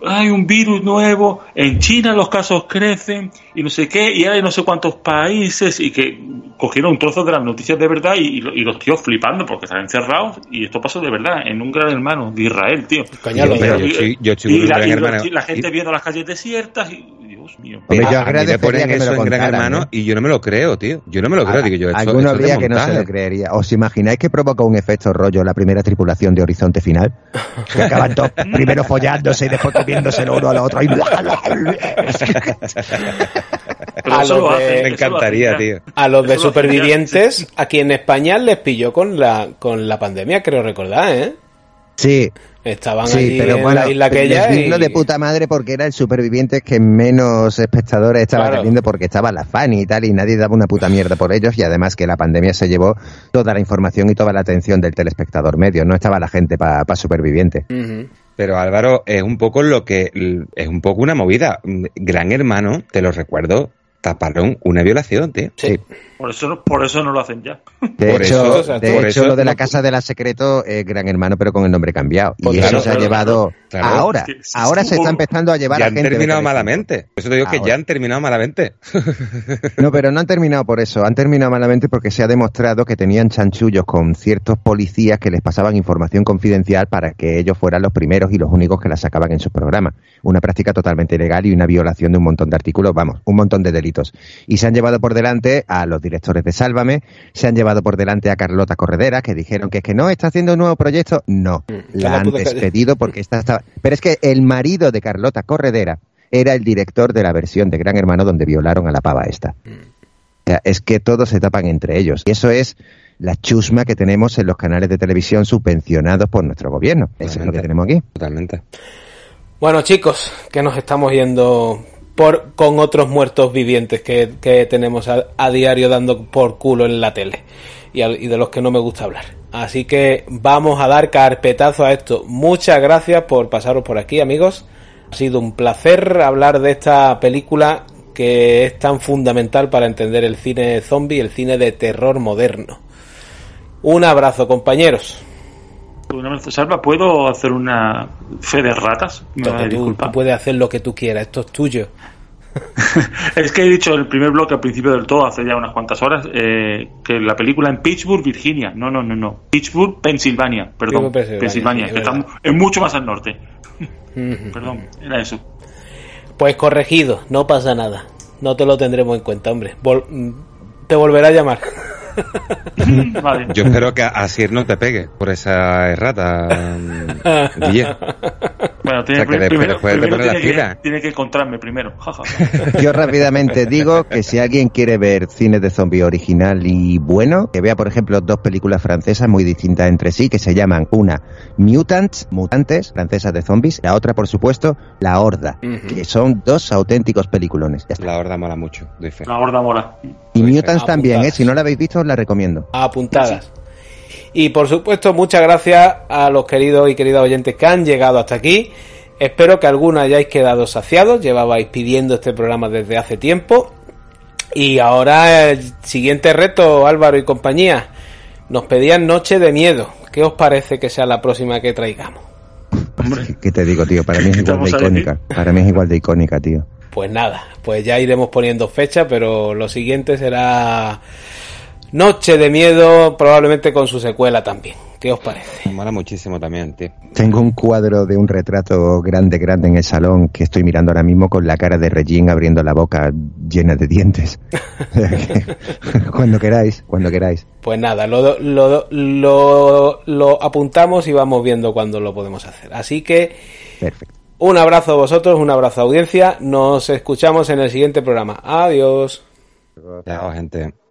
Hay un virus nuevo, en China los casos crecen y no sé qué, y hay no sé cuántos países y que cogieron trozos de las noticias de verdad y, y lo- y los tíos flipando porque están encerrados y esto pasó de verdad en un gran hermano de Israel, tío. coño, yo estoy- yo estoy y un la, y la gente viendo las calles desiertas y Dios mío. Hombre, yo a, a mí me agradecería ponen que me lo eso en Gran Hermano ¿eh? y yo no me lo creo, tío. Yo no me lo creo, digo yo. Esto, Alguno esto habría que no se lo creería. ¿Os imagináis que provocó un efecto rollo la primera tripulación de Horizonte Final? Que acaban todos primero follándose y después comiéndoselo uno al otro. Y... A los lo de- Me lo encantaría, tío. a los de supervivientes, aquí en España les pilló con la, con la pandemia, creo recordar, ¿eh? Sí, Estaban sí, allí pero en bueno, la isla aquella les y... de puta madre porque era el superviviente que menos espectadores estaba Claro. teniendo porque estaba la Fanny y tal y nadie daba una puta mierda por ellos y además que la pandemia se llevó toda la información y toda la atención del telespectador medio, no estaba la gente para superviviente. Ujú. Pero Álvaro, es un poco lo que. Es un poco una movida. Gran Hermano, te lo recuerdo, taparon una violación, tío. Sí. Por eso, por eso no lo hacen ya. De Por hecho, eso- de por hecho, eso lo de la Casa de la Secreto es Gran Hermano, pero con el nombre cambiado. Pues y claro, eso se ha claro, llevado. claro. ahora, que- ahora se está empezando a llevar Ya a han gente. de terminado malamente. Por eso te digo que Ahora. ya han terminado malamente. No, pero no han terminado por eso. Han terminado malamente porque se ha demostrado que tenían chanchullos con ciertos policías que les pasaban información confidencial para que ellos fueran los primeros y los únicos que la sacaban en sus programas. Una práctica totalmente ilegal y una violación de un montón de artículos, vamos, un montón de delitos. Y se han llevado por delante a los directores de Sálvame, se han llevado por delante a Carlota Corredera, que dijeron que es que no, está haciendo un nuevo proyecto. No, ya la han despedido porque está, está... Pero es que el marido de Carlota Corredera era el director de la versión de Gran Hermano donde violaron a la pava esta. O sea, es que todos se tapan entre ellos. Y eso es la chusma que tenemos en los canales de televisión subvencionados por nuestro gobierno. Eso es lo que tenemos aquí. Totalmente. Bueno, chicos, que nos estamos yendo por con otros muertos vivientes que, que tenemos a, a diario dando por culo en la tele y, al- y de los que no me gusta hablar. Así que vamos a dar carpetazo a esto. Muchas gracias por pasaros por aquí, amigos. Ha sido un placer hablar de esta película que es tan fundamental para entender el cine zombie, el cine de terror moderno. Un abrazo, compañeros. Una Salva, ¿puedo hacer una fe de ratas? Me Tú- tú, tú puedes hacer lo que tú quieras, esto es tuyo. Es que he dicho en el primer bloque al principio del todo, hace ya unas cuantas horas, eh, que la película en Pittsburgh, Virginia. No, no, no, no. Pittsburgh, Pensilvania. Perdón. Pensilvania, Pensilvania. sí, que es está mucho más al norte. Perdón, era eso. Pues corregido, no pasa nada. No te lo tendremos en cuenta, hombre. Vol- te volverá a llamar. Vale. Yo espero que Asier no te pegue por esa errata, mm, Guille. Bueno, tiene, O sea, que primero, después primero tiene, las que, pilas. tiene que encontrarme primero. Ja, ja, ja. Yo rápidamente digo que si alguien quiere ver cine de zombie original y bueno, que vea por ejemplo dos películas francesas muy distintas entre sí, que se llaman una Mutants, Mutantes, francesas de zombies, la otra por supuesto La Horda, que son dos auténticos peliculones. La horda mola mucho, doy fe. La horda mola. Y Mutants también. ¿eh? si no la habéis visto os la recomiendo. Apuntadas. Y por supuesto, muchas gracias a los queridos y queridas oyentes que han llegado hasta aquí. Espero que algunos hayáis quedado saciados. Llevabais pidiendo este programa desde hace tiempo. Y ahora el siguiente reto, Álvaro y compañía. Nos pedían Noche de Miedo. ¿Qué os parece que sea la próxima que traigamos? ¿Qué te digo, tío? Para mí es igual de icónica. Para mí es igual de icónica, tío. Pues nada, pues ya iremos poniendo fecha, pero lo siguiente será Noche de Miedo, probablemente con su secuela también. ¿Qué os parece? Mola muchísimo también, tío. Tengo un cuadro de un retrato grande, grande en el salón que estoy mirando ahora mismo con la cara de Regine abriendo la boca llena de dientes. cuando queráis, cuando queráis. Pues nada, lo, lo, lo, lo apuntamos y vamos viendo cuándo lo podemos hacer. Así que Perfecto. un abrazo a vosotros, un abrazo a audiencia. Nos escuchamos en el siguiente programa. Adiós. Chao, gente.